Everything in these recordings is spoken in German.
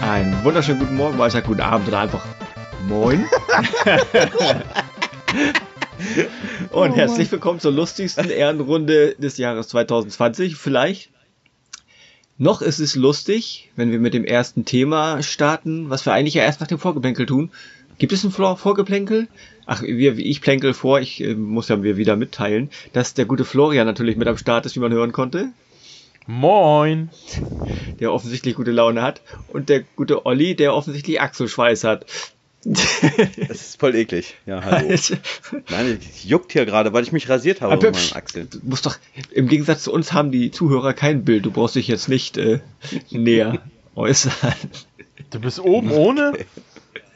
Einen wunderschönen guten Morgen, Weisheit, guten Abend oder einfach Moin. Und herzlich willkommen zur lustigsten Ehrenrunde des Jahres 2020. Vielleicht noch ist es lustig, wenn wir mit dem ersten Thema starten, was wir eigentlich ja erst nach dem Vorgeplänkel tun. Gibt es ein Vor Vorgeplänkel? Ach, wir, ich plänkel vor, ich äh, muss ja mir wieder mitteilen, dass der gute Florian natürlich mit am Start ist, wie man hören konnte. Moin. Der offensichtlich gute Laune hat. Und der gute Olli, der offensichtlich Achselschweiß hat. Das ist voll eklig. Ja, hallo. Nein, es juckt hier gerade, weil ich mich rasiert habe Aber auf meinen Achseln. Du musst doch, im Gegensatz zu uns haben die Zuhörer kein Bild. Du brauchst dich jetzt nicht äh, näher äußern. Du bist oben ohne?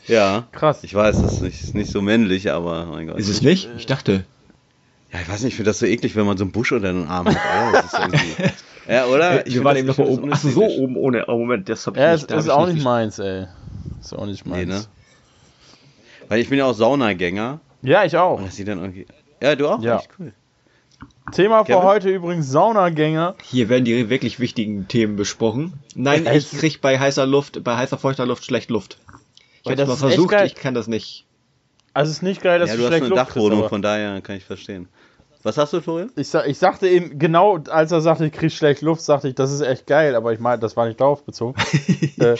Ja. Krass. Ich weiß, das ist nicht, ist nicht so männlich, aber mein Gott. Ist es nicht? Ich dachte. Ja, ich weiß nicht, ich finde das so eklig, wenn man so einen Busch unter den Arm hat. Das irgendwie, ja oder? Ich wir waren das- eben noch ich mal das oben. Ach so, oben ohne. Oh, Moment, das hab ich Ja, nicht. das ist ich auch nicht meins, ey. Ist auch nicht Nee, meins. ne? Weil ich bin ja auch Saunagänger. Ja, ich auch. Und das sieht dann irgendwie. Ja, du auch? Ja. Echt cool. Thema für Kevin? heute übrigens Saunagänger. Hier werden die wirklich wichtigen Themen besprochen. Nein, ich Es- krieg bei heißer Luft, bei heißer feuchter Luft schlecht Luft. Ich hab's das mal versucht, ich kann das nicht. Also es ist nicht geil, dass Ja, du du hast schlecht eine Luft kriegst, Dachwohnung, von daher kann ich verstehen. Was hast du, Florian? ich, sa ich sagte eben, genau als er sagte, ich krieg schlecht Luft, sagte ich, das ist echt geil, aber ich meine, das war nicht darauf bezogen. äh,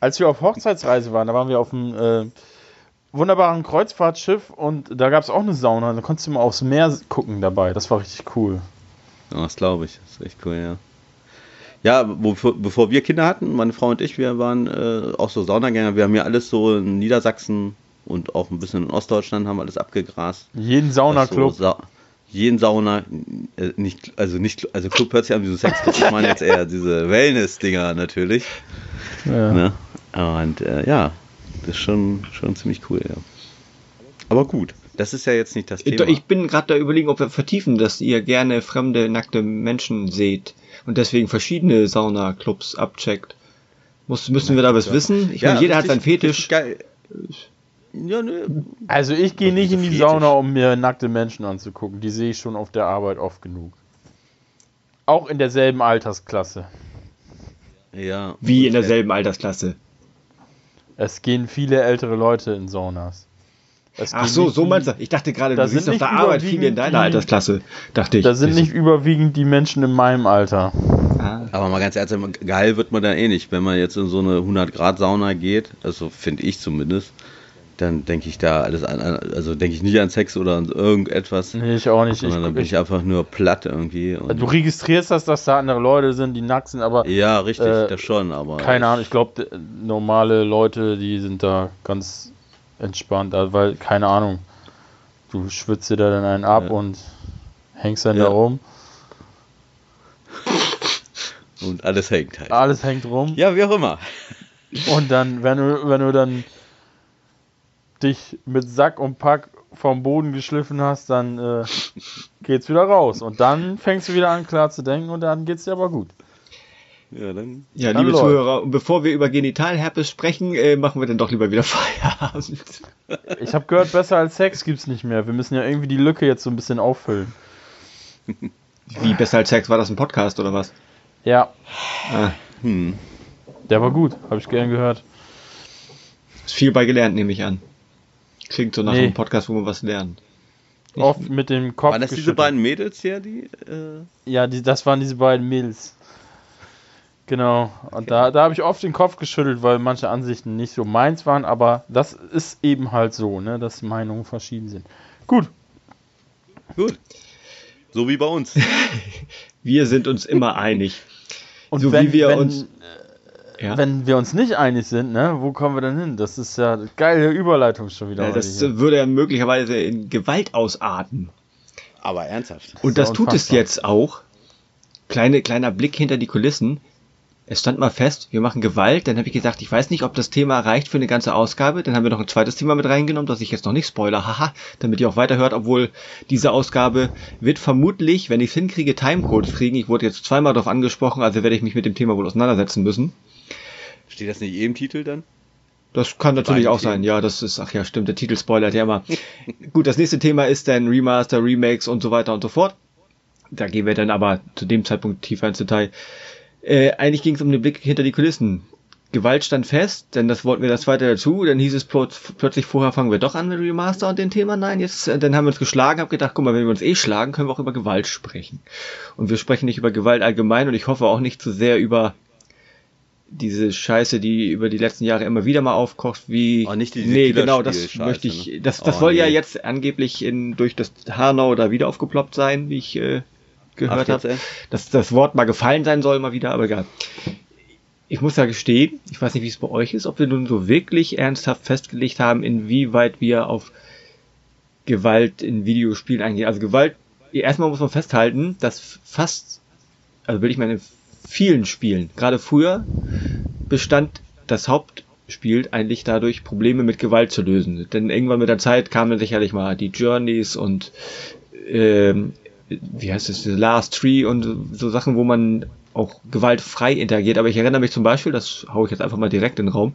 als wir auf Hochzeitsreise waren, da waren wir auf einem äh, wunderbaren Kreuzfahrtschiff und da gab es auch eine Sauna, da konntest du mal aufs Meer gucken dabei, das war richtig cool. Ja, das glaube ich. Das ist echt cool, ja. Ja, bevor, bevor wir Kinder hatten, meine Frau und ich, wir waren äh, auch so Saunagänger. Wir haben ja alles so in Niedersachsen und auch ein bisschen in Ostdeutschland haben wir alles abgegrast. Jeden Saunaclub. So Sa jeden Sauna, äh, nicht, also nicht, also Club hört sich an wie so Sexclub. Ich meine jetzt eher diese Wellness-Dinger natürlich. Ja. Ne? Und äh, ja, das ist schon, schon ziemlich cool, ja. Aber gut, das ist ja jetzt nicht das Ich, Thema. ich bin gerade da überlegen, ob wir vertiefen, dass ihr gerne fremde, nackte Menschen seht und deswegen verschiedene Sauna-Clubs abcheckt. Muss, müssen wir da was wissen? Ich Ja, meine, jeder hat seinen Fetisch. Geil. Ja, ne, Also ich gehe nicht in die Fetisch. Sauna, um mir nackte Menschen anzugucken. Die sehe ich schon auf der Arbeit oft genug. Auch in derselben Altersklasse. ja. Wie in derselben Altersklasse. Es gehen viele ältere Leute in Saunas. Es Ach so, so meinst du. Ich dachte gerade, Da du siehst sind auf der Arbeit viele in deiner die- Altersklasse. Dachte ich. Da sind nicht überwiegend die Menschen in meinem Alter. Ah. Aber mal ganz ehrlich, geil wird man da eh nicht. Wenn man jetzt in so eine 100-Grad-Sauna geht, also finde ich zumindest, dann denke ich da alles an, also denke ich nicht an Sex oder an irgendetwas, Nee, ich auch nicht. Ich, sondern dann bin ich, ich einfach nur platt irgendwie. Du registrierst das, dass da andere Leute sind, die nackt sind, aber ja, richtig, Äh, das schon, aber. keine Ahnung. Ich glaube, normale Leute, die sind da ganz entspannt, weil, keine Ahnung, du schwitzt dir da dann einen ab Ja. und hängst dann Ja. da rum. Und alles hängt halt. Alles hängt rum. Ja, wie auch immer. Und dann, wenn du, wenn du dann dich mit Sack und Pack vom Boden geschliffen hast, dann äh, geht's wieder raus. Und dann fängst du wieder an, klar zu denken und dann geht's dir aber gut. Ja, dann. Ja, Dann liebe läuft. Zuhörer, und bevor wir über Genitalherpes sprechen, äh, machen wir dann doch lieber wieder Feierabend. Ich habe gehört, besser als Sex gibt's nicht mehr. Wir müssen ja irgendwie die Lücke jetzt so ein bisschen auffüllen. Wie besser als Sex war das ein Podcast oder was? Ja, Ah, Hm. der war gut. Habe ich gern gehört. ist viel bei gelernt, nehme ich an. Klingt so nach Nee. einem Podcast, wo man was lernt. Oft mit dem Kopf. Waren das diese beiden Mädels hier, die. Äh, Ja, die, das waren diese beiden Mädels. Genau. Und da, da habe ich oft den Kopf geschüttelt, weil manche Ansichten nicht so meins waren, aber das ist eben halt so, ne, dass Meinungen verschieden sind. Gut. gut. So wie bei uns. Wir sind uns immer einig. Und So wenn, wie wir wenn, uns- Ja, wenn wir uns nicht einig sind, ne, wo kommen wir denn hin? Das ist ja eine geile Überleitung schon wieder. ja, das hier. würde ja möglicherweise in Gewalt ausarten. Aber ernsthaft. Und ist das tut es jetzt auch. Kleine, kleiner Blick hinter die Kulissen. Es stand mal fest, wir machen Gewalt. Dann habe ich gesagt, ich weiß nicht, ob das Thema reicht für eine ganze Ausgabe. Dann haben wir noch ein zweites Thema mit reingenommen, das ich jetzt noch nicht spoiler, haha, damit ihr auch weiterhört, obwohl diese Ausgabe wird vermutlich, wenn ich es hinkriege, Timecodes kriegen. Ich wurde jetzt zweimal darauf angesprochen, also werde ich mich mit dem Thema wohl auseinandersetzen müssen. Steht das nicht eh im Titel dann? Das kann natürlich auch sein. Ja, das ist, ach ja, stimmt, der Titel spoilert ja immer. Gut, das nächste Thema ist dann Remaster, Remakes und so weiter und so fort. Da gehen wir dann aber zu dem Zeitpunkt tiefer ins Detail. Äh, eigentlich ging es um den Blick hinter die Kulissen. Gewalt stand fest, denn das wollten wir das zweite dazu. Dann hieß es plötzlich vorher fangen wir doch an mit Remaster und dem Thema. Nein, jetzt, äh, dann haben wir uns geschlagen, hab gedacht, guck mal, wenn wir uns eh schlagen, können wir auch über Gewalt sprechen. Und wir sprechen nicht über Gewalt allgemein und ich hoffe auch nicht zu sehr über diese Scheiße, die über die letzten Jahre immer wieder mal aufkocht, wie oh, nicht diese nee, genau, das möchte ich, ne? das, das oh, soll nee. ja jetzt angeblich in durch das Hanau da wieder aufgeploppt sein, wie ich äh, gehört habe, dass das Wort mal gefallen sein soll mal wieder, aber egal. Ich muss ja gestehen, ich weiß nicht, wie es bei euch ist, ob wir nun so wirklich ernsthaft festgelegt haben, inwieweit wir auf Gewalt in Videospielen eingehen. Also Gewalt, erstmal muss man festhalten, dass fast, also will ich meine vielen Spielen, gerade früher, bestand das Hauptspiel eigentlich dadurch, Probleme mit Gewalt zu lösen. Denn irgendwann mit der Zeit kamen sicherlich mal die Journeys und ähm, wie heißt es, The Last Tree und so Sachen, wo man auch gewaltfrei interagiert. Aber ich erinnere mich zum Beispiel, das haue ich jetzt einfach mal direkt in den Raum,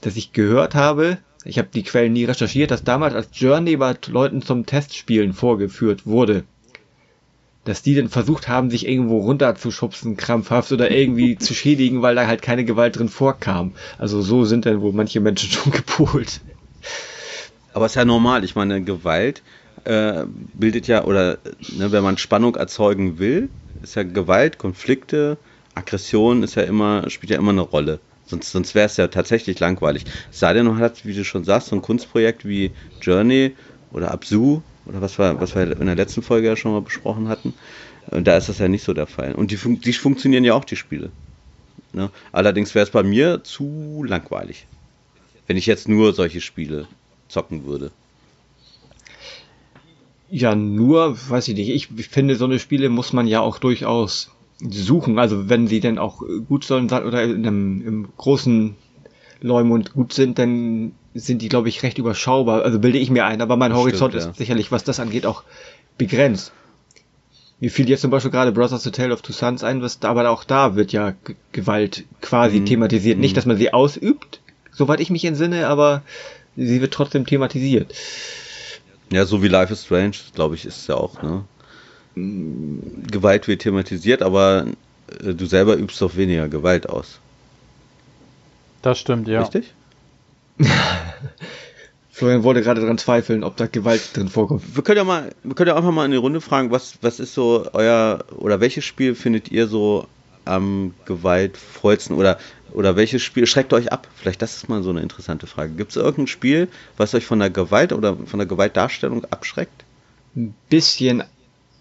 dass ich gehört habe, ich habe die Quellen nie recherchiert, dass damals als Journey bei Leuten zum Testspielen vorgeführt wurde dass die dann versucht haben, sich irgendwo runterzuschubsen, krampfhaft oder irgendwie zu schädigen, weil da halt keine Gewalt drin vorkam. Also so sind dann wohl manche Menschen schon gepolt. Aber es ist ja normal. Ich meine, Gewalt äh, bildet ja, oder ne, wenn man Spannung erzeugen will, ist ja Gewalt, Konflikte, Aggression ist ja immer, spielt ja immer eine Rolle. Sonst, sonst wäre es ja tatsächlich langweilig. Es sei denn, man hat, wie du schon sagst, so ein Kunstprojekt wie Journey oder Absu, oder was wir, was wir in der letzten Folge ja schon mal besprochen hatten. Da ist das ja nicht so der Fall. Und die, die funktionieren ja auch, die Spiele. Ne? Allerdings wäre es bei mir zu langweilig, wenn ich jetzt nur solche Spiele zocken würde. Ja, nur, weiß ich nicht. Ich finde, so eine Spiele muss man ja auch durchaus suchen. Also wenn sie denn auch gut sollen oder in einem, im großen Leumund gut sind, dann sind die, glaube ich, recht überschaubar. Also bilde ich mir ein, aber mein Horizont Stimmt, ja. ist sicherlich, was das angeht, auch begrenzt. Mir fiel jetzt zum Beispiel gerade Brothers The Tale of Two Sons ein, was, aber auch da wird ja G Gewalt quasi mhm. thematisiert. Nicht, mhm. dass man sie ausübt, soweit ich mich entsinne, aber sie wird trotzdem thematisiert. Ja, so wie Life is Strange, glaube ich, ist es ja auch, ne? Gewalt wird thematisiert, aber äh, du selber übst doch weniger Gewalt aus. Das stimmt, ja. Richtig? Florian wollte gerade daran zweifeln, ob da Gewalt drin vorkommt. Wir können ja mal, wir können ja einfach mal in die Runde fragen, was, was ist so euer, oder welches Spiel findet ihr so am gewaltvollsten oder, oder welches Spiel schreckt euch ab? Vielleicht das ist mal so eine interessante Frage. Gibt es irgendein Spiel, was euch von der Gewalt oder von der Gewaltdarstellung abschreckt? Ein bisschen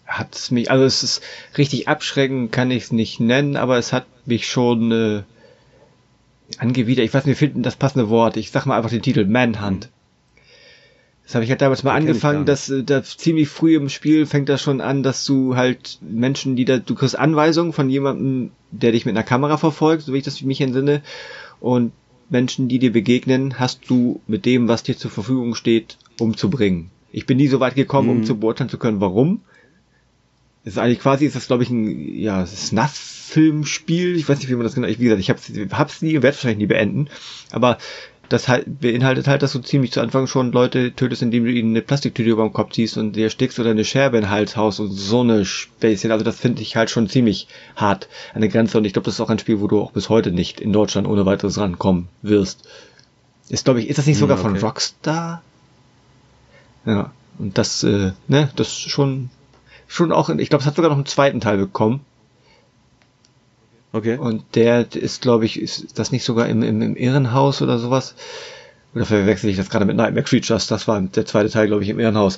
hat es mich, also es ist richtig abschrecken, kann ich es nicht nennen, aber es hat mich schon äh, angewidert, ich weiß, mir fehlt das passende Wort. Ich sag mal einfach den Titel Manhunt. Das habe ich halt damals mal das angefangen, dass äh, da ziemlich früh im Spiel fängt das schon an, dass du halt Menschen, die da, du kriegst Anweisungen von jemandem, der dich mit einer Kamera verfolgt, so wie ich das mich entsinne, und Menschen, die dir begegnen, hast du mit dem, was dir zur Verfügung steht, umzubringen. Ich bin nie so weit gekommen, mhm. um zu beurteilen zu können, warum. Das ist eigentlich quasi, ist das glaube ich ein, ja, Snuff Filmspiel. Ich weiß nicht, wie man das genau. Wie gesagt, ich hab's, hab's nie, werde wahrscheinlich nie beenden. Aber das halt, beinhaltet halt, dass du ziemlich zu Anfang schon Leute tötest, indem du ihnen eine Plastiktüte über den Kopf ziehst und dir stickst oder eine Scherbe in den Hals haust und so eine Späßchen. Also das finde ich halt schon ziemlich hart an der Grenze und ich glaube, das ist auch ein Spiel, wo du auch bis heute nicht in Deutschland ohne weiteres rankommen wirst. Ist, glaube ich, ist das nicht sogar hm, okay. von Rockstar? Ja, und das, äh, ne, das schon, schon auch, ich glaube, es hat sogar noch einen zweiten Teil bekommen. Okay. Und der ist, glaube ich, ist das nicht sogar im, im, im Irrenhaus oder sowas? Oder verwechsel ich das gerade mit Nightmare Creatures? Das war der zweite Teil, glaube ich, im Irrenhaus.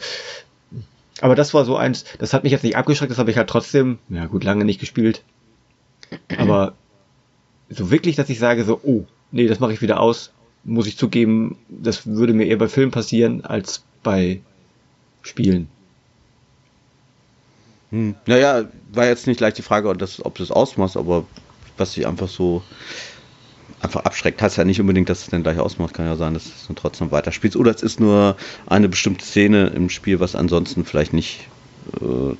Aber das war so eins, das hat mich jetzt nicht abgeschreckt, das habe ich halt trotzdem, ja gut, lange nicht gespielt. Aber so wirklich, dass ich sage so, oh, nee, das mache ich wieder aus, muss ich zugeben, das würde mir eher bei Filmen passieren als bei Spielen. Hm. Naja, war jetzt nicht leicht die Frage, ob das, ob das ausmacht, aber was sich einfach so einfach abschreckt. Heißt ja nicht unbedingt, dass es dann gleich ausmacht. Kann ja sein, dass es dann trotzdem weiterspielt. Oder es ist nur eine bestimmte Szene im Spiel, was ansonsten vielleicht nicht äh,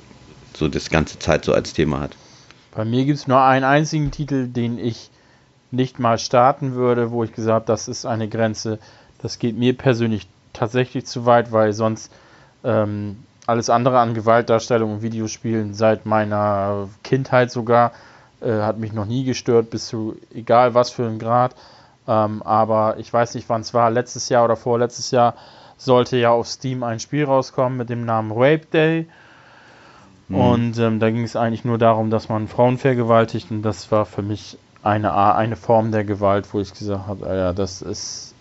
so das ganze Zeit so als Thema hat. Bei mir gibt es nur einen einzigen Titel, den ich nicht mal starten würde, wo ich gesagt habe, das ist eine Grenze, das geht mir persönlich tatsächlich zu weit, weil sonst ähm, alles andere an Gewaltdarstellung in Videospielen seit meiner Kindheit sogar äh, hat mich noch nie gestört, bis zu egal was für ein Grad. Ähm, aber ich weiß nicht, wann es war, letztes Jahr oder vorletztes Jahr sollte ja auf Steam ein Spiel rauskommen mit dem Namen Rape Day. Mhm. Und ähm, da ging es eigentlich nur darum, dass man Frauen vergewaltigt und das war für mich eine, eine Form der Gewalt, wo ich gesagt habe, ja, das ist,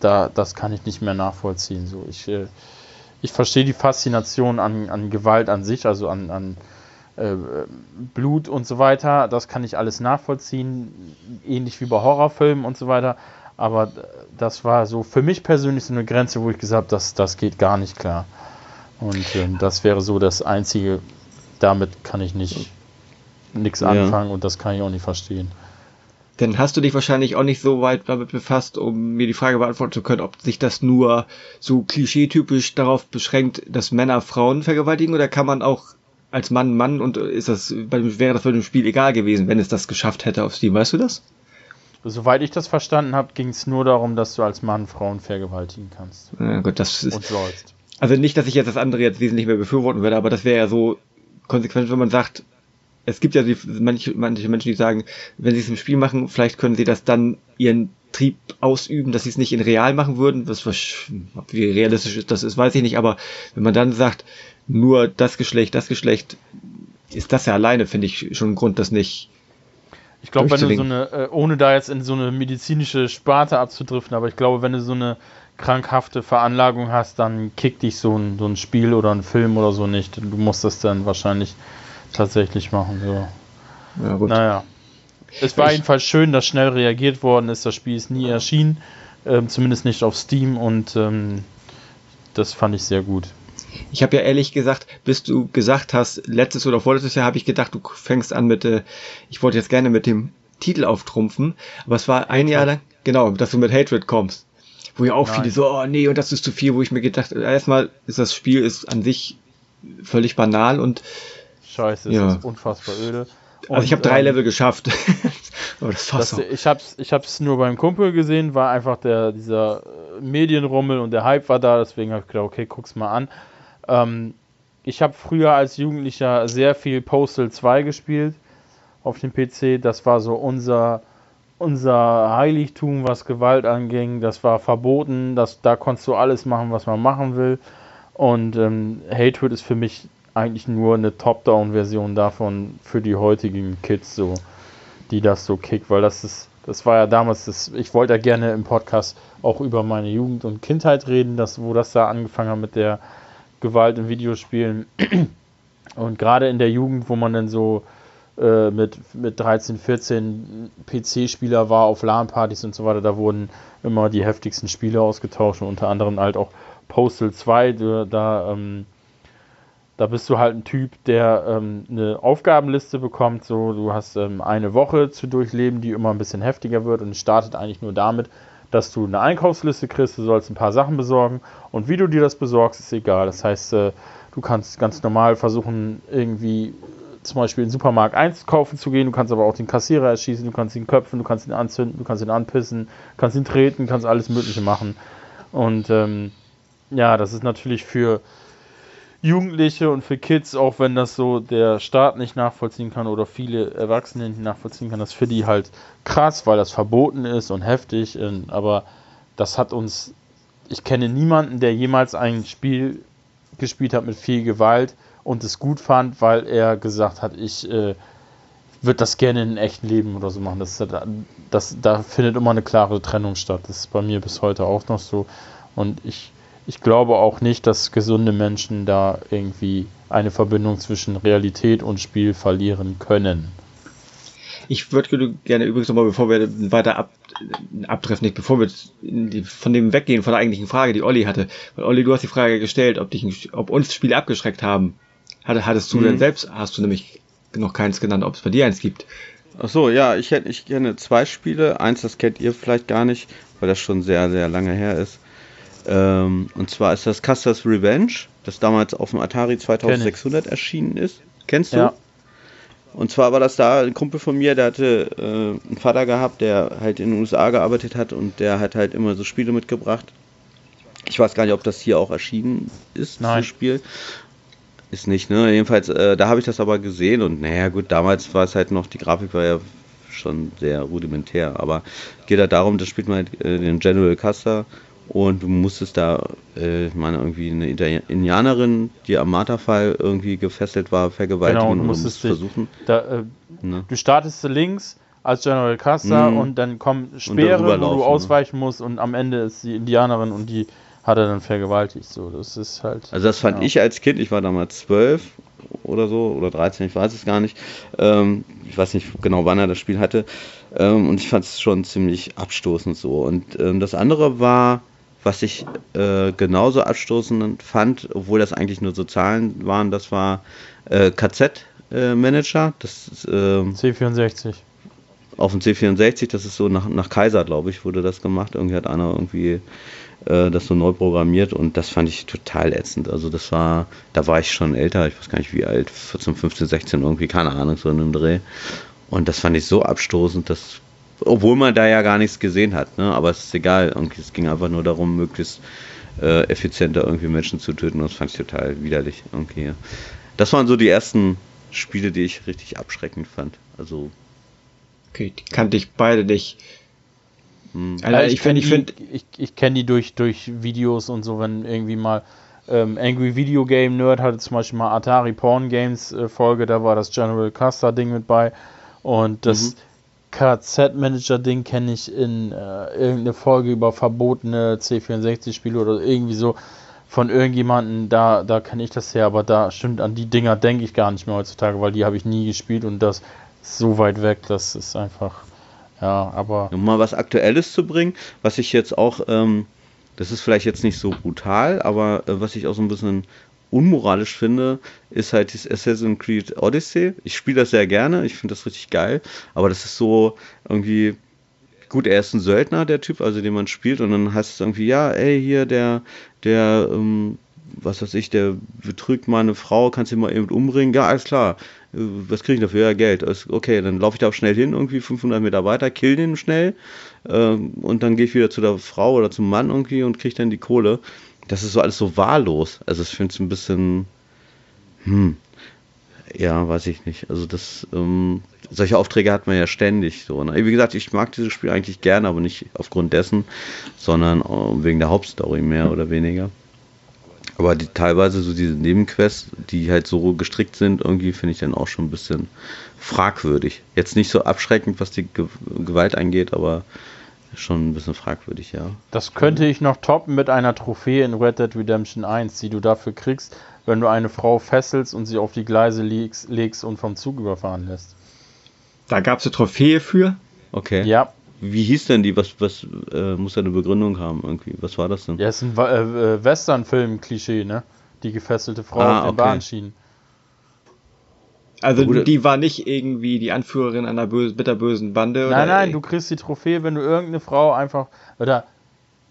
da, das kann ich nicht mehr nachvollziehen. So, ich, äh, ich verstehe die Faszination an, an Gewalt an sich, also an, an äh, Blut und so weiter, das kann ich alles nachvollziehen, ähnlich wie bei Horrorfilmen und so weiter. Aber das war so für mich persönlich so eine Grenze, wo ich gesagt habe, das, das geht gar nicht klar. Und äh, das wäre so das Einzige, damit kann ich nicht nichts ja. anfangen und das kann ich auch nicht verstehen. Dann hast du dich wahrscheinlich auch nicht so weit damit befasst, um mir die Frage beantworten zu können, ob sich das nur so klischeetypisch darauf beschränkt, dass Männer Frauen vergewaltigen oder kann man auch als Mann Mann und ist das, wäre das bei dem Spiel egal gewesen, wenn es das geschafft hätte auf Steam, weißt du das? Soweit ich das verstanden habe, ging es nur darum, dass du als Mann Frauen vergewaltigen kannst. Ja, gut, das ist. Und sollst. Also nicht, dass ich jetzt das andere jetzt wesentlich mehr befürworten würde, aber das wäre ja so konsequent, wenn man sagt, es gibt ja die, manche, manche Menschen, die sagen, wenn sie es im Spiel machen, vielleicht können sie das dann ihren Trieb ausüben, dass sie es nicht in real machen würden. Was, wie realistisch das ist, weiß ich nicht, aber wenn man dann sagt, nur das Geschlecht, das Geschlecht, ist das ja alleine, finde ich, schon ein Grund, das nicht. Ich glaube, wenn du so eine, äh, ohne da jetzt in so eine medizinische Sparte abzudriften, aber ich glaube, wenn du so eine krankhafte Veranlagung hast, dann kickt dich so ein, so ein Spiel oder ein Film oder so nicht. Du musst das dann wahrscheinlich tatsächlich machen. So. Ja. Naja. Es war ich, jedenfalls schön, dass schnell reagiert worden ist. Das Spiel ist nie erschienen, ähm, zumindest nicht auf Steam und ähm, das fand ich sehr gut. Ich habe ja ehrlich gesagt, bis du gesagt hast, letztes oder vorletztes Jahr habe ich gedacht, du fängst an mit, äh, ich wollte jetzt gerne mit dem Titel auftrumpfen, aber es war ein Jahr lang, genau, dass du mit Hatred kommst. Wo ja auch Nein. viele so, oh nee, und das ist zu viel, wo ich mir gedacht, erstmal ist das Spiel ist an sich völlig banal und Scheiße, ja. ist unfassbar öde. Und, also ich habe drei ähm, Level geschafft. das das, so. Ich habe es ich hab's nur beim Kumpel gesehen, war einfach der, dieser Medienrummel und der Hype war da, deswegen habe ich gedacht, okay, guck's mal an. Ähm, ich habe früher als Jugendlicher sehr viel Postal 2 gespielt auf dem PC. Das war so unser, unser Heiligtum, was Gewalt anging. Das war verboten. Das, da konntest du alles machen, was man machen will. Und ähm, Hatred ist für mich eigentlich nur eine Top-Down-Version davon für die heutigen Kids, so, die das so kickt, weil das ist, das war ja damals, das, ich wollte ja gerne im Podcast auch über meine Jugend und Kindheit reden, das, wo das da angefangen hat mit der Gewalt in Videospielen. Und gerade in der Jugend, wo man dann so äh, mit, mit 13, 14 PC-Spieler war auf LAN-Partys und so weiter, da wurden immer die heftigsten Spiele ausgetauscht und unter anderem halt auch Postal 2. Da, da, ähm, da bist du halt ein Typ, der ähm, eine Aufgabenliste bekommt. So, du hast ähm, eine Woche zu durchleben, die immer ein bisschen heftiger wird und startet eigentlich nur damit, dass du eine Einkaufsliste kriegst, du sollst ein paar Sachen besorgen und wie du dir das besorgst, ist egal. Das heißt, äh, du kannst ganz normal versuchen, irgendwie äh, zum Beispiel in den Supermarkt einkaufen zu gehen, du kannst aber auch den Kassierer erschießen, du kannst ihn köpfen, du kannst ihn anzünden, du kannst ihn anpissen, kannst ihn treten, kannst alles Mögliche machen. Und ähm, ja, das ist natürlich für Jugendliche und für Kids, auch wenn das so der Staat nicht nachvollziehen kann oder viele Erwachsene nicht nachvollziehen kann, das für die halt krass, weil das verboten ist und heftig. Aber das hat uns, ich kenne niemanden, der jemals ein Spiel gespielt hat mit viel Gewalt und es gut fand, weil er gesagt hat, ich äh, würde das gerne in echten Leben oder so machen. Das, das, da findet immer eine klare Trennung statt. Das ist bei mir bis heute auch noch so. Und ich ich glaube auch nicht, dass gesunde Menschen da irgendwie eine Verbindung zwischen Realität und Spiel verlieren können. Ich würde gerne übrigens nochmal, bevor wir weiter ab, abtreffen, nicht bevor wir von dem weggehen, von der eigentlichen Frage, die Olli hatte. Weil Olli, du hast die Frage gestellt, ob, dich, ob uns Spiele abgeschreckt haben. Hattest du mhm. denn selbst, hast du nämlich noch keins genannt, ob es bei dir eins gibt. Ach so, ja, ich, ich kenne zwei Spiele. Eins, das kennt ihr vielleicht gar nicht, weil das schon sehr, sehr lange her ist. Ähm, und zwar ist das Custer's Revenge, das damals auf dem Atari 2600 erschienen ist. Kennst du? Ja. Und zwar war das da ein Kumpel von mir, der hatte äh, einen Vater gehabt, der halt in den USA gearbeitet hat und der hat halt immer so Spiele mitgebracht. Ich weiß gar nicht, ob das hier auch erschienen ist, Nein. dieses Spiel. Ist nicht, ne? Jedenfalls, äh, da habe ich das aber gesehen und naja, gut, damals war es halt noch, die Grafik war ja schon sehr rudimentär, aber geht halt darum, das spielt man halt äh, den General Custer und du musstest da, äh, ich meine, irgendwie eine Italien- Indianerin, die am Marterfall irgendwie gefesselt war, vergewaltigen Genau, und musstest musstest versuchen. Da, äh, Ne? du startest links als General Custer Mhm. und dann kommen Speere, wo du ne? ausweichen musst und am Ende ist die Indianerin und die hat er dann vergewaltigt. So, das ist halt. Also das fand ja. ich als Kind, ich war damals zwölf oder so, oder 13, ich weiß es gar nicht. Ähm, ich weiß nicht genau, wann er das Spiel hatte. Ähm, und ich fand es schon ziemlich abstoßend so. Und ähm, das andere war, was ich äh, genauso abstoßend fand, obwohl das eigentlich nur so Zahlen waren, das war äh, KZ-Manager. das ist ähm, C64. auf dem C64, das ist so nach, nach Kaiser, glaube ich, wurde das gemacht. Irgendwie hat einer irgendwie äh, das so neu programmiert und das fand ich total ätzend. Also das war, da war ich schon älter, ich weiß gar nicht wie alt, 14, 15, 16 irgendwie, keine Ahnung, so in einem Dreh. Und das fand ich so abstoßend, dass, obwohl man da ja gar nichts gesehen hat, ne? aber es ist egal, es ging einfach nur darum, möglichst äh, effizienter irgendwie Menschen zu töten und das fand ich total widerlich. Irgendwie. Das waren so die ersten Spiele, die ich richtig abschreckend fand. Also Okay, die kannte ich beide nicht. hm. Alter, Ja, ich finde, ich die- ich, ich kenne die durch, durch Videos und so, wenn irgendwie mal ähm, Angry Video Game Nerd hatte zum Beispiel mal Atari Porn Games äh, Folge, da war das General Custer Ding mit bei und das KZ Manager Ding kenne ich in äh, irgendeine Folge über verbotene C64 Spiele oder irgendwie so von irgendjemanden, da, da kenne ich das her, aber da stimmt, an die Dinger denke ich gar nicht mehr heutzutage, weil die habe ich nie gespielt und das ist so weit weg, das ist einfach, ja, aber um mal was Aktuelles zu bringen, was ich jetzt auch, ähm, das ist vielleicht jetzt nicht so brutal, aber äh, was ich auch so ein bisschen unmoralisch finde, ist halt dieses Assassin's Creed Odyssey. Ich spiele das sehr gerne, ich finde das richtig geil, aber das ist so irgendwie, gut, er ist ein Söldner, der Typ, also den man spielt, und dann heißt es irgendwie, ja, ey, hier, der, der, ähm, was weiß ich, der betrügt meine Frau, kannst du ihn mal eben umbringen? Ja, alles klar. Äh, Was kriege ich dafür? Ja, Geld. Okay, dann laufe ich da auch schnell hin, irgendwie 500 Meter weiter, kill den schnell ähm, und dann gehe ich wieder zu der Frau oder zum Mann irgendwie und kriege dann die Kohle. Das ist so alles so wahllos. Also ich finde es ein bisschen, hm, ja, weiß ich nicht. Also das, ähm, solche Aufträge hat man ja ständig so. Ne? Wie gesagt, ich mag dieses Spiel eigentlich gerne, aber nicht aufgrund dessen, sondern äh, wegen der Hauptstory mehr oder weniger. Aber die, teilweise so diese Nebenquests, die halt so gestrickt sind, irgendwie finde ich dann auch schon ein bisschen fragwürdig. Jetzt nicht so abschreckend, was die Ge Gewalt angeht, aber schon ein bisschen fragwürdig, ja. Das könnte ich noch toppen mit einer Trophäe in Red Dead Redemption 1, die du dafür kriegst, wenn du eine Frau fesselst und sie auf die Gleise legst, legst und vom Zug überfahren lässt. da gab es eine Trophäe für. Okay. Ja, Wie hieß denn die? Was, was äh, muss da eine Begründung haben irgendwie? Was war das denn? ja, ist ein äh, äh, Western-Film-Klischee, ne? Die gefesselte Frau Ah, auf den okay. Bahnschienen. Also Oder- die war nicht irgendwie die Anführerin einer böse, bitterbösen Bande. Nein, oder, nein, du kriegst die Trophäe, wenn du irgendeine Frau einfach. Oder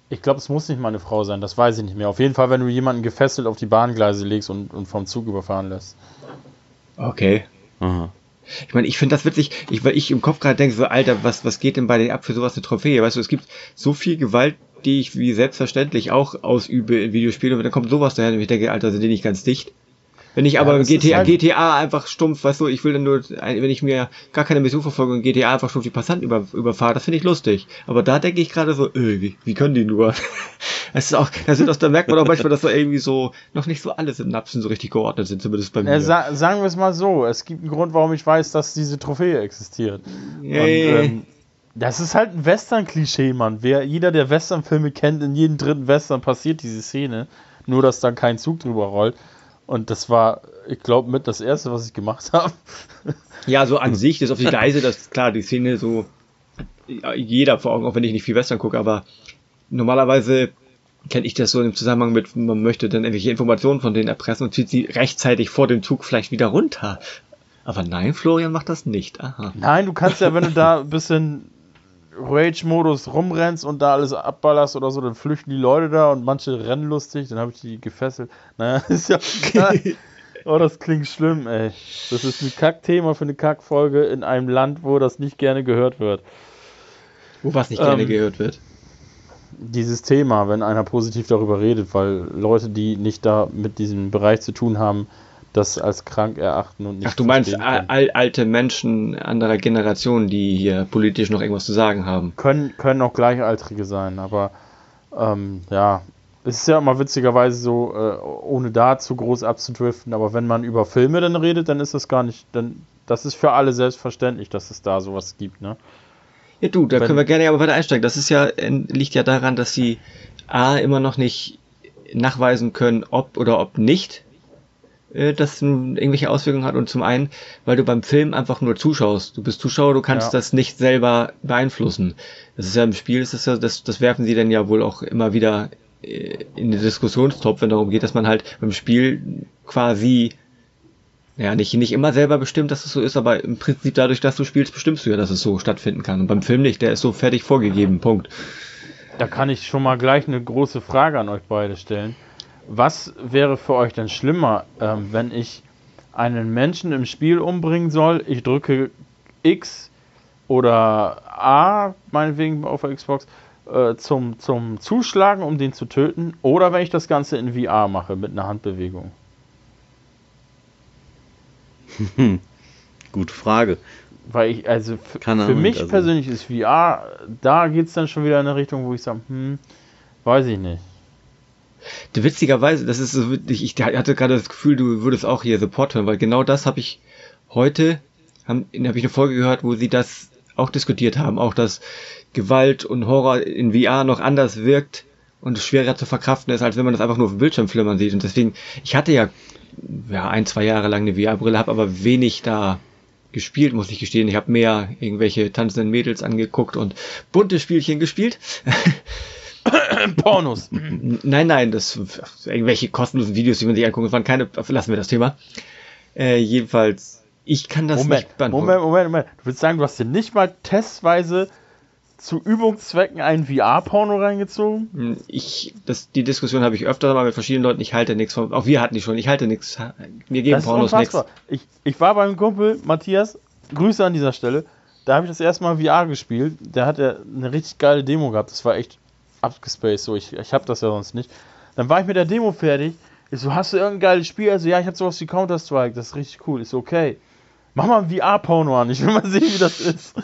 ich glaube, es muss nicht mal eine Frau sein, das weiß ich nicht mehr. Auf jeden Fall, wenn du jemanden gefesselt auf die Bahngleise legst und, und vom Zug überfahren lässt. Okay. Aha. Ich meine, ich finde das witzig, ich, weil ich im Kopf gerade denke, so, Alter, was, was geht denn bei dir ab für sowas eine Trophäe? Weißt du, es gibt so viel Gewalt, die ich wie selbstverständlich auch ausübe in Videospielen und dann kommt sowas daher und ich denke, Alter, sind die nicht ganz dicht? Wenn ich aber das ist GTA, halt- GTA einfach stumpf, weißt du, ich will dann nur, wenn ich mir gar keine Mission verfolge und GTA einfach stumpf die Passanten über, überfahre, das finde ich lustig. Aber da denke ich gerade so, äh, wie, wie können die nur? Das ist auch, das sind auch, da merkt man auch manchmal, dass da irgendwie so, noch nicht so alle Synapsen so richtig geordnet sind, zumindest bei mir. Äh, sa sagen wir es mal so, es gibt einen Grund, warum ich weiß, dass diese Trophäe existiert. Yay. Und, ähm, das ist halt ein Western-Klischee, Mann. Wer, jeder, der Western-Filme kennt, in jedem dritten Western passiert diese Szene. Nur, dass dann kein Zug drüber rollt. Und das war, ich glaube, mit das Erste, was ich gemacht habe. Ja, so an sich, das auf die Gleise, das klar, die Szene so jeder vor Augen, auch wenn ich nicht viel Western gucke, aber normalerweise kenne ich das so im Zusammenhang mit, man möchte dann irgendwelche Informationen von denen erpressen und zieht sie rechtzeitig vor dem Zug vielleicht wieder runter. Aber nein, Florian macht das nicht. Aha. Nein, du kannst ja, wenn du da ein bisschen Rage-Modus rumrennst und da alles abballerst oder so, dann flüchten die Leute da und manche rennen lustig, dann habe ich die gefesselt. Naja, ist ja. Oh, das klingt schlimm, ey. Das ist ein Kackthema für eine Kackfolge in einem Land, wo das nicht gerne gehört wird. Wo was nicht gerne ähm, gehört wird? Dieses Thema, wenn einer positiv darüber redet, weil Leute, die nicht da mit diesem Bereich zu tun haben, das als krank erachten und nicht. Ach, du meinst al alte Menschen anderer Generation, die hier politisch noch irgendwas zu sagen haben? Können, können auch Gleichaltrige sein, aber ähm, ja, es ist ja immer witzigerweise so, äh, ohne da zu groß abzudriften, aber wenn man über Filme dann redet, dann ist das gar nicht, dann, das ist für alle selbstverständlich, dass es da sowas gibt, ne? Ja, du, da wenn, können wir gerne aber weiter einsteigen. Das ist ja, liegt ja daran, dass sie A, immer noch nicht nachweisen können, ob oder ob nicht äh, das irgendwelche Auswirkungen hat und zum einen, weil du beim Film einfach nur zuschaust. Du bist Zuschauer, du kannst ja. das nicht selber beeinflussen. Das ist ja im Spiel, ist das ja, das, das werfen sie dann ja wohl auch immer wieder äh, in den Diskussionstopf, wenn darum geht, dass man halt beim Spiel quasi ja, nicht, nicht immer selber bestimmt, dass es so ist, aber im Prinzip dadurch, dass du spielst, bestimmst du ja, dass es so stattfinden kann. Und beim Film nicht, der ist so fertig vorgegeben, Punkt. Da kann ich schon mal gleich eine große Frage an euch beide stellen. Was wäre für euch denn schlimmer, ähm, wenn ich einen Menschen im Spiel umbringen soll? Ich drücke X oder A, meinetwegen auf der Xbox, äh, zum, zum Zuschlagen, um den zu töten, oder wenn ich das Ganze in VR mache mit einer Handbewegung? Gute Frage. Weil ich, also für mich also. persönlich ist VR, da geht es dann schon wieder in eine Richtung, wo ich sage, hm, weiß ich nicht. Witzigerweise, das ist so wirklich, ich hatte gerade das Gefühl, du würdest auch hier Support hören, weil genau das habe ich heute, habe hab ich eine Folge gehört, wo sie das auch diskutiert haben, auch dass Gewalt und Horror in VR noch anders wirkt und schwerer zu verkraften ist, als wenn man das einfach nur auf dem Bildschirm flimmern sieht. Und deswegen, ich hatte ja, ja ein, zwei Jahre lang eine VR-Brille, habe aber wenig da gespielt, muss ich gestehen. Ich habe mehr irgendwelche tanzenden Mädels angeguckt und bunte Spielchen gespielt. Pornos. Nein, nein, das irgendwelche kostenlosen Videos, die man sich angucken, waren keine, lassen wir das Thema. Äh, jedenfalls, ich kann das Moment, nicht beantworten. Moment, Moment, Moment. Du willst sagen, du hast dir nicht mal testweise zu Übungszwecken ein VR-Porno reingezogen? Hm, ich, das, die Diskussion habe ich öfter mal mit verschiedenen Leuten. Ich halte nichts von, auch wir hatten die schon. Ich halte nichts. Mir geben das Pornos nichts. Ich, ich war beim Kumpel Matthias, Grüße an dieser Stelle. Da habe ich das erste Mal VR gespielt. Der hat ja eine richtig geile Demo gehabt. Das war echt abgespaced. So, ich, ich habe das ja sonst nicht. Dann war ich mit der Demo fertig. Ich so, hast du irgendein geiles Spiel? Also, ja, ich habe sowas wie Counter-Strike. Das ist richtig cool. Ich so, okay. Mach mal ein VR-Porno an. Ich will mal sehen, wie das ist.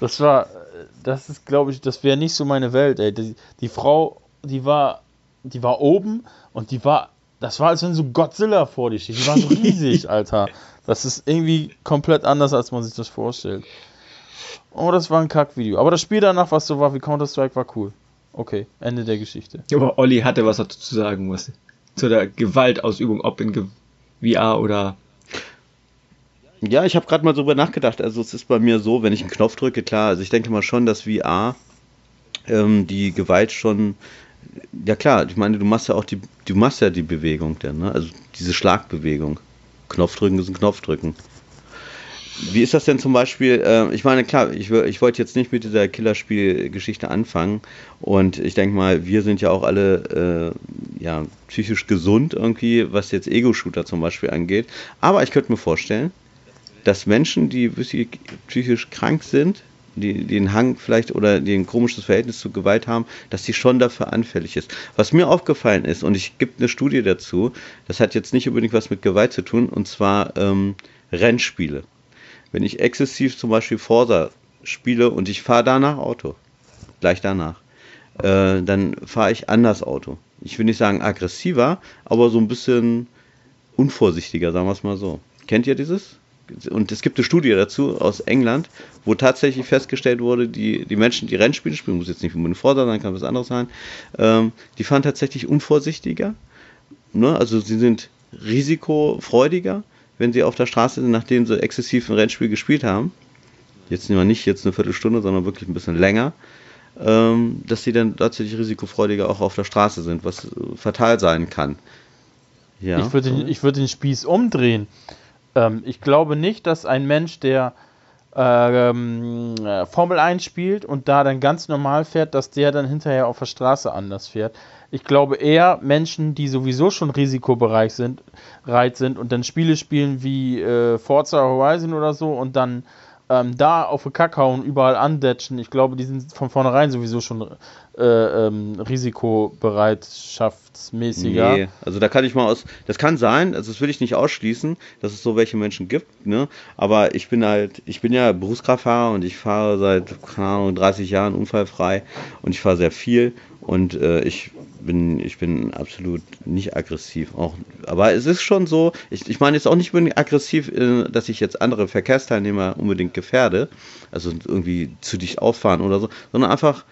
Das war, das ist, glaube ich, das wäre nicht so meine Welt, ey. Die, die Frau, die war, die war oben und die war, das war, als wenn so Godzilla vor dir steht. Die war so riesig, Alter. Das ist irgendwie komplett anders, als man sich das vorstellt. Oh, das war ein Kackvideo. Aber das Spiel danach, was so war wie Counter-Strike, war cool. Okay, Ende der Geschichte. Aber Olli hatte was dazu zu sagen, was zu der Gewaltausübung, ob in VR oder. Ja, ich habe gerade mal drüber nachgedacht. Also es ist bei mir so, wenn ich einen Knopf drücke, klar. Also ich denke mal schon, dass VR ähm, die Gewalt schon. Ja klar, ich meine, du machst ja auch die, du machst ja die Bewegung dann, ne? Also diese Schlagbewegung. Knopfdrücken ist ein Knopfdrücken. Wie ist das denn zum Beispiel? Äh, ich meine, klar, ich, ich wollte jetzt nicht mit dieser Killerspiel-Geschichte anfangen. Und ich denke mal, wir sind ja auch alle äh, ja, psychisch gesund irgendwie, was jetzt Ego-Shooter zum Beispiel angeht. Aber ich könnte mir vorstellen, dass Menschen, die psychisch krank sind, die den Hang vielleicht oder ein komisches Verhältnis zu Gewalt haben, dass die schon dafür anfällig ist. Was mir aufgefallen ist, und ich gibt eine Studie dazu, das hat jetzt nicht unbedingt was mit Gewalt zu tun, und zwar ähm, Rennspiele wenn ich exzessiv zum Beispiel Forsa spiele und ich fahre danach Auto, gleich danach, äh, dann fahre ich anders Auto. Ich will nicht sagen aggressiver, aber so ein bisschen unvorsichtiger, sagen wir es mal so. Kennt ihr dieses? Und es gibt eine Studie dazu aus England, wo tatsächlich festgestellt wurde, die, die Menschen, die Rennspiele spielen, muss jetzt nicht unbedingt Forsa sein, kann was anderes sein, ähm, die fahren tatsächlich unvorsichtiger. Ne? Also sie sind risikofreudiger wenn sie auf der Straße sind, nachdem sie exzessiv ein Rennspiel gespielt haben, jetzt nicht jetzt eine Viertelstunde, sondern wirklich ein bisschen länger, ähm, dass sie dann tatsächlich risikofreudiger auch auf der Straße sind, was fatal sein kann. Ja. Ich würde den, würd den Spieß umdrehen. Ähm, ich glaube nicht, dass ein Mensch, der ähm, äh, Formel 1 spielt und da dann ganz normal fährt, dass der dann hinterher auf der Straße anders fährt. Ich glaube eher Menschen, die sowieso schon risikobereit sind, sind und dann Spiele spielen wie äh, Forza Horizon oder so und dann ähm, da auf den Kack hauen, überall andetschen. Ich glaube, die sind von vornherein sowieso schon äh, ähm, risikobereitschaftsmäßiger. Nee, also da kann ich mal aus, das kann sein, also das will ich nicht ausschließen, dass es so welche Menschen gibt, ne? Aber ich bin halt, ich bin ja Berufskraftfahrer und ich fahre seit, keine Ahnung, 30 Jahren unfallfrei und ich fahre sehr viel und äh, ich bin, ich bin absolut nicht aggressiv. Auch, aber es ist schon so, ich, ich meine jetzt auch nicht aggressiv, äh, dass ich jetzt andere Verkehrsteilnehmer unbedingt gefährde, also irgendwie zu dicht auffahren oder so, sondern einfach,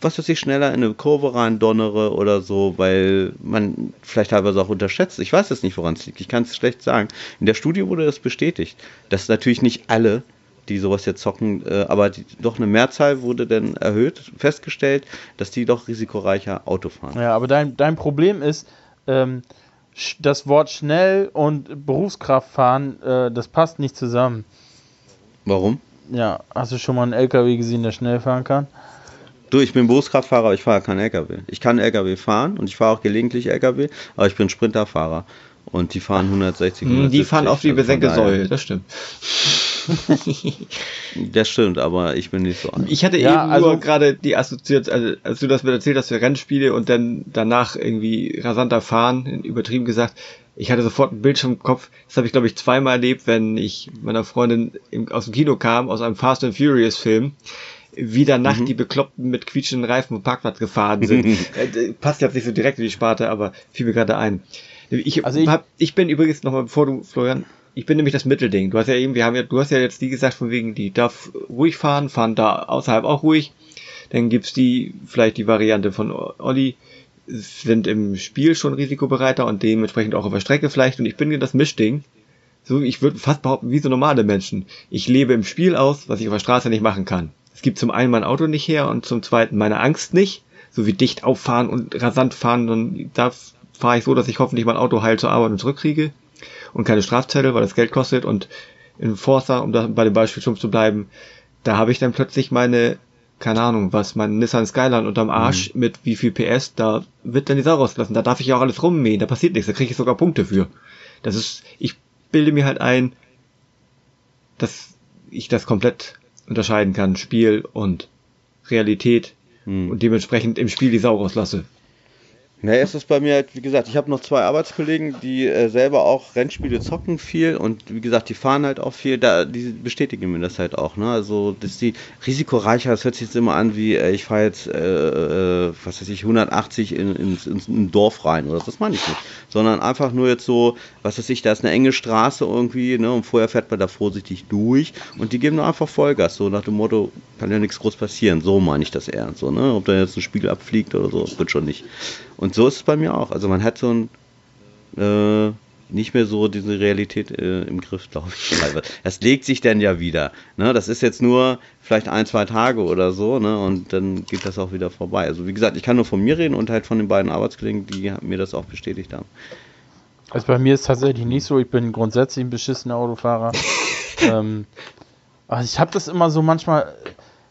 was weiß ich, schneller in eine Kurve rein donnere oder so, weil man vielleicht teilweise auch unterschätzt. Ich weiß jetzt nicht, woran es liegt. Ich kann es schlecht sagen. In der Studie wurde das bestätigt, dass natürlich nicht alle die sowas jetzt zocken, äh, aber die, doch eine Mehrzahl wurde dann erhöht, festgestellt, dass die doch risikoreicher Auto fahren. Ja, aber dein, dein Problem ist, ähm, das Wort schnell und Berufskraft fahren, äh, das passt nicht zusammen. Warum? Ja, hast du schon mal einen LKW gesehen, der schnell fahren kann? Du, ich bin Berufskraftfahrer, aber ich fahre keinen LKW. Ich kann LKW fahren und ich fahre auch gelegentlich LKW, aber ich bin Sprinterfahrer. Und die fahren 160. 170, die fahren auf die also besenkte Säule, das stimmt. das stimmt, aber ich bin nicht so alt. Ich hatte ja, eben also nur gerade die assoziiert, also als du das mir erzählt hast für Rennspiele und dann danach irgendwie rasanter fahren, übertrieben gesagt, ich hatte sofort einen Bildschirm im Kopf. Das habe ich, glaube ich, zweimal erlebt, wenn ich meiner Freundin im, aus dem Kino kam, aus einem Fast and Furious Film wie danach mhm. die Bekloppten mit quietschenden Reifen und Parkplatz gefahren sind. äh, passt jetzt nicht so direkt in die Sparte, aber fiel mir gerade ein. Ich, also ich, hab, ich bin übrigens nochmal, bevor du, Florian, ich bin nämlich das Mittelding. Du hast ja eben, wir haben ja, du hast ja jetzt die gesagt, von wegen, die darf ruhig fahren, fahren da außerhalb auch ruhig. Dann gibt's die, vielleicht die Variante von Olli, sind im Spiel schon risikobereiter und dementsprechend auch auf der Strecke vielleicht. Und ich bin das Mischding. So, ich würde fast behaupten, wie so normale Menschen. Ich lebe im Spiel aus, was ich auf der Straße nicht machen kann. Es gibt zum einen mein Auto nicht her und zum zweiten meine Angst nicht. So wie dicht auffahren und rasant fahren, dann da fahre ich so, dass ich hoffentlich mein Auto heil zur Arbeit und zurückkriege und keine Strafzettel, weil das Geld kostet und in Forza, um da bei dem Beispiel schon zu bleiben, da habe ich dann plötzlich meine, keine Ahnung, was, mein Nissan Skyline unterm Arsch mhm. mit wie viel PS, da wird dann die Sau rausgelassen. Da darf ich ja auch alles rummähen, da passiert nichts, da kriege ich sogar Punkte für. Das ist, ich bilde mir halt ein, dass ich das komplett unterscheiden kann, Spiel und Realität mhm. und dementsprechend im Spiel die Sau rauslasse. Naja, es ist bei mir halt, wie gesagt, ich habe noch zwei Arbeitskollegen, die äh, selber auch Rennspiele zocken viel und wie gesagt, die fahren halt auch viel, da, die bestätigen mir das halt auch, ne? Also, dass die risikoreicher, das hört sich jetzt immer an wie, äh, ich fahre jetzt, äh, äh, was weiß ich, 180 in, in, in, in ein Dorf rein oder das meine ich nicht. Sondern einfach nur jetzt so, was weiß ich, da ist eine enge Straße irgendwie, ne? Und vorher fährt man da vorsichtig durch und die geben nur einfach Vollgas, so nach dem Motto, kann ja nichts groß passieren. So meine ich das eher, so, ne? Ob da jetzt ein Spiegel abfliegt oder so, wird schon nicht. Und so ist es bei mir auch. Also man hat so ein äh, nicht mehr so diese Realität äh, im Griff, glaube ich. Das legt sich dann ja wieder. Ne? Das ist jetzt nur vielleicht ein, zwei Tage oder so, ne? Und dann geht das auch wieder vorbei. Also wie gesagt, ich kann nur von mir reden und halt von den beiden Arbeitskollegen, die mir das auch bestätigt haben. Also bei mir ist es tatsächlich nicht so. Ich bin grundsätzlich ein beschissener Autofahrer. ähm, also ich habe das immer so manchmal.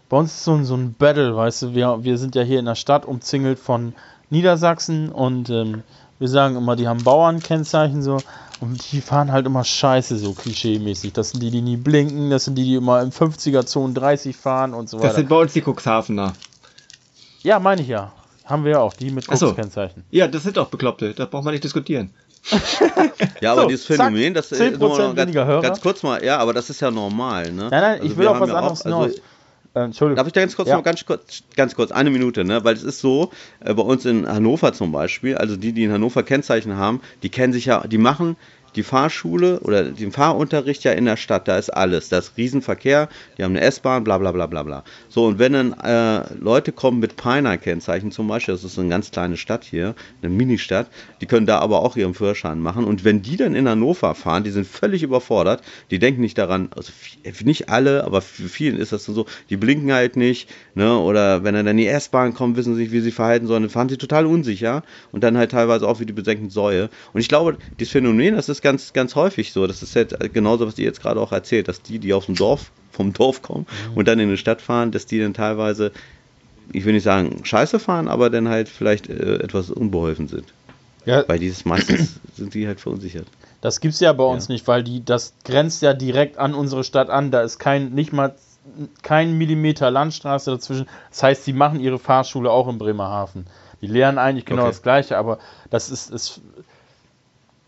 Bei uns ist so ein, so ein Battle, weißt du. Wir, wir sind ja hier in der Stadt umzingelt von Niedersachsen und ähm, wir sagen immer, die haben Bauernkennzeichen so und die fahren halt immer scheiße, so klischee-mäßig. Das sind die, die nie blinken, das sind die, die immer im 50er-Zonen 30 fahren und so weiter. Das sind bei uns die Cuxhavener. Ja, meine ich ja. Haben wir ja auch, die mit Cux-Kennzeichen. So. Ja, das sind doch Bekloppte, da braucht man nicht diskutieren. ja, aber so, dieses Phänomen, zack, das ist ganz, ganz, kurz mal, ja, aber das ist ja normal, ne? Nein, nein, also ich will auf was anderes auch, also, äh, Entschuldigung. Darf ich da ganz kurz ja. noch ganz kurz, ganz kurz, eine Minute, ne? Weil es ist so, äh, bei uns in Hannover zum Beispiel, also die, die in Hannover Kennzeichen haben, die kennen sich ja, die machen die Fahrschule oder den Fahrunterricht ja in der Stadt, da ist alles. Da ist Riesenverkehr, die haben eine S-Bahn, bla bla bla bla bla. So, und wenn dann äh, Leute kommen mit Piner-Kennzeichen zum Beispiel, das ist eine ganz kleine Stadt hier, eine Ministadt, die können da aber auch ihren Führerschein machen. Und wenn die dann in Hannover fahren, die sind völlig überfordert, die denken nicht daran, also nicht alle, aber für vielen ist das so, die blinken halt nicht, ne? Oder wenn dann in die S-Bahn kommt, wissen sie nicht, wie sie verhalten sollen, dann fahren sie total unsicher und dann halt teilweise auch wie die besenkten Säue. Und ich glaube, dieses Phänomen, das ist ganz, ganz häufig so. Das ist halt genauso, was ihr jetzt gerade auch erzählt, dass die, die aus dem Dorf vom Dorf kommen mhm. und dann in die Stadt fahren, dass die dann teilweise, ich will nicht sagen scheiße fahren, aber dann halt vielleicht äh, etwas unbeholfen sind. Ja. Weil dieses meistens sind die halt verunsichert. Das gibt es ja bei uns ja. nicht, weil die, das grenzt ja direkt an unsere Stadt an. Da ist kein, nicht mal kein Millimeter Landstraße dazwischen. Das heißt, sie machen ihre Fahrschule auch in Bremerhaven. Die lernen eigentlich genau okay. das Gleiche, aber das ist, es,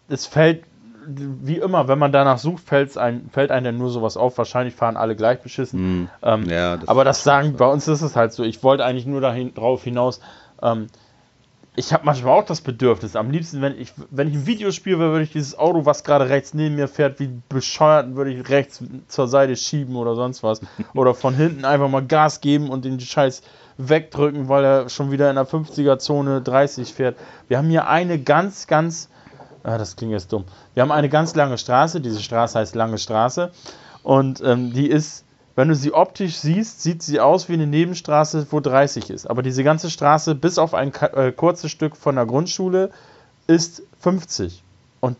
es fällt, wie immer, wenn man danach sucht, fällt's ein, fällt einem nur sowas auf. Wahrscheinlich fahren alle gleich beschissen. Mm, ähm, ja, das aber das sagen, bei uns ist es halt so. Ich wollte eigentlich nur dahin, darauf hinaus, ähm, ich habe manchmal auch das Bedürfnis. Am liebsten, wenn ich, wenn ich ein Video spiele, würde ich dieses Auto, was gerade rechts neben mir fährt, wie bescheuert, würde ich rechts zur Seite schieben oder sonst was. Oder von hinten einfach mal Gas geben und den Scheiß wegdrücken, weil er schon wieder in der 50er-Zone 30 fährt. Wir haben hier eine ganz, ganz, ah, das klingt jetzt dumm. Wir haben eine ganz lange Straße. Diese Straße heißt Lange Straße. Und ähm, die ist wenn du sie optisch siehst, sieht sie aus wie eine Nebenstraße, wo 30 ist. Aber diese ganze Straße, bis auf ein äh, kurzes Stück von der Grundschule, ist 50. Und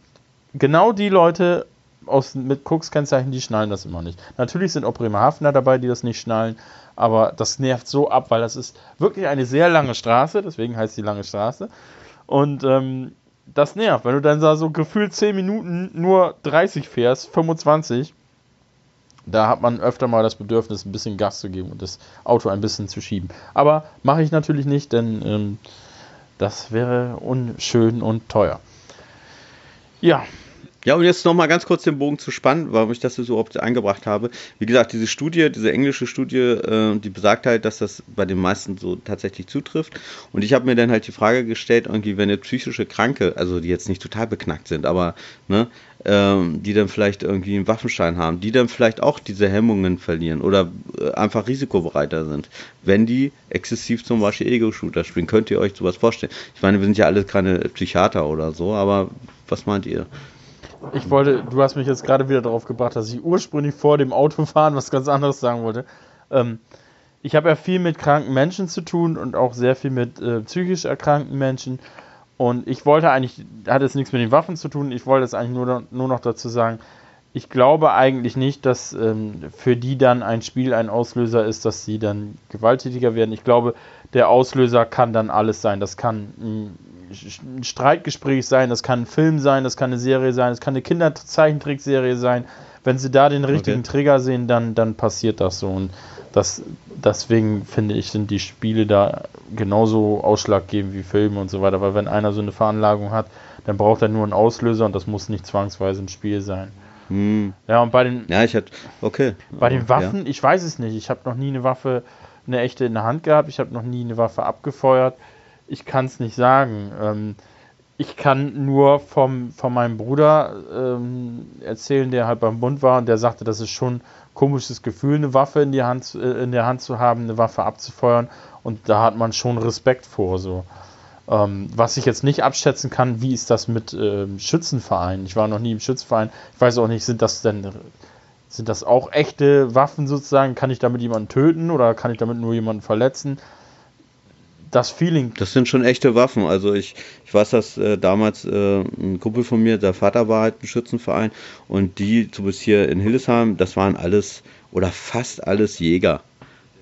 genau die Leute aus, mit Cooks-Kennzeichen, die schnallen das immer nicht. Natürlich sind auch Bremerhavener dabei, die das nicht schnallen, aber das nervt so ab, weil das ist wirklich eine sehr lange Straße, deswegen heißt sie lange Straße. Und ähm, das nervt, wenn du dann da so gefühlt 10 Minuten nur 30 fährst, 25 da hat man öfter mal das Bedürfnis, ein bisschen Gas zu geben und das Auto ein bisschen zu schieben. Aber mache ich natürlich nicht, denn ähm, das wäre unschön und teuer. Ja, ja, und jetzt nochmal ganz kurz den Bogen zu spannen, warum ich das so überhaupt eingebracht habe. Wie gesagt, diese Studie, diese englische Studie, äh, die besagt halt, dass das bei den meisten so tatsächlich zutrifft. Und ich habe mir dann halt die Frage gestellt, irgendwie, wenn eine psychische Kranke, also die jetzt nicht total beknackt sind, aber ne, ähm, die dann vielleicht irgendwie einen Waffenschein haben, die dann vielleicht auch diese Hemmungen verlieren oder äh, einfach risikobereiter sind, wenn die exzessiv zum Beispiel Ego-Shooter spielen. Könnt ihr euch sowas vorstellen? Ich meine, wir sind ja alle keine Psychiater oder so, aber was meint ihr? Ich wollte, du hast mich jetzt gerade wieder darauf gebracht, dass ich ursprünglich vor dem Autofahren was ganz anderes sagen wollte. Ähm, ich habe ja viel mit kranken Menschen zu tun und auch sehr viel mit äh, psychisch erkrankten Menschen. Und ich wollte eigentlich, hat es nichts mit den Waffen zu tun, ich wollte es eigentlich nur, nur noch dazu sagen, ich glaube eigentlich nicht, dass ähm, für die dann ein Spiel ein Auslöser ist, dass sie dann gewalttätiger werden. Ich glaube, der Auslöser kann dann alles sein. Das kann ein, ein Streitgespräch sein, das kann ein Film sein, das kann eine Serie sein, das kann eine Kinderzeichentrickserie sein. Wenn sie da den richtigen okay. Trigger sehen, dann, dann passiert das so. Und das, deswegen finde ich, sind die Spiele da genauso ausschlaggebend wie Filme und so weiter, weil wenn einer so eine Veranlagung hat, dann braucht er nur einen Auslöser und das muss nicht zwangsweise ein Spiel sein. Hm. Ja, und bei den. Ja, ich hatte. Okay. Bei den Waffen, ja. ich weiß es nicht. Ich habe noch nie eine Waffe, eine echte in der Hand gehabt. Ich habe noch nie eine Waffe abgefeuert. Ich kann es nicht sagen. Ähm, ich kann nur vom, von meinem Bruder ähm, erzählen, der halt beim Bund war und der sagte, das ist schon komisches Gefühl, eine Waffe in, die Hand, äh, in der Hand zu haben, eine Waffe abzufeuern. Und da hat man schon Respekt vor. So. Ähm, was ich jetzt nicht abschätzen kann, wie ist das mit ähm, Schützenvereinen? Ich war noch nie im Schützenverein. Ich weiß auch nicht, sind das denn sind das auch echte Waffen sozusagen? Kann ich damit jemanden töten oder kann ich damit nur jemanden verletzen? Das Feeling. Das sind schon echte Waffen. Also ich, ich weiß, dass äh, damals äh, ein Kumpel von mir, der Vater war halt ein Schützenverein und die, zumindest hier in Hildesheim, das waren alles oder fast alles Jäger,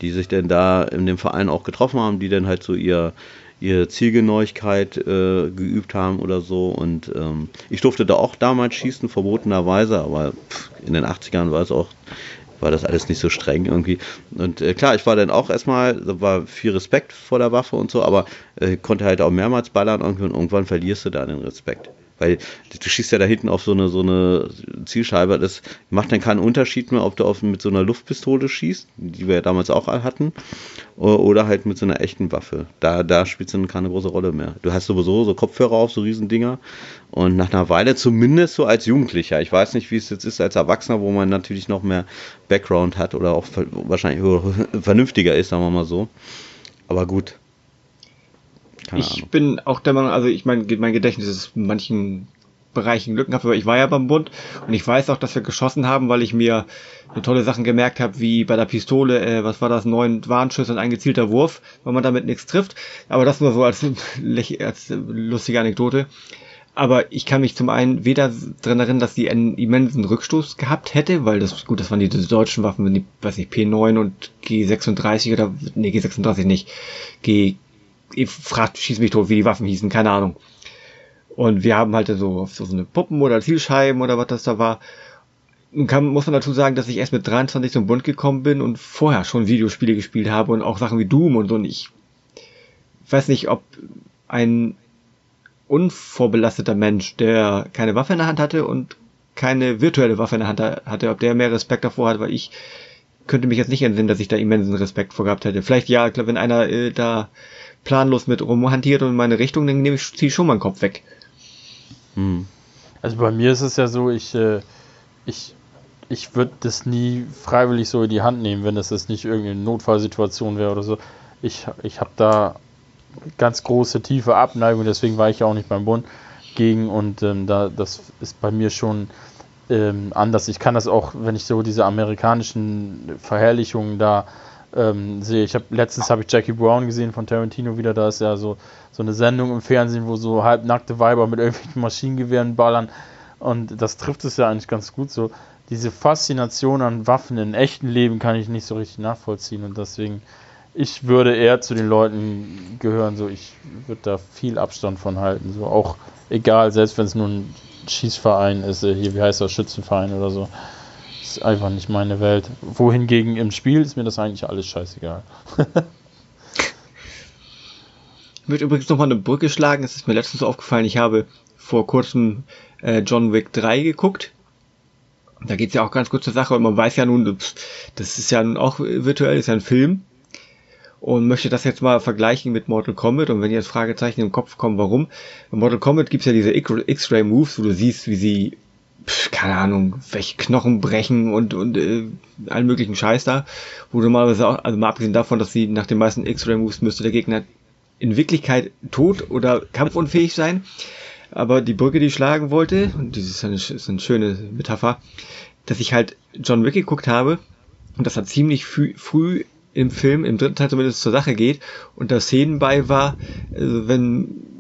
die sich denn da in dem Verein auch getroffen haben, die dann halt so ihr, ihre Zielgenauigkeit äh, geübt haben oder so. Und ähm, ich durfte da auch damals schießen, verbotenerweise, aber pff, in den 80ern war es auch war das alles nicht so streng irgendwie. Und äh, klar, ich war dann auch erstmal, da war viel Respekt vor der Waffe und so, aber äh, konnte halt auch mehrmals ballern irgendwie und irgendwann verlierst du da den Respekt. Weil du schießt ja da hinten auf so eine, so eine Zielscheibe, das macht dann keinen Unterschied mehr, ob du auf, mit so einer Luftpistole schießt, die wir ja damals auch hatten, oder halt mit so einer echten Waffe. Da, da spielt es dann keine große Rolle mehr. Du hast sowieso so Kopfhörer auf, so Riesendinger. Und nach einer Weile, zumindest so als Jugendlicher, ich weiß nicht, wie es jetzt ist als Erwachsener, wo man natürlich noch mehr Background hat oder auch wahrscheinlich vernünftiger ist, sagen wir mal so. Aber gut, keine ich Ahnung. bin auch der Meinung, also ich meine, mein Gedächtnis ist in manchen Bereichen lückenhaft, aber ich war ja beim Bund und ich weiß auch, dass wir geschossen haben, weil ich mir tolle Sachen gemerkt habe, wie bei der Pistole, äh, was war das, neun Warnschüsse und ein gezielter Wurf, weil man damit nichts trifft. Aber das nur so als, als lustige Anekdote. Aber ich kann mich zum einen weder dran erinnern, dass sie einen immensen Rückstoß gehabt hätte, weil das, gut, das waren die deutschen Waffen, die, weiß ich, P9 und G36 oder, nee, G36 nicht. G, fragt, schieß mich tot, wie die Waffen hießen, keine Ahnung. Und wir haben halt so, so eine Puppen oder Zielscheiben oder was das da war. Nun kann, muss man dazu sagen, dass ich erst mit 23 zum Bund gekommen bin und vorher schon Videospiele gespielt habe und auch Sachen wie Doom und so. Und ich weiß nicht, ob ein unvorbelasteter Mensch, der keine Waffe in der Hand hatte und keine virtuelle Waffe in der Hand hatte, ob der mehr Respekt davor hat, weil ich könnte mich jetzt nicht entsinnen, dass ich da immensen Respekt vor gehabt hätte. Vielleicht ja, ich glaube, wenn einer äh, da planlos mit rumhantiert und in meine Richtung, dann nehme ich, ziehe schon meinen Kopf weg. Hm. Also bei mir ist es ja so, ich, äh, ich, ich würde das nie freiwillig so in die Hand nehmen, wenn das jetzt nicht irgendeine Notfallsituation wäre oder so. Ich, ich habe da ganz große, tiefe Abneigung, deswegen war ich ja auch nicht beim Bund gegen und ähm, da, das ist bei mir schon ähm, anders. Ich kann das auch, wenn ich so diese amerikanischen Verherrlichungen da ähm, sehe. Ich habe letztens habe ich Jackie Brown gesehen von Tarantino wieder. Da ist ja so so eine Sendung im Fernsehen, wo so halbnackte Weiber mit irgendwelchen Maschinengewehren ballern und das trifft es ja eigentlich ganz gut so. Diese Faszination an Waffen im echten Leben kann ich nicht so richtig nachvollziehen und deswegen ich würde eher zu den Leuten gehören, so ich würde da viel Abstand von halten, so auch egal, selbst wenn es nur ein Schießverein ist, äh, hier wie heißt das Schützenverein oder so ist einfach nicht meine Welt. Wohingegen im Spiel ist mir das eigentlich alles scheißegal. Wird übrigens nochmal eine Brücke schlagen. Es ist mir letztens aufgefallen, ich habe vor kurzem äh, John Wick 3 geguckt. Da geht's ja auch ganz kurz zur Sache und man weiß ja nun, das ist ja nun auch virtuell, ist ja ein Film. Und möchte das jetzt mal vergleichen mit Mortal Kombat. Und wenn jetzt Fragezeichen im Kopf kommen, warum? Bei Mortal Kombat gibt's ja diese X-Ray Moves, wo du siehst, wie sie keine Ahnung, welche Knochen brechen und, und äh, allen möglichen Scheiß da. Wo normalerweise auch, also mal abgesehen davon, dass sie nach den meisten X-Ray-Moves müsste der Gegner in Wirklichkeit tot oder kampfunfähig sein. Aber die Brücke, die ich schlagen wollte, und das ist eine, ist eine schöne Metapher, dass ich halt John Wick geguckt habe und das hat ziemlich früh, früh im Film, im dritten Teil zumindest zur Sache geht und da Szenen bei war, also wenn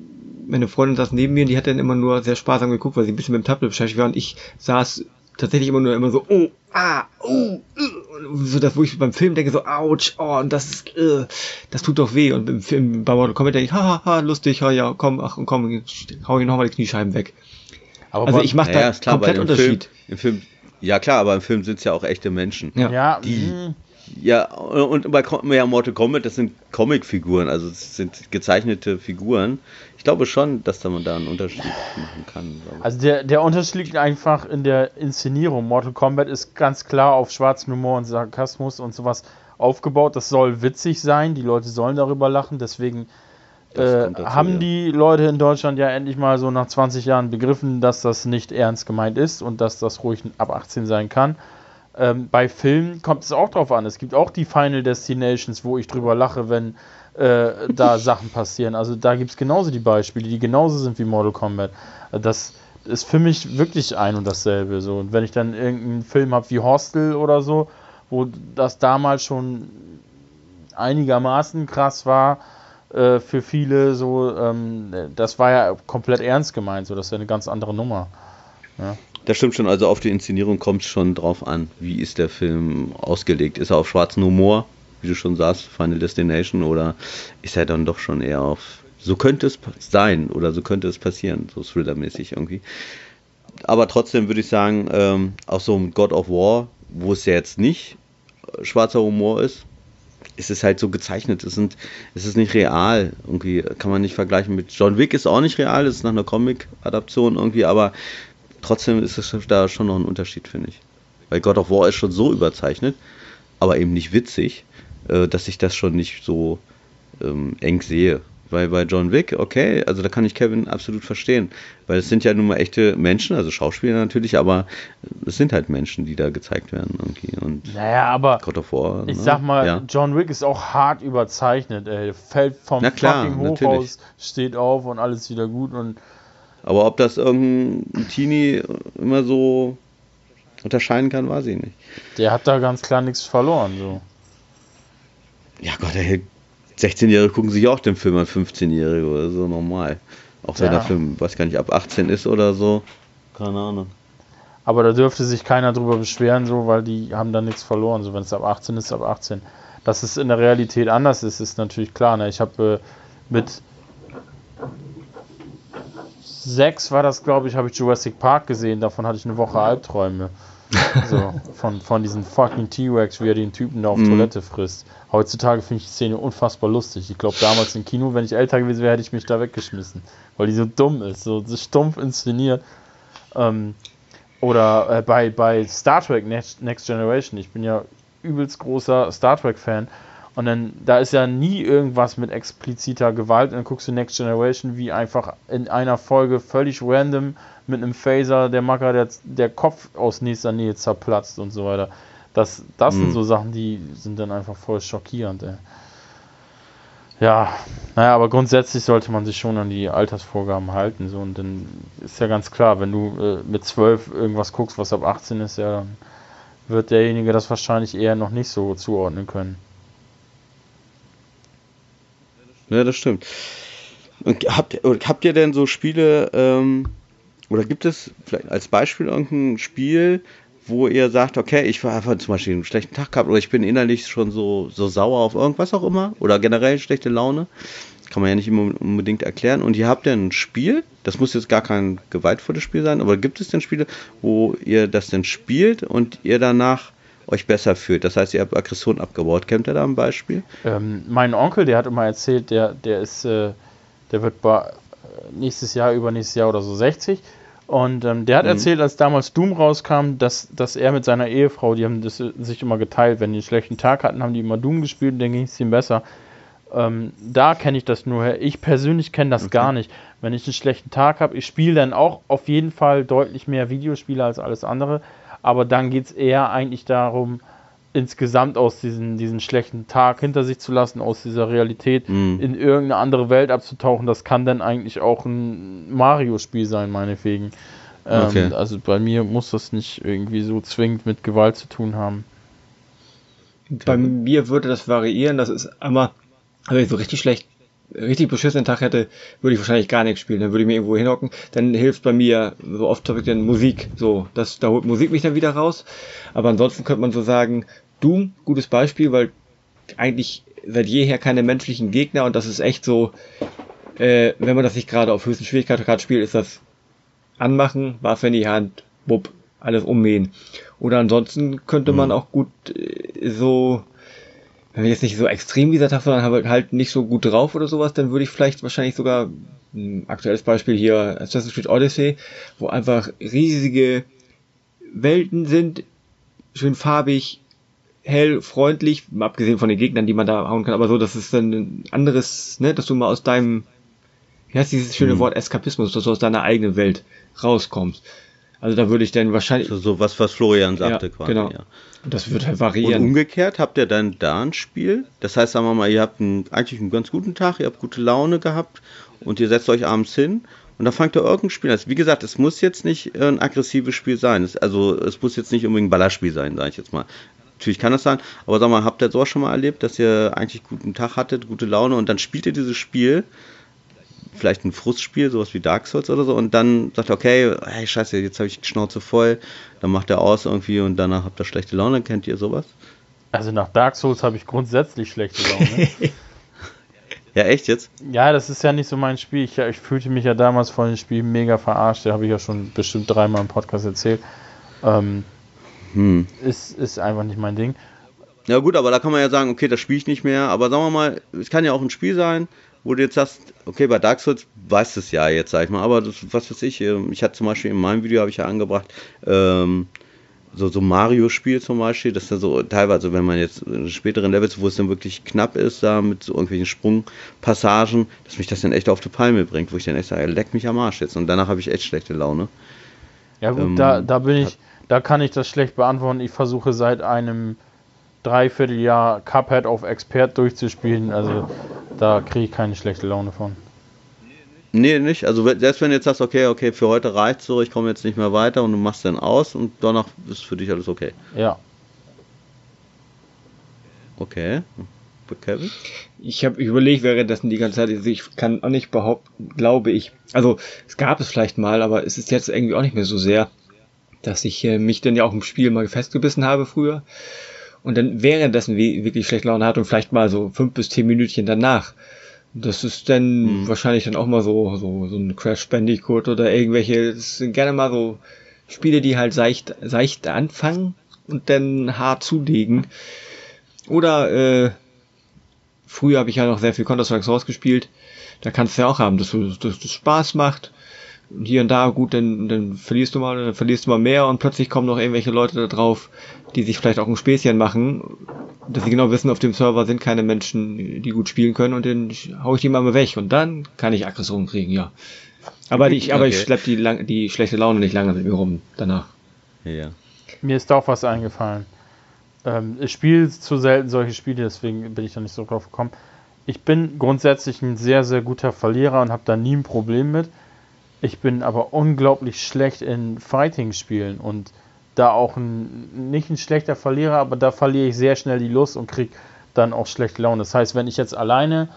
meine Freundin saß neben mir und die hat dann immer nur sehr sparsam geguckt, weil sie ein bisschen mit dem Tablet beschäftigt war und ich saß tatsächlich immer nur immer so, oh, ah, oh, uh, so das, wo ich beim Film denke, so, ouch, oh, und das ist, uh, das tut doch weh. Und im Film, bei Mortal Kombat denke ich, haha, ha, lustig, ha, ja, komm, ach, komm, hau ich nochmal die Kniescheiben weg. Aber also ich mache da ja, klar, komplett Unterschied. Film, im Film, ja klar, aber im Film sind es ja auch echte Menschen. Ja. Die, mhm. Ja, und bei ja, Mortal Kombat, das sind Comicfiguren, also es sind gezeichnete Figuren. Ich glaube schon, dass da man da einen Unterschied machen kann. Also der, der Unterschied liegt einfach in der Inszenierung. Mortal Kombat ist ganz klar auf schwarzen Humor und Sarkasmus und sowas aufgebaut. Das soll witzig sein, die Leute sollen darüber lachen, deswegen äh, dazu, haben ja. die Leute in Deutschland ja endlich mal so nach 20 Jahren begriffen, dass das nicht ernst gemeint ist und dass das ruhig ab 18 sein kann. Ähm, bei Filmen kommt es auch drauf an. Es gibt auch die Final Destinations, wo ich drüber lache, wenn äh, da Sachen passieren. Also da gibt es genauso die Beispiele, die genauso sind wie Mortal Kombat. Das ist für mich wirklich ein und dasselbe. So. Und wenn ich dann irgendeinen Film habe wie Hostel oder so, wo das damals schon einigermaßen krass war äh, für viele, so, ähm, das war ja komplett ernst gemeint, so das ist ja eine ganz andere Nummer. Ja. Das stimmt schon, also auf die Inszenierung kommt es schon drauf an. Wie ist der Film ausgelegt? Ist er auf schwarzen Humor, wie du schon sagst, Final Destination, oder ist er dann doch schon eher auf so könnte es sein oder so könnte es passieren, so thrillermäßig irgendwie. Aber trotzdem würde ich sagen, ähm, auch so ein God of War, wo es ja jetzt nicht äh, schwarzer Humor ist, ist es halt so gezeichnet. Es, sind, es ist nicht real. Irgendwie kann man nicht vergleichen mit John Wick ist auch nicht real, es ist nach einer Comic-Adaption irgendwie, aber trotzdem ist es da schon noch ein Unterschied, finde ich. Weil God of War ist schon so überzeichnet, aber eben nicht witzig, äh, dass ich das schon nicht so ähm, eng sehe. Weil bei John Wick, okay, also da kann ich Kevin absolut verstehen. Weil es sind ja nun mal echte Menschen, also Schauspieler natürlich, aber es sind halt Menschen, die da gezeigt werden irgendwie. Und naja, aber God of War, ich ne? sag mal, ja. John Wick ist auch hart überzeichnet, ey. Fällt vom Na klar, fucking Hochhaus, natürlich. steht auf und alles wieder gut und aber ob das irgendein Teenie immer so unterscheiden kann, weiß ich nicht. Der hat da ganz klar nichts verloren, so. Ja Gott, ey, 16-Jährige gucken sich auch den Film an 15-Jährige oder so normal. Auch wenn Ja. der Film, weiß gar nicht, ab 18 ist oder so. Keine Ahnung. Aber da dürfte sich keiner drüber beschweren, so, weil die haben da nichts verloren. So, wenn es ab 18 ist, ab 18. Dass es in der Realität anders ist, ist natürlich klar. Ne? Ich habe äh, mit sechs war das, glaube ich, habe ich Jurassic Park gesehen. Davon hatte ich eine Woche Albträume. So, von, von diesem fucking T-Rex, wie er den Typen da auf Mhm. Toilette frisst. Heutzutage finde ich die Szene unfassbar lustig. Ich glaube, damals im Kino, wenn ich älter gewesen wäre, hätte ich mich da weggeschmissen. Weil die so dumm ist, so, so stumpf inszeniert. Ähm, oder äh, bei, bei Star Trek Next, Next Generation. Ich bin ja übelst großer Star Trek-Fan. Und dann, da ist ja nie irgendwas mit expliziter Gewalt. Und dann guckst du Next Generation, wie einfach in einer Folge völlig random mit einem Phaser der Macker der, der Kopf aus nächster Nähe zerplatzt und so weiter. Das, das sind Mhm. so Sachen, die sind dann einfach voll schockierend, ey. Ja, naja, aber grundsätzlich sollte man sich schon an die Altersvorgaben halten. So, und dann ist ja ganz klar, wenn du äh, mit 12 irgendwas guckst, was ab 18 ist, ja, dann wird derjenige das wahrscheinlich eher noch nicht so zuordnen können. Ja, das stimmt. Und habt, ihr- habt ihr denn so Spiele, ähm, oder gibt es vielleicht als Beispiel irgendein Spiel, wo ihr sagt, okay, ich war einfach zum Beispiel einen schlechten Tag gehabt oder ich bin innerlich schon so, so sauer auf irgendwas auch immer oder generell schlechte Laune? Kann man ja nicht immer unbedingt erklären. Und ihr habt ja ein Spiel, das muss jetzt gar kein gewaltvolles Spiel sein, aber gibt es denn Spiele, wo ihr das denn spielt und ihr danach euch besser fühlt? Das heißt, ihr habt Aggression abgebaut. Kennt ihr da ein Beispiel? Ähm, mein Onkel, der hat immer erzählt, der, der ist, äh, der wird nächstes Jahr, übernächstes Jahr oder so 60. Und ähm, der hat Mhm. erzählt, als damals Doom rauskam, dass, dass er mit seiner Ehefrau, die haben das sich immer geteilt, wenn die einen schlechten Tag hatten, haben die immer Doom gespielt und dann ging es ihm besser. Ähm, da kenne ich das nur her. Ich persönlich kenne das gar nicht. Wenn ich einen schlechten Tag habe, ich spiele dann auch auf jeden Fall deutlich mehr Videospiele als alles andere. Aber dann geht es eher eigentlich darum, insgesamt aus diesen, diesen schlechten Tag hinter sich zu lassen, aus dieser Realität Mhm. in irgendeine andere Welt abzutauchen. Das kann dann eigentlich auch ein Mario-Spiel sein, meinetwegen. Ähm, Okay. Also bei mir muss das nicht irgendwie so zwingend mit Gewalt zu tun haben. Bei mir würde das variieren. Das ist einmal, wenn ich so richtig schlecht, richtig beschissenen Tag hätte, würde ich wahrscheinlich gar nichts spielen. Dann würde ich mir irgendwo hinhocken. Dann hilft bei mir so oft habe ich dann Musik. So, das, da holt Musik mich dann wieder raus. Aber ansonsten könnte man so sagen, Doom, gutes Beispiel, weil eigentlich seit jeher keine menschlichen Gegner und das ist echt so, äh, wenn man das nicht gerade auf höchsten Schwierigkeitsgrad spielt, ist das anmachen, Waffe in die Hand, bupp, alles ummähen. Oder ansonsten könnte man auch gut äh, so, wenn wir jetzt nicht so extrem dieser Tag, sondern halt- halt nicht so gut drauf oder sowas, dann würde ich vielleicht wahrscheinlich sogar ein aktuelles Beispiel hier Assassin's Creed Odyssey, wo einfach riesige Welten sind, schön farbig, hell, freundlich, abgesehen von den Gegnern, die man da hauen kann, aber so, dass es dann ein anderes, ne, dass du mal aus deinem, wie heißt dieses schöne Mhm. Wort Eskapismus, dass du aus deiner eigenen Welt rauskommst. Also da würde ich dann wahrscheinlich, So, so was, was Florian sagte Ja, quasi. genau. Ja. das wird halt Und variieren. umgekehrt habt ihr dann da ein Spiel. Das heißt, sagen wir mal, ihr habt einen, eigentlich einen ganz guten Tag, ihr habt gute Laune gehabt und ihr setzt euch abends hin und dann fangt ihr irgendein Spiel an. Also, Wie gesagt, es muss jetzt nicht ein aggressives Spiel sein. Es, also es muss jetzt nicht unbedingt ein Ballerspiel sein, sage ich jetzt mal. Natürlich kann das sein, aber sag mal, habt ihr sowas schon mal erlebt, dass ihr eigentlich guten Tag hattet, gute Laune und dann spielt ihr dieses Spiel, vielleicht ein Frustspiel, sowas wie Dark Souls oder so, und dann sagt er, okay, hey, scheiße, jetzt habe ich die Schnauze voll, dann macht er aus irgendwie und danach habt ihr schlechte Laune, kennt ihr sowas? Also nach Dark Souls habe ich grundsätzlich schlechte Laune. Ja, echt jetzt? ja, das ist ja nicht so mein Spiel. Ich, ich fühlte mich ja damals von dem Spiel mega verarscht. Da habe ich ja schon bestimmt dreimal im Podcast erzählt. Ähm, Hm. ist, ist einfach nicht mein Ding. Ja gut, aber da kann man ja sagen, okay, das spiele ich nicht mehr. Aber sagen wir mal, es kann ja auch ein Spiel sein, wo du jetzt sagst, okay, bei Dark Souls weißt du es ja jetzt, sag ich mal, aber das, was weiß ich, ähm, ich hatte zum Beispiel in meinem Video, habe ich ja angebracht, ähm, so, so Mario-Spiel zum Beispiel, das ist ja so teilweise, wenn man jetzt in späteren Levels, wo es dann wirklich knapp ist, da mit so irgendwelchen Sprungpassagen, dass mich das dann echt auf die Palme bringt, wo ich dann echt sage, leck mich am Arsch jetzt. Und danach habe ich echt schlechte Laune. Ja gut, Ähm, da, da bin ich, da kann ich das schlecht beantworten. Ich versuche seit einem Dreivierteljahr Cuphead auf Expert durchzuspielen. Also da kriege ich keine schlechte Laune von. Nee, nicht. Also selbst wenn du jetzt sagst, okay, okay, für heute reicht's so, ich komme jetzt nicht mehr weiter und du machst dann aus und danach ist für dich alles okay. Ja. Okay. Kevin? Ich habe überlegt währenddessen die ganze Zeit, also ich kann auch nicht behaupten, glaube ich. Also es gab es vielleicht mal, aber es ist jetzt irgendwie auch nicht mehr so sehr, dass ich äh, mich dann ja auch im Spiel mal festgebissen habe früher und dann währenddessen wirklich schlecht Laune hatte und vielleicht mal so fünf bis zehn Minütchen danach. Das ist dann mhm. wahrscheinlich dann auch mal so, so, so ein Crash Bandicoot oder irgendwelche, das sind gerne mal so Spiele, die halt seicht, seicht anfangen und dann hart zulegen. Oder äh, früher habe ich ja noch sehr viel Counter-Strike Source gespielt. Da kannst du ja auch haben, dass du dass das Spaß macht. Und hier und da, gut, dann, dann verlierst du mal, dann verlierst du mal mehr und plötzlich kommen noch irgendwelche Leute da drauf, die sich vielleicht auch ein Späßchen machen, dass sie genau wissen, auf dem Server sind keine Menschen, die gut spielen können und dann hau ich die mal weg und dann kann ich Aggression kriegen, ja. Aber ich, aber okay. ich schlepp die, lang, die schlechte Laune nicht lange mit mir rum danach. Ja. Mir ist auch was eingefallen. Ähm, ich spiele zu selten solche Spiele, deswegen bin ich da nicht so drauf gekommen. Ich bin grundsätzlich ein sehr, sehr guter Verlierer und habe da nie ein Problem mit. Ich bin aber unglaublich schlecht in Fighting-Spielen und da auch ein, nicht ein schlechter Verlierer, aber da verliere ich sehr schnell die Lust und kriege dann auch schlechte Laune. Das heißt, wenn ich jetzt alleine,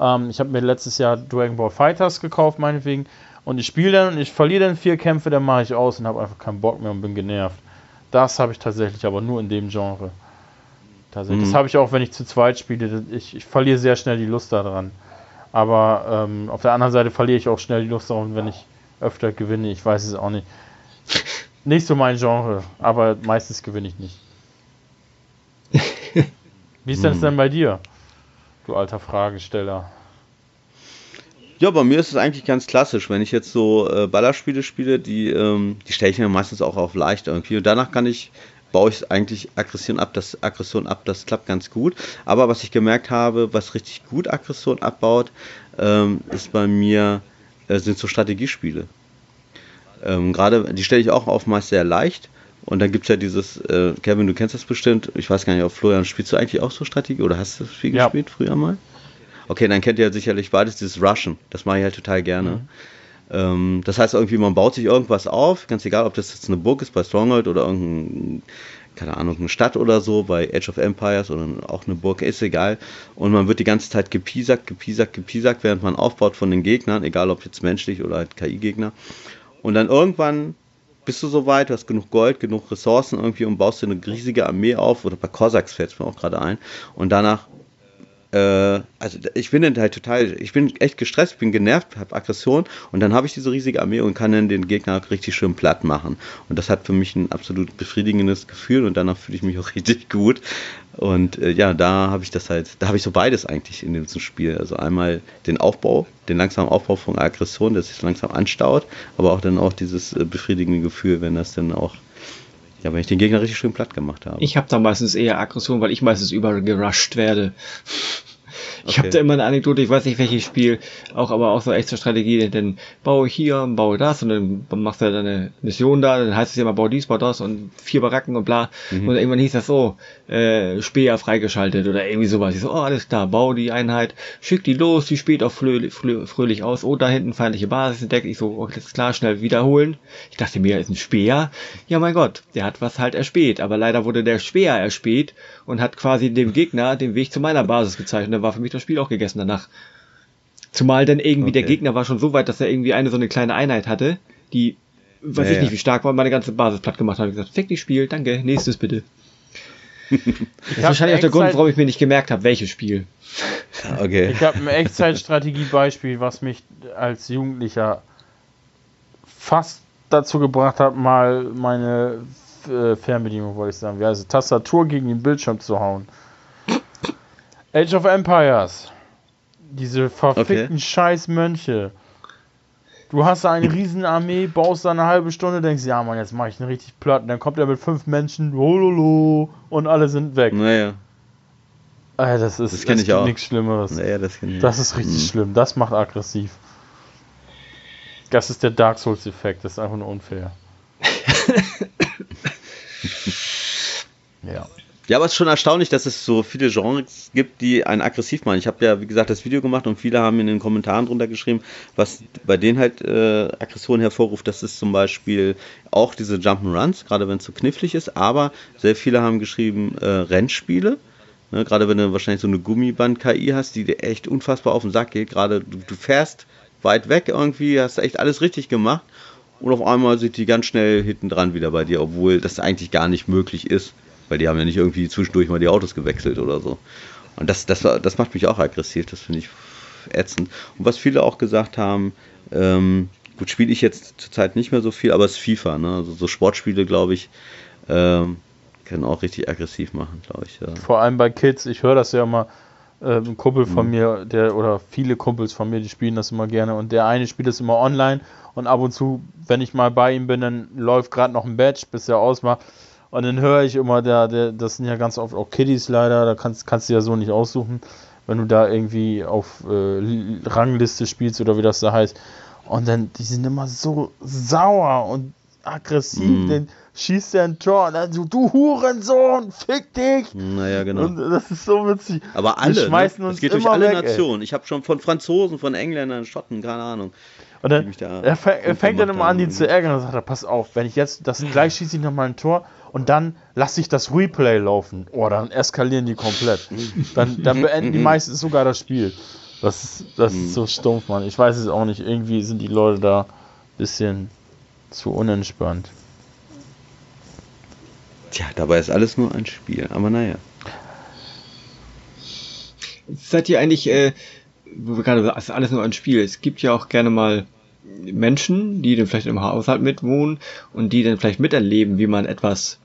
ähm, ich habe mir letztes Jahr Dragon Ball Fighters gekauft, meinetwegen, und ich spiele dann und ich verliere dann vier Kämpfe, dann mache ich aus und habe einfach keinen Bock mehr und bin genervt. Das habe ich tatsächlich aber nur in dem Genre. Tatsächlich. Mhm. Das habe ich auch, wenn ich zu zweit spiele. Ich, ich verliere sehr schnell die Lust daran. Aber ähm, auf der anderen Seite verliere ich auch schnell die Lust daran, wenn ich öfter gewinne. Ich weiß es auch nicht. Nicht so mein Genre, aber meistens gewinne ich nicht. Wie ist denn es denn bei dir, du alter Fragesteller? Ja, bei mir ist es eigentlich ganz klassisch. Wenn ich jetzt so äh, Ballerspiele spiele, die, ähm, die stelle ich mir meistens auch auf leicht irgendwie. Und danach kann ich, baue ich eigentlich Aggression ab, das Aggression ab, das klappt ganz gut. Aber was ich gemerkt habe, was richtig gut Aggression abbaut, ähm, ist bei mir, äh, sind so Strategiespiele. Ähm, Gerade, die stelle ich auch auf meist sehr leicht. Und dann gibt es ja dieses, äh, Kevin, du kennst das bestimmt, ich weiß gar nicht, ob Florian, spielst du eigentlich auch so Strategie oder hast du das viel ja. gespielt früher mal? Okay, dann kennt ihr sicherlich beides dieses Rushen. Das mache ich halt total gerne. Mhm. Ähm, das heißt irgendwie, man baut sich irgendwas auf, ganz egal, ob das jetzt eine Burg ist bei Stronghold oder irgendein, keine Ahnung, eine Stadt oder so, bei Age of Empires oder auch eine Burg, ist egal. Und man wird die ganze Zeit gepiesackt, gepiesackt, gepiesackt, während man aufbaut von den Gegnern, egal ob jetzt menschlich oder halt KI-Gegner. Und dann irgendwann bist du soweit, du hast genug Gold, genug Ressourcen irgendwie und baust dir eine riesige Armee auf, oder bei Cossacks fällt es mir auch gerade ein. Und danach also ich bin halt total, ich bin echt gestresst, bin genervt, habe Aggression und dann habe ich diese riesige Armee und kann dann den Gegner richtig schön platt machen. Und das hat für mich ein absolut befriedigendes Gefühl und danach fühle ich mich auch richtig gut. Und äh, ja, da habe ich das halt, da habe ich so beides eigentlich in diesem Spiel. Also einmal den Aufbau, den langsamen Aufbau von Aggression, der sich langsam anstaut, aber auch dann auch dieses äh, befriedigende Gefühl, wenn das dann auch ja, wenn ich den Gegner richtig schön platt gemacht habe. Ich habe da meistens eher Aggression, weil ich meistens übergerusht werde. Ich okay. habe da immer eine Anekdote, ich weiß nicht welches Spiel, auch aber auch so extra Strategie, denn baue hier, baue das und dann machst du deine Mission da, dann heißt es ja immer, bau dies, bau das und vier Baracken und bla. Mhm. Und irgendwann hieß das so, äh, Speer freigeschaltet oder irgendwie sowas. Ich so, oh, alles klar, bau die Einheit, schick die los, die spielt auch fröhlich, fröhlich aus. Oh, da hinten feindliche Basis entdeckt. Ich so, okay, ist klar, schnell wiederholen. Ich dachte mir, ist ein Speer. Ja, mein Gott, der hat was halt erspäht. Aber leider wurde der Speer erspäht und hat quasi dem Gegner den Weg zu meiner Basis gezeigt. Und dann war für mich das Spiel auch gegessen danach. Zumal dann irgendwie okay. der Gegner war schon so weit, dass er irgendwie eine so eine kleine Einheit hatte, die, weiß ja, ich nicht, wie stark war, meine ganze Basis platt gemacht hat. Ich gesagt, fick die Spiel, danke, nächstes bitte. das ist wahrscheinlich auch der Grund, warum ich mir nicht gemerkt habe, welches Spiel. Okay. Ich habe ein Echtzeitstrategie-Beispiel, was mich als Jugendlicher fast dazu gebracht hat, mal meine äh, Fernbedienung, wollte ich sagen, also Tastatur gegen den Bildschirm zu hauen. Age of Empires. Diese verfickten okay. Scheiß-Mönche. Du hast da eine riesen Armee, baust da eine halbe Stunde, denkst, ja Mann, jetzt mache ich einen richtig platt. Und dann kommt er mit fünf Menschen, hololo, und alle sind weg. Naja. Äh, das ist das kenn ich auch. nichts Schlimmeres. Naja, das, ich das ist richtig mhm. schlimm. Das macht aggressiv. Das ist der Dark Souls-Effekt. Das ist einfach nur unfair. ja. Ja, aber es ist schon erstaunlich, dass es so viele Genres gibt, die einen aggressiv machen. Ich habe ja, wie gesagt, das Video gemacht und viele haben in den Kommentaren drunter geschrieben, was bei denen halt äh, Aggression hervorruft. Das ist zum Beispiel auch diese Jump'n'Runs, gerade wenn es so knifflig ist. Aber sehr viele haben geschrieben äh, Rennspiele, Ne, gerade wenn du wahrscheinlich so eine Gummiband-KI hast, die dir echt unfassbar auf den Sack geht. Gerade du, du fährst weit weg irgendwie, hast echt alles richtig gemacht und auf einmal sind die ganz schnell hinten dran wieder bei dir, obwohl das eigentlich gar nicht möglich ist, weil die haben ja nicht irgendwie zwischendurch mal die Autos gewechselt oder so. Und das, das, das macht mich auch aggressiv, das finde ich ätzend. Und was viele auch gesagt haben, ähm, gut, spiele ich jetzt zurzeit nicht mehr so viel, aber es ist FIFA, ne? Also so Sportspiele, glaube ich, ähm, können auch richtig aggressiv machen, glaube ich. Ja. Vor allem bei Kids, ich höre das ja immer, äh, ein Kumpel von mhm. mir, der oder viele Kumpels von mir, die spielen das immer gerne und der eine spielt das immer online und ab und zu, wenn ich mal bei ihm bin, dann läuft gerade noch ein Badge, bis er ausmacht. Und dann höre ich immer, der, der, das sind ja ganz oft auch Kiddies leider, da kannst, kannst du ja so nicht aussuchen, wenn du da irgendwie auf äh, Rangliste spielst oder wie das da heißt. Und dann, die sind immer so sauer und aggressiv. Mm. Dann schießt er ein Tor und dann so, du Hurensohn, fick dich. Naja, genau. Und das ist so witzig. Aber alle, ne? das geht durch alle weg, Nationen. Ey. Ich habe schon von Franzosen, von Engländern, Schotten, keine Ahnung. Und dann, da er, fängt dann immer an, die zu ärgern und sagt, er, pass auf, wenn ich jetzt, das gleich schieße ich nochmal ein Tor und dann lasse ich das Replay laufen. Oh, dann eskalieren die komplett. Dann, dann beenden die meistens sogar das Spiel. Das, das ist so stumpf, Mann. Ich weiß es auch nicht. Irgendwie sind die Leute da ein bisschen zu unentspannt. Tja, dabei ist alles nur ein Spiel, aber naja. Seid ihr eigentlich, äh, wo wir gerade sagen, ist alles nur ein Spiel. Es gibt ja auch gerne mal Menschen, die dann vielleicht im Haushalt mitwohnen und die dann vielleicht miterleben, wie man etwas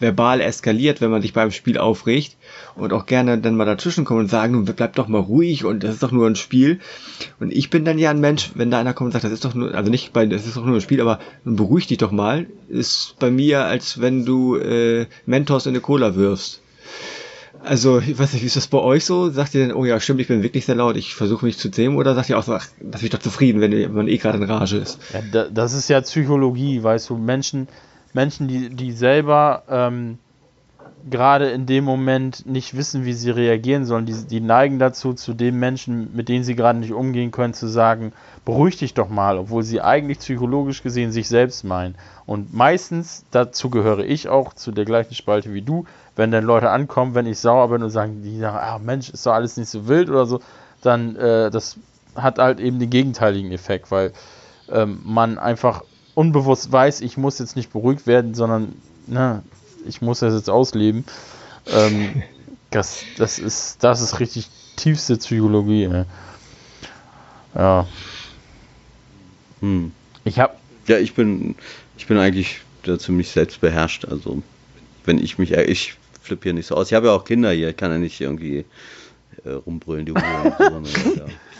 verbal eskaliert, wenn man sich beim Spiel aufregt und auch gerne dann mal dazwischen kommen und sagen, bleib doch mal ruhig und das ist doch nur ein Spiel. Und ich bin dann ja ein Mensch, wenn da einer kommt und sagt, das ist doch nur, also nicht bei, das ist doch nur ein Spiel, aber beruhig dich doch mal, ist bei mir, als wenn du äh, Mentos in eine Cola wirfst. Also, ich weiß nicht, wie ist das bei euch so? Sagt ihr denn, oh ja, stimmt, ich bin wirklich sehr laut, ich versuche mich zu zähmen, oder sagt ihr auch so, ach, lass mich doch zufrieden, wenn man eh gerade in Rage ist? Ja, das ist ja Psychologie, weißt du, Menschen, Menschen, die, die selber ähm, gerade in dem Moment nicht wissen, wie sie reagieren sollen, die, die neigen dazu, zu den Menschen, mit denen sie gerade nicht umgehen können, zu sagen, beruhig dich doch mal, obwohl sie eigentlich psychologisch gesehen sich selbst meinen. Und meistens, dazu gehöre ich auch, zu der gleichen Spalte wie du, wenn dann Leute ankommen, wenn ich sauer bin und sagen, die sagen, ah Mensch, ist doch alles nicht so wild oder so, dann äh, das hat halt eben den gegenteiligen Effekt, weil ähm, man einfach unbewusst weiß, ich muss jetzt nicht beruhigt werden, sondern na, ich muss das jetzt ausleben. Ähm, das, das, ist, das ist richtig tiefste Psychologie. Ey. Ja. Hm. Ich hab. Ja, ich bin, ich bin eigentlich da ziemlich selbstbeherrscht. Also, wenn ich mich, ich flippe hier nicht so aus. Ich habe ja auch Kinder hier, ich kann ja nicht irgendwie äh, rumbrüllen, die Uhren.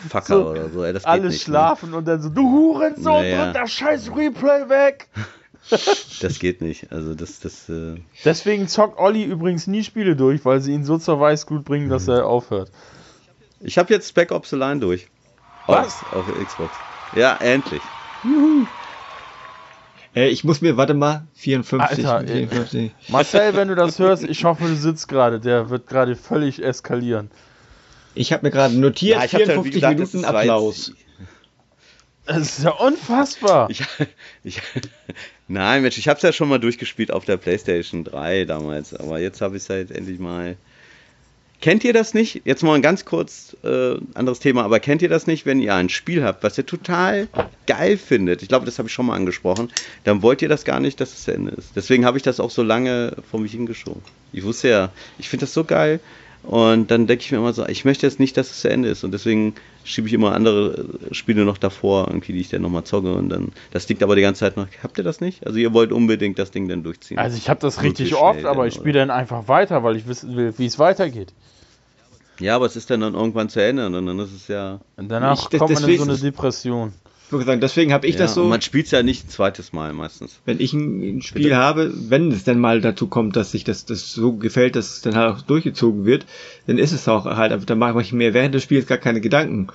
Fucker so, oder so. Ey, das alle nicht, ne? schlafen ne? und dann so, du Hurensohn, naja. drück das scheiß Replay weg. das geht nicht. Also das, das. Äh Deswegen zockt Olli übrigens nie Spiele durch, weil sie ihn so zur Weißglut bringen, dass mhm. er aufhört. Ich habe jetzt Spec Ops Line durch. Was? Auf, auf Xbox. Ja, endlich. Juhu. Äh, ich muss mir, warte mal, 54. Alter, 54. Marcel, wenn du das hörst, ich hoffe, du sitzt gerade. Der wird gerade völlig eskalieren. Ich habe mir gerade notiert, ja, 54 gesagt, Minuten Applaus. Das ist ja unfassbar. Ich, ich, nein, Mensch, ich habe es ja schon mal durchgespielt auf der PlayStation 3 damals, aber jetzt habe ich es halt endlich mal. Kennt ihr das nicht? Jetzt mal ein ganz kurz äh, anderes Thema, aber kennt ihr das nicht, wenn ihr ein Spiel habt, was ihr total geil findet? Ich glaube, das habe ich schon mal angesprochen. Dann wollt ihr das gar nicht, dass es zu Ende ist. Deswegen habe ich das auch so lange vor mich hingeschoben. Ich wusste ja, ich finde das so geil. Und dann denke ich mir immer so, ich möchte jetzt nicht, dass es zu Ende ist. Und deswegen schiebe ich immer andere Spiele noch davor, irgendwie, die ich dann nochmal zocke. Und dann, das liegt aber die ganze Zeit noch. Habt ihr das nicht? Also ihr wollt unbedingt das Ding dann durchziehen. Also ich habe das richtig oft, aber ich spiele dann einfach weiter, weil ich wissen will, wie es weitergeht. Ja, aber es ist dann, dann irgendwann zu Ende und dann ist es ja. Und danach ich, kommt man in so eine Depression würde sagen, deswegen habe ich ja, das so. man spielt es ja nicht ein zweites Mal meistens. Wenn ich ein Spiel Bitte? habe, wenn es denn mal dazu kommt, dass sich das, das so gefällt, dass es dann halt auch durchgezogen wird, dann ist es auch halt, dann mache ich mir während des Spiels gar keine Gedanken,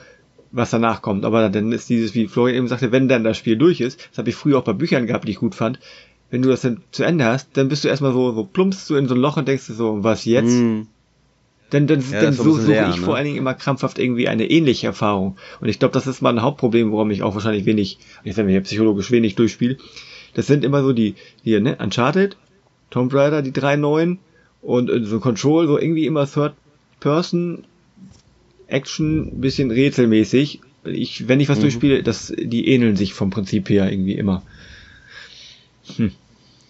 was danach kommt. Aber dann ist dieses, wie Florian eben sagte, wenn dann das Spiel durch ist, das habe ich früher auch bei Büchern gehabt, die ich gut fand, wenn du das dann zu Ende hast, dann bist du erstmal so, so plumpst du in so ein Loch und denkst du so, was jetzt? Mm. Denn, denn, ja, denn so suche leer, ich ne? vor allen Dingen immer krampfhaft irgendwie eine ähnliche Erfahrung. Und ich glaube, das ist mal ein Hauptproblem, warum ich auch wahrscheinlich wenig, jetzt wenn ich ja psychologisch wenig durchspiele. Das sind immer so die, hier, ne, Uncharted, Tomb Raider, die drei neuen Und äh, so Control, so irgendwie immer Third Person Action, bisschen rätselmäßig. Ich, wenn ich was Mhm. durchspiele, das, die ähneln sich vom Prinzip her irgendwie immer.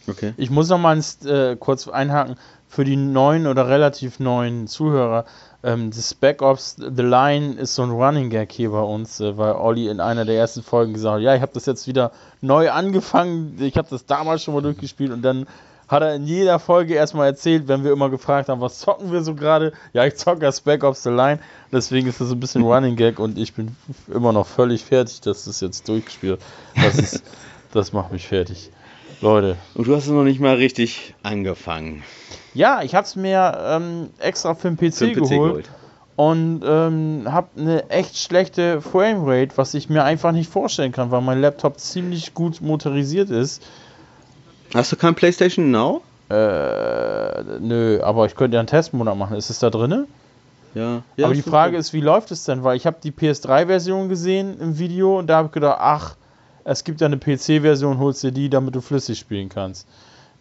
Okay. Ich muss noch mal ins, äh, kurz einhaken für die neuen oder relativ neuen Zuhörer. Ähm, das Ops The Line ist so ein Running Gag hier bei uns, äh, weil Olli in einer der ersten Folgen gesagt hat, ja, ich habe das jetzt wieder neu angefangen, ich habe das damals schon mal durchgespielt und dann hat er in jeder Folge erstmal erzählt, wenn wir immer gefragt haben, was zocken wir so gerade? Ja, ich zocke das Spec Ops The Line, deswegen ist das so ein bisschen Running Gag und ich bin immer noch völlig fertig, dass das jetzt durchgespielt Das ist, das macht mich fertig. Leute, Und du hast es noch nicht mal richtig angefangen. Ja, ich habe es mir ähm, extra für den PC, Für den PC geholt, geholt. und ähm, habe eine echt schlechte Framerate, was ich mir einfach nicht vorstellen kann, weil mein Laptop ziemlich gut motorisiert ist. Hast du kein PlayStation Now? Äh, nö, aber ich könnte ja einen Testmonat machen. Ist es da drinne? Ja. ja aber die Frage ist, wie läuft es denn? Weil ich habe die PS3-Version gesehen im Video und da habe ich gedacht, ach, es gibt ja eine PC-Version, holst dir die, damit du flüssig spielen kannst.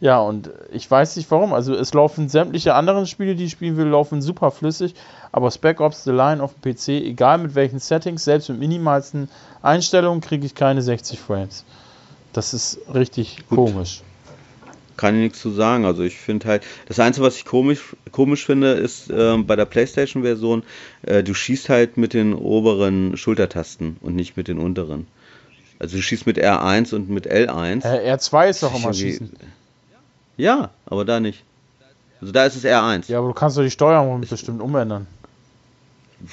Ja, und ich weiß nicht warum. Also es laufen sämtliche anderen Spiele, die ich spielen will, laufen super flüssig. Aber Spec Ops The Line auf dem PC, egal mit welchen Settings, selbst mit minimalsten Einstellungen, kriege ich keine 60 Frames. Das ist richtig Gut. komisch. Kann ich nichts zu sagen. Also ich finde halt, das Einzige, was ich komisch, komisch finde, ist ähm, bei der PlayStation-Version, äh, du schießt halt mit den oberen Schultertasten und nicht mit den unteren. Also du schießt mit R1 und mit L1. Äh, R2 ist doch immer schießen. Ja, aber da nicht. Also da ist es R1. Ja, aber du kannst doch die Steuerung bestimmt umändern.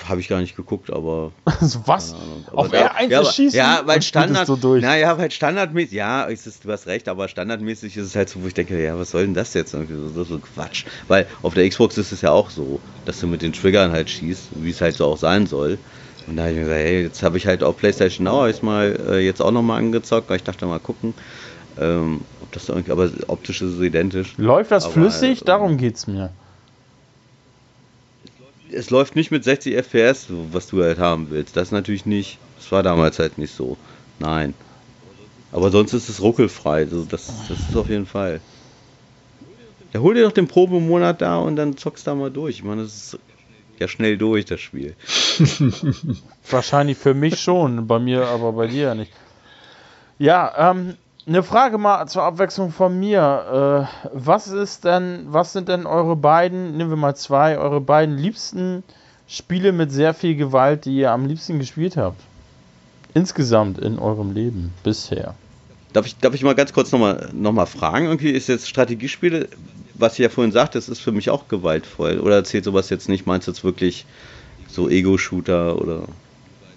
Habe ich gar nicht geguckt, aber. Also was? Auf Aber da- R1 ja, aber- schießen? Ja, weil Standard. so durch. Naja, weil standardmäßig. Ja, ist du hast recht, aber standardmäßig ist es halt so, wo ich denke, ja, was soll denn das jetzt? So, so Quatsch. Weil auf der Xbox ist es ja auch so, dass du mit den Triggern halt schießt, wie es halt so auch sein soll. Und da habe ich mir gesagt, hey, jetzt habe ich halt auf PlayStation Now hab ich's mal äh, jetzt auch nochmal angezockt, weil ich dachte mal gucken. Ähm, ob das da irgendwie, aber optisch ist es identisch. Läuft das Aber, flüssig? äh, Darum geht's mir. es läuft nicht mit 60 FPS, was du halt haben willst. Das natürlich nicht. Das war damals halt nicht so. Nein. Aber sonst ist es ruckelfrei. So, das, das ist auf jeden Fall. Ja, hol dir doch den Probemonat da und dann zockst da mal durch. Ich meine, das ist ja schnell durch, das Spiel. Wahrscheinlich für mich schon, bei mir, aber bei dir ja nicht. Ja, ähm, eine Frage mal zur Abwechslung von mir. Äh, was ist denn, was sind denn eure beiden, nehmen wir mal zwei, eure beiden liebsten Spiele mit sehr viel Gewalt, die ihr am liebsten gespielt habt? Insgesamt in eurem Leben bisher. Darf ich, darf ich mal ganz kurz nochmal noch mal fragen? Irgendwie ist jetzt Strategiespiele, was ich ja vorhin sagte, das ist für mich auch gewaltvoll. Oder zählt sowas jetzt nicht? Meinst du jetzt wirklich so Ego-Shooter oder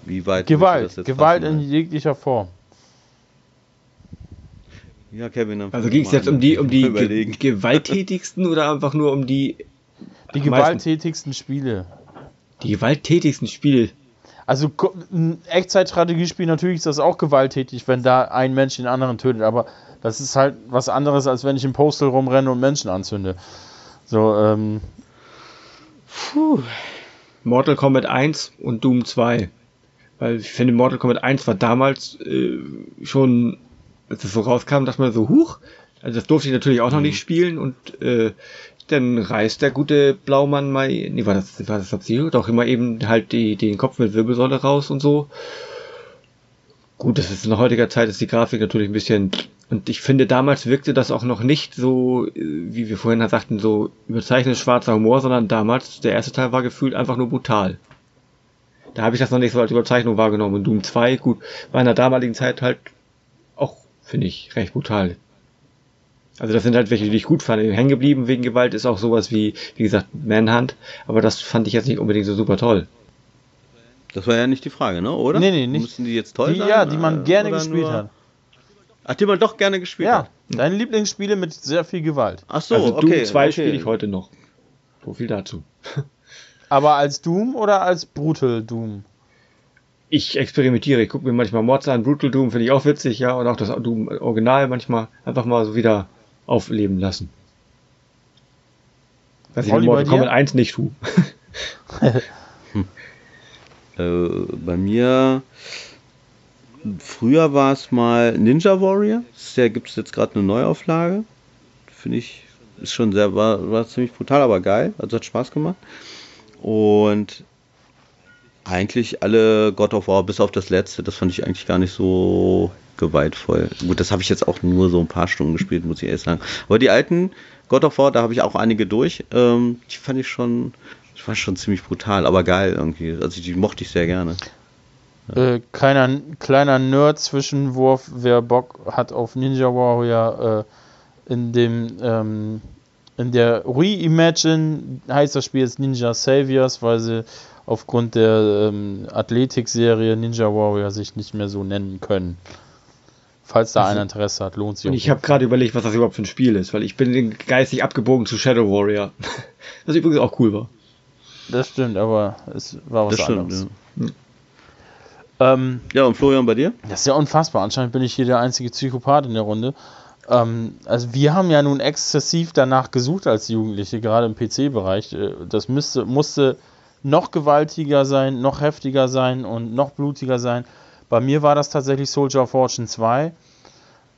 wie weit? Gewalt, das jetzt Gewalt in jeglicher Form. Ja, Kevin, dann Also ging es jetzt an. um die, um die ge gewalttätigsten oder einfach nur um die, Die meisten. gewalttätigsten Spiele. die gewalttätigsten Spiele? Also ein Echtzeitstrategiespiel, natürlich ist das auch gewalttätig, wenn da ein Mensch den anderen tötet, aber das ist halt was anderes, als wenn ich im Postal rumrenne und Menschen anzünde. So, ähm, Mortal Kombat 1 und Doom 2. Weil ich finde, Mortal Kombat 1 war damals äh, schon, als es so rauskam, dass man so, huch, also das durfte ich natürlich auch noch nicht spielen und äh, dann reißt der gute Blaumann mal, nee, war das, war das Sub-Zero? Doch immer eben halt die, den Kopf mit Wirbelsäule raus und so. Gut, das ist in heutiger Zeit, ist die Grafik natürlich ein bisschen, und ich finde, damals wirkte das auch noch nicht so, äh, wie wir vorhin sagten, so überzeichnet schwarzer Humor, sondern damals, der erste Teil war gefühlt einfach nur brutal. Da habe ich das noch nicht so als Überzeichnung wahrgenommen. Und Doom 2, gut, war in der damaligen Zeit halt finde ich, recht brutal. Also das sind halt welche, die ich gut fand. Hängen geblieben wegen Gewalt ist auch sowas wie, wie gesagt, Manhunt. Aber das fand ich jetzt nicht unbedingt so super toll. Das war ja nicht die Frage, ne? Oder? Nee, nee, nicht. Müssen die jetzt toll die, sein? ja, die man äh, gerne gespielt nur- hat. Ach, die man doch gerne gespielt Ja, hat. deine Lieblingsspiele mit sehr viel Gewalt. Ach so, also okay. Doom 2 okay. spiele ich heute noch. So viel dazu. Aber als Doom oder als Brutal Doom? Ich experimentiere, ich gucke mir manchmal Mods an, Brutal Doom finde ich auch witzig, ja, und auch das Doom Original manchmal einfach mal so wieder aufleben lassen. Was ich bei Mortal? Kombat 1 nicht tue. Äh, bei mir. Früher war es mal Ninja Warrior. Da gibt es jetzt gerade eine Neuauflage. Finde ich ist schon sehr, war, war ziemlich brutal, aber geil. Also hat Spaß gemacht. Und eigentlich alle God of War, bis auf das letzte, das fand ich eigentlich gar nicht so gewaltvoll. Gut, das habe ich jetzt auch nur so ein paar Stunden gespielt, muss ich ehrlich sagen. Aber die alten God of War, da habe ich auch einige durch. Ähm, die fand ich schon, das war schon ziemlich brutal, aber geil irgendwie. Also die mochte ich sehr gerne. Äh, kleiner, kleiner Nerd-Zwischenwurf, wer Bock hat auf Ninja Warrior, äh, in dem ähm, in der Reimagine heißt das Spiel jetzt Ninja Saviors, weil sie aufgrund der ähm, Athletik-Serie Ninja Warrior sich nicht mehr so nennen können. Falls da also, einer Interesse hat, lohnt sich. Und ich habe gerade überlegt, was das überhaupt für ein Spiel ist, weil ich bin geistig abgebogen zu Shadow Warrior. Was übrigens auch cool war. Das stimmt, aber es war was das anderes. Stimmt, ja. Hm. Ähm, ja, und Florian bei dir? Das ist ja unfassbar. Anscheinend bin ich hier der einzige Psychopath in der Runde. Ähm, also wir haben ja nun exzessiv danach gesucht als Jugendliche, gerade im PC-Bereich. Äh, das müsste, musste noch gewaltiger sein, noch heftiger sein und noch blutiger sein. Bei mir war das tatsächlich Soldier of Fortune 2,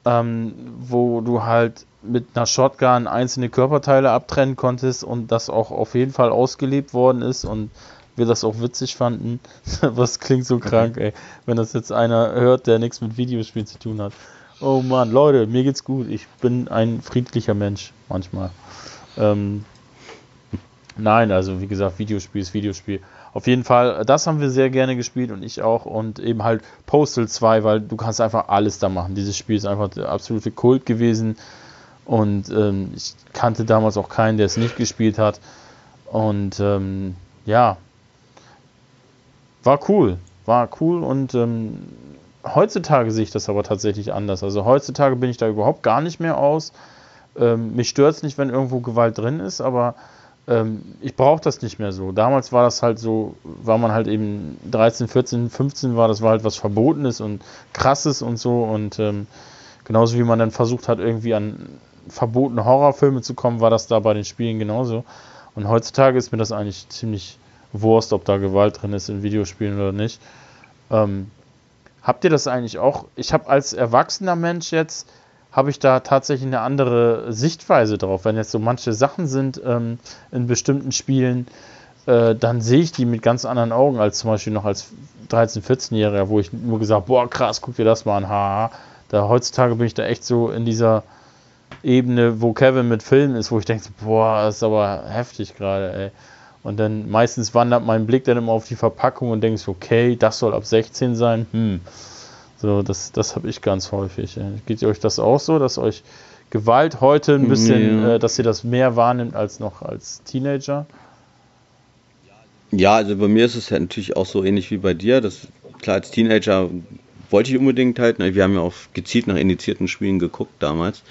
ähm, wo du halt mit einer Shotgun einzelne Körperteile abtrennen konntest und das auch auf jeden Fall ausgelebt worden ist und wir das auch witzig fanden. Was klingt so krank, ey, wenn das jetzt einer hört, der nichts mit Videospielen zu tun hat. Oh Mann, Leute, mir geht's gut. Ich bin ein friedlicher Mensch manchmal. Ähm, nein, also wie gesagt, Videospiel ist Videospiel. Auf jeden Fall, das haben wir sehr gerne gespielt und ich auch. Und eben halt Postal 2, weil du kannst einfach alles da machen. Dieses Spiel ist einfach der absolute Kult gewesen. Und ähm, ich kannte damals auch keinen, der es nicht gespielt hat. Und ähm, ja, war cool. War cool und ähm, heutzutage sehe ich das aber tatsächlich anders. Also heutzutage bin ich da überhaupt gar nicht mehr aus. Ähm, mich stört es nicht, wenn irgendwo Gewalt drin ist, aber ich brauche das nicht mehr so. Damals war das halt so, war man halt eben 13, 14, 15 war, das war halt was Verbotenes und Krasses und so und ähm, genauso wie man dann versucht hat, irgendwie an verbotene Horrorfilme zu kommen, war das da bei den Spielen genauso. Und heutzutage ist mir das eigentlich ziemlich Wurst, ob da Gewalt drin ist in Videospielen oder nicht. Ähm, Habt ihr das eigentlich auch? Ich habe als erwachsener Mensch jetzt, habe ich da tatsächlich eine andere Sichtweise drauf. Wenn jetzt so manche Sachen sind ähm, in bestimmten Spielen, äh, dann sehe ich die mit ganz anderen Augen als zum Beispiel noch als 13-, 14-Jähriger, wo ich nur gesagt, boah, krass, guck dir das mal an, haha. Da heutzutage bin ich da echt so in dieser Ebene, wo Kevin mit Filmen ist, wo ich denke, boah, das ist aber heftig gerade, ey. Und dann meistens wandert mein Blick dann immer auf die Verpackung und denkst, okay, das soll ab 16 sein. Hm. So, das, das habe ich ganz häufig. Geht euch das auch so, dass euch Gewalt heute ein bisschen, ja. äh, dass ihr das mehr wahrnimmt als noch als Teenager? Ja, also bei mir ist es ja natürlich auch so ähnlich wie bei dir. Das, klar, als Teenager wollte ich unbedingt halt, ne, wir haben ja auch gezielt nach indizierten Spielen geguckt damals.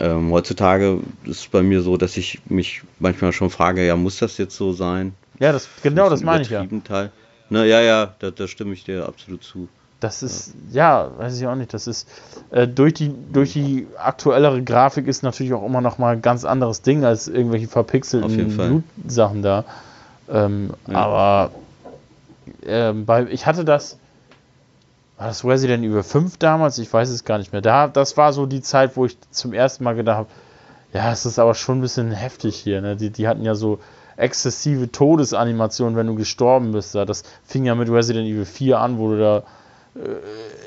Ähm, heutzutage ist es bei mir so, dass ich mich manchmal schon frage, ja, muss das jetzt so sein? Ja, das, genau das meine ich ja. Teil. Ne, ja, ja, da, da stimme ich dir absolut zu. Das ist, ja. weiß ich auch nicht. Das ist, äh, durch, die, durch die aktuellere Grafik ist natürlich auch immer noch mal ein ganz anderes Ding als irgendwelche verpixelten Blutsachen da. Ähm, ja. Aber äh, bei, ich hatte das, war das Resident Evil 5 damals? Ich weiß es gar nicht mehr. Da, das war so die Zeit, wo ich zum ersten Mal gedacht habe, ja, es ist aber schon ein bisschen heftig hier. Ne? Die, die hatten ja so exzessive Todesanimationen, wenn du gestorben bist. Das fing ja mit Resident Evil 4 an, wo du da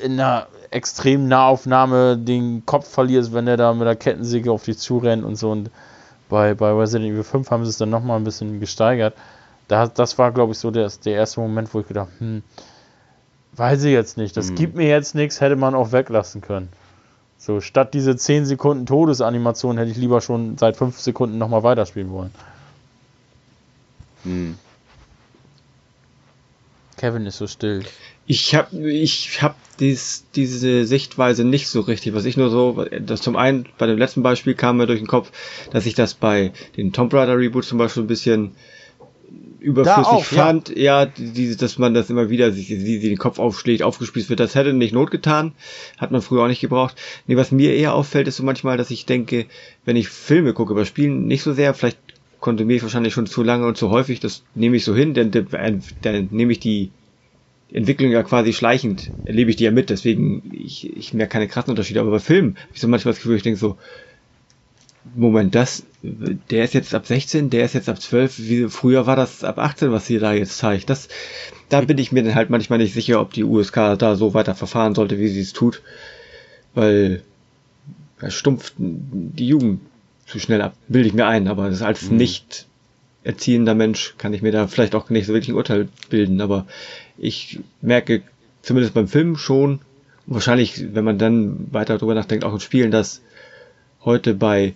in einer extremen Nahaufnahme den Kopf verlierst, wenn der da mit der Kettensäge auf dich zurennt und so. Und bei, bei Resident Evil 5 haben sie es dann nochmal ein bisschen gesteigert. Da, das war, glaube ich, so der, der erste Moment, wo ich gedacht hm, Weiß ich jetzt nicht. Das hm. gibt mir jetzt nichts, hätte man auch weglassen können. So, statt diese 10 Sekunden Todesanimation hätte ich lieber schon seit 5 Sekunden nochmal weiterspielen wollen. Hm. Kevin ist so still. Ich habe ich hab dies, diese Sichtweise nicht so richtig. Was ich nur so, das zum einen bei dem letzten Beispiel kam mir durch den Kopf, dass ich das bei den Tomb Raider Reboot zum Beispiel ein bisschen überflüssig auch, fand, ja, ja die, dass man das immer wieder sich, wie sie den Kopf aufschlägt, aufgespießt wird, das hätte nicht Not getan, hat man früher auch nicht gebraucht. Nee, was mir eher auffällt, ist so manchmal, dass ich denke, wenn ich Filme gucke, über Spielen nicht so sehr, vielleicht konsumiere ich wahrscheinlich schon zu lange und zu häufig, das nehme ich so hin, denn dann nehme ich die Entwicklung ja quasi schleichend, erlebe ich die ja mit, deswegen ich, ich merke keine krassen Unterschiede, aber bei Filmen habe ich so manchmal das Gefühl, ich denke so, Moment, das, der ist jetzt ab 16, der ist jetzt ab 12, wie, früher war das ab 18, was sie da jetzt zeigt. Das, da bin ich mir dann halt manchmal nicht sicher, ob die USK da so weiter verfahren sollte, wie sie es tut, weil er stumpft die Jugend zu schnell ab, bilde ich mir ein, aber das als mhm. nicht erziehender Mensch kann ich mir da vielleicht auch nicht so wirklich ein Urteil bilden, aber ich merke zumindest beim Film schon, und wahrscheinlich, wenn man dann weiter darüber nachdenkt, auch in Spielen, dass heute bei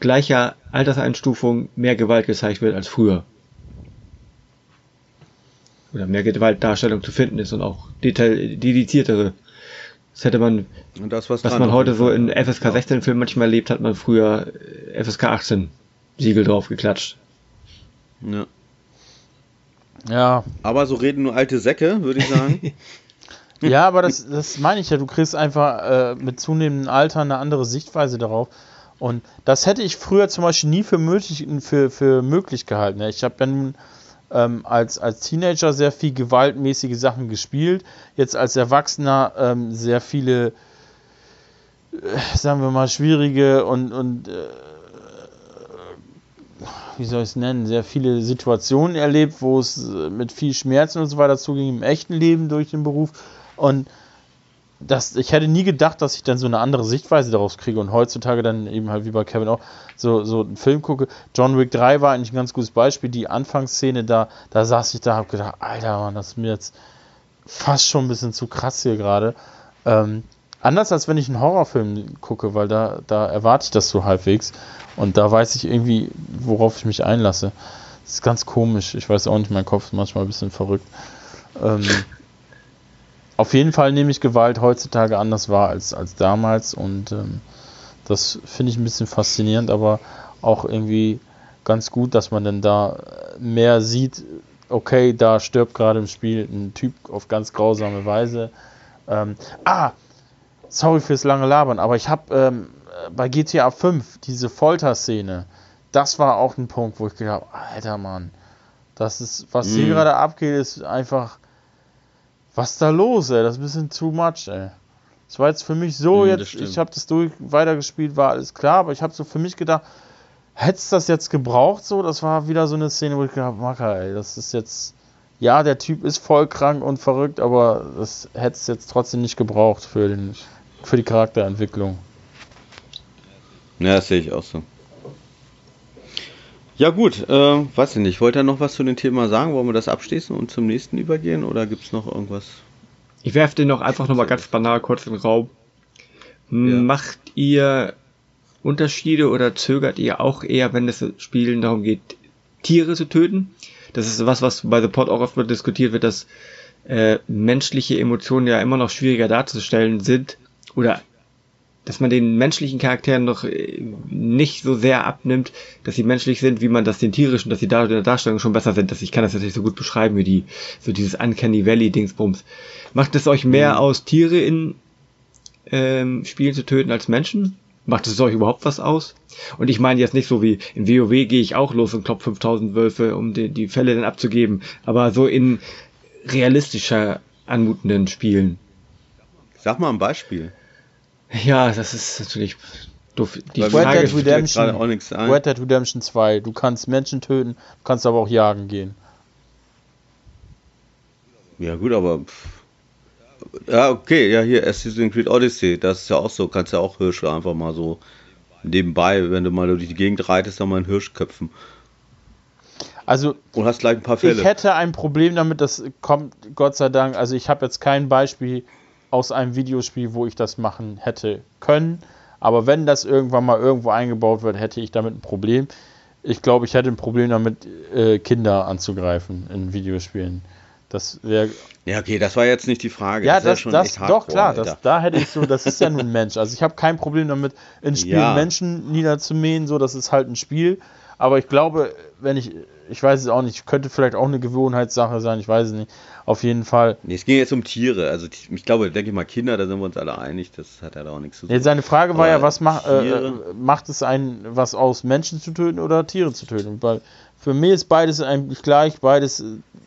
gleicher Alterseinstufung mehr Gewalt gezeigt wird als früher. Oder mehr Gewaltdarstellung zu finden ist und auch dediziertere. Das hätte man, das, was, was man heute so in FSK 16 Filmen manchmal erlebt, hat man früher FSK 18 Siegel drauf geklatscht. Ja. Ja. Aber so reden nur alte Säcke, würde ich sagen. ja, aber das, das meine ich ja. Du kriegst einfach äh, mit zunehmendem Alter eine andere Sichtweise darauf. Und das hätte ich früher zum Beispiel nie für möglich, für, für möglich gehalten. Ich habe ja nun ähm, als, als Teenager sehr viel gewaltmäßige Sachen gespielt. Jetzt als Erwachsener ähm, sehr viele, äh, sagen wir mal, schwierige und, und äh, wie soll ich es nennen, sehr viele Situationen erlebt, wo es äh, mit viel Schmerzen und so weiter zuging im echten Leben durch den Beruf. Und das, ich hätte nie gedacht, dass ich dann so eine andere Sichtweise daraus kriege und heutzutage dann eben halt wie bei Kevin auch so, so einen Film gucke. John Wick 3 war eigentlich ein ganz gutes Beispiel. Die Anfangsszene, da, da saß ich da, hab gedacht, Alter, Mann, das ist mir jetzt fast schon ein bisschen zu krass hier gerade. Ähm, anders als wenn ich einen Horrorfilm gucke, weil da, da erwarte ich das so halbwegs und da weiß ich irgendwie, worauf ich mich einlasse. Das ist ganz komisch. Ich weiß auch nicht, mein Kopf ist manchmal ein bisschen verrückt. Ähm, auf jeden Fall nehme ich Gewalt heutzutage anders wahr als, als damals und ähm, das finde ich ein bisschen faszinierend, aber auch irgendwie ganz gut, dass man dann da mehr sieht, okay, da stirbt gerade im Spiel ein Typ auf ganz grausame Weise. Ähm, ah, sorry fürs lange Labern, aber ich habe ähm, bei GTA 5 diese Folterszene, das war auch ein Punkt, wo ich gedacht habe, alter Mann, das ist, was hier mm. gerade abgeht, ist einfach was ist da los, ey? Das ist ein bisschen too much, ey. Das war jetzt für mich so, mhm, jetzt, ich habe das durch weitergespielt, war alles klar, aber ich habe so für mich gedacht, hättest das jetzt gebraucht so? Das war wieder so eine Szene, wo ich gedacht habe, Macker, ey, das ist jetzt, ja, der Typ ist voll krank und verrückt, aber das hätte es jetzt trotzdem nicht gebraucht für, den, für die Charakterentwicklung. Ja, das sehe ich auch so. Ja gut, äh, weiß ich nicht. Wollt ihr noch was zu dem Thema sagen? Wollen wir das abschließen und zum nächsten übergehen oder gibt es noch irgendwas? Ich werfe den noch einfach nochmal ganz banal kurz in den Raum. Ja. Macht ihr Unterschiede oder zögert ihr auch eher, wenn es Spielen darum geht, Tiere zu töten? Das ist was, was bei The Pod auch oft diskutiert wird, dass äh, menschliche Emotionen ja immer noch schwieriger darzustellen sind oder dass man den menschlichen Charakteren noch äh, nicht so sehr abnimmt, dass sie menschlich sind, wie man das den tierischen, dass sie da in der Darstellung schon besser sind. Dass ich kann das natürlich so gut beschreiben wie die, so dieses Uncanny Valley Dingsbums. Macht es euch mehr mhm. aus, Tiere in ähm, Spielen zu töten als Menschen? Macht es euch überhaupt was aus? Und ich meine jetzt nicht so wie in WoW gehe ich auch los und klopp 5000 Wölfe, um die, die Fälle dann abzugeben, aber so in realistischer anmutenden Spielen. Sag mal ein Beispiel. Ja, das ist natürlich doof. Die Red Frage Dead Redemption, auch nichts ein. Red Dead Redemption 2. Du kannst Menschen töten, du kannst aber auch jagen gehen. Ja, gut, aber. Ja, okay, ja, hier Assassin's Creed Odyssey, das ist ja auch so, kannst ja auch Hirsche einfach mal so nebenbei, wenn du mal durch die Gegend reitest, dann mal einen Hirsch köpfen. Also, und hast gleich ein paar Fälle. Ich hätte ein Problem damit, das kommt Gott sei Dank, also ich habe jetzt kein Beispiel aus einem Videospiel, wo ich das machen hätte können. Aber wenn das irgendwann mal irgendwo eingebaut wird, hätte ich damit ein Problem. Ich glaube, ich hätte ein Problem damit, äh, Kinder anzugreifen in Videospielen. Das wäre. Ja, okay, das war jetzt nicht die Frage. Ja, das, das, das doch klar, das, da hätte ich so, das ist ja nun ein Mensch. Also ich habe kein Problem damit, in Spielen ja. Menschen niederzumähen, so, das ist halt ein Spiel. Aber ich glaube, wenn ich, ich weiß es auch nicht, könnte vielleicht auch eine Gewohnheitssache sein, ich weiß es nicht. Auf jeden Fall. Nee, es ging jetzt um Tiere. Also ich glaube, denke ich mal, Kinder, da sind wir uns alle einig, das hat ja da auch nichts zu tun. Jetzt seine Frage war Aber ja, was mach, äh, macht es einen, was aus Menschen zu töten oder Tiere zu töten? Bei, Für mich ist beides eigentlich gleich. Beides,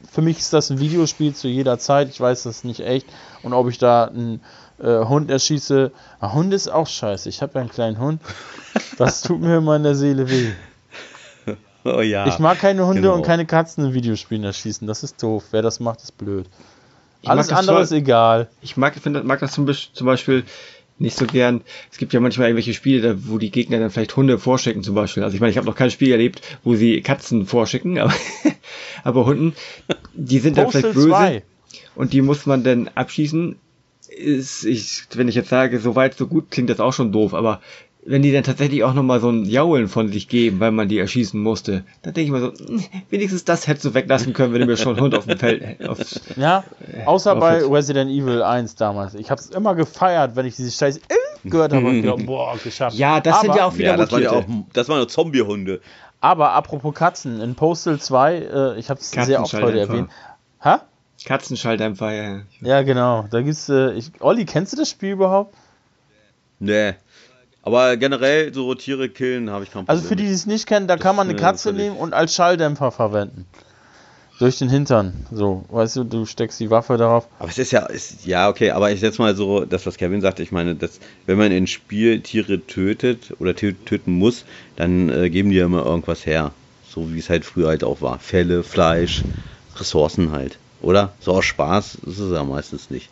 für mich ist das ein Videospiel zu jeder Zeit. Ich weiß das nicht echt. Und ob ich da einen äh, Hund erschieße. Ein Hund ist auch scheiße. Ich habe ja einen kleinen Hund. Das tut mir immer in der Seele weh. Oh ja. Ich mag keine Hunde genau. und keine Katzen in Videospielen erschießen. Das ist doof. Wer das macht, ist blöd. Ich Alles andere voll. ist egal. Ich mag, find, mag das zum, zum Beispiel nicht so gern. Es gibt ja manchmal irgendwelche Spiele, da, wo die Gegner dann vielleicht Hunde vorschicken zum Beispiel. Also ich meine, ich habe noch kein Spiel erlebt, wo sie Katzen vorschicken, aber, aber Hunden, die sind dann vielleicht böse 2. und die muss man dann abschießen. Ist, ich, wenn ich jetzt sage, so weit, so gut, klingt das auch schon doof, aber wenn die dann tatsächlich auch nochmal so ein Jaulen von sich geben, weil man die erschießen musste, dann denke ich mir so, "Hm, wenigstens das hättest du weglassen können, wenn du mir schon einen Hund auf dem Feld, auf, Ja, außer aber bei Resident Evil 1 damals. Ich habe es immer gefeiert, wenn ich diese scheiß äh, gehört habe und gedacht, boah, geschafft. Ja, das sind aber, ja auch wieder Ja, das waren ja auch, das waren ja Zombie-Hunde. Aber apropos Katzen, in Postal 2, äh, ich habe es sehr oft heute erwähnt. Ha? Katzenschalldämpfer, ja. Ja, genau. Da gibt's, äh, ich, Olli, kennst du das Spiel überhaupt? Nee. Aber generell so Tiere killen habe ich kein Problem. Also für die, die es nicht kennen, da Das kann man eine mir Katze nehmen und als Schalldämpfer verwenden. Durch den Hintern. So, weißt du, du steckst die Waffe darauf. Aber es ist ja, ist, ja, okay, aber ich setze mal so, das, was Kevin sagte, ich meine, dass, wenn man in Spiel Tiere tötet oder tö- töten muss, dann äh, geben die ja immer irgendwas her. So wie es halt früher halt auch war. Felle, Fleisch, Ressourcen halt. Oder? So aus Spaß ist es ja meistens nicht.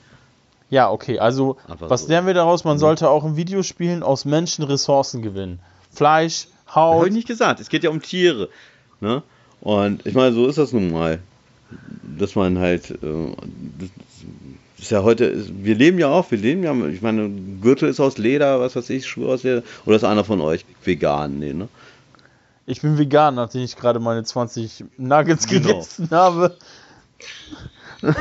Ja, okay, also Einfach was so. lernen wir daraus? Man sollte auch in Videospielen aus Menschen Ressourcen gewinnen. Fleisch, Habe Haut. ich nicht gesagt. Es geht ja um Tiere. Ne? Und ich meine, so ist das nun mal. Dass man halt, äh, ist ja heute, wir leben ja auch, wir leben ja, ich meine, Gürtel ist aus Leder, was weiß ich, Schuhe aus Leder. Oder ist einer von euch vegan? Nee, ne? Ich bin vegan, nachdem ich gerade meine 20 Nuggets Genau. gegessen habe.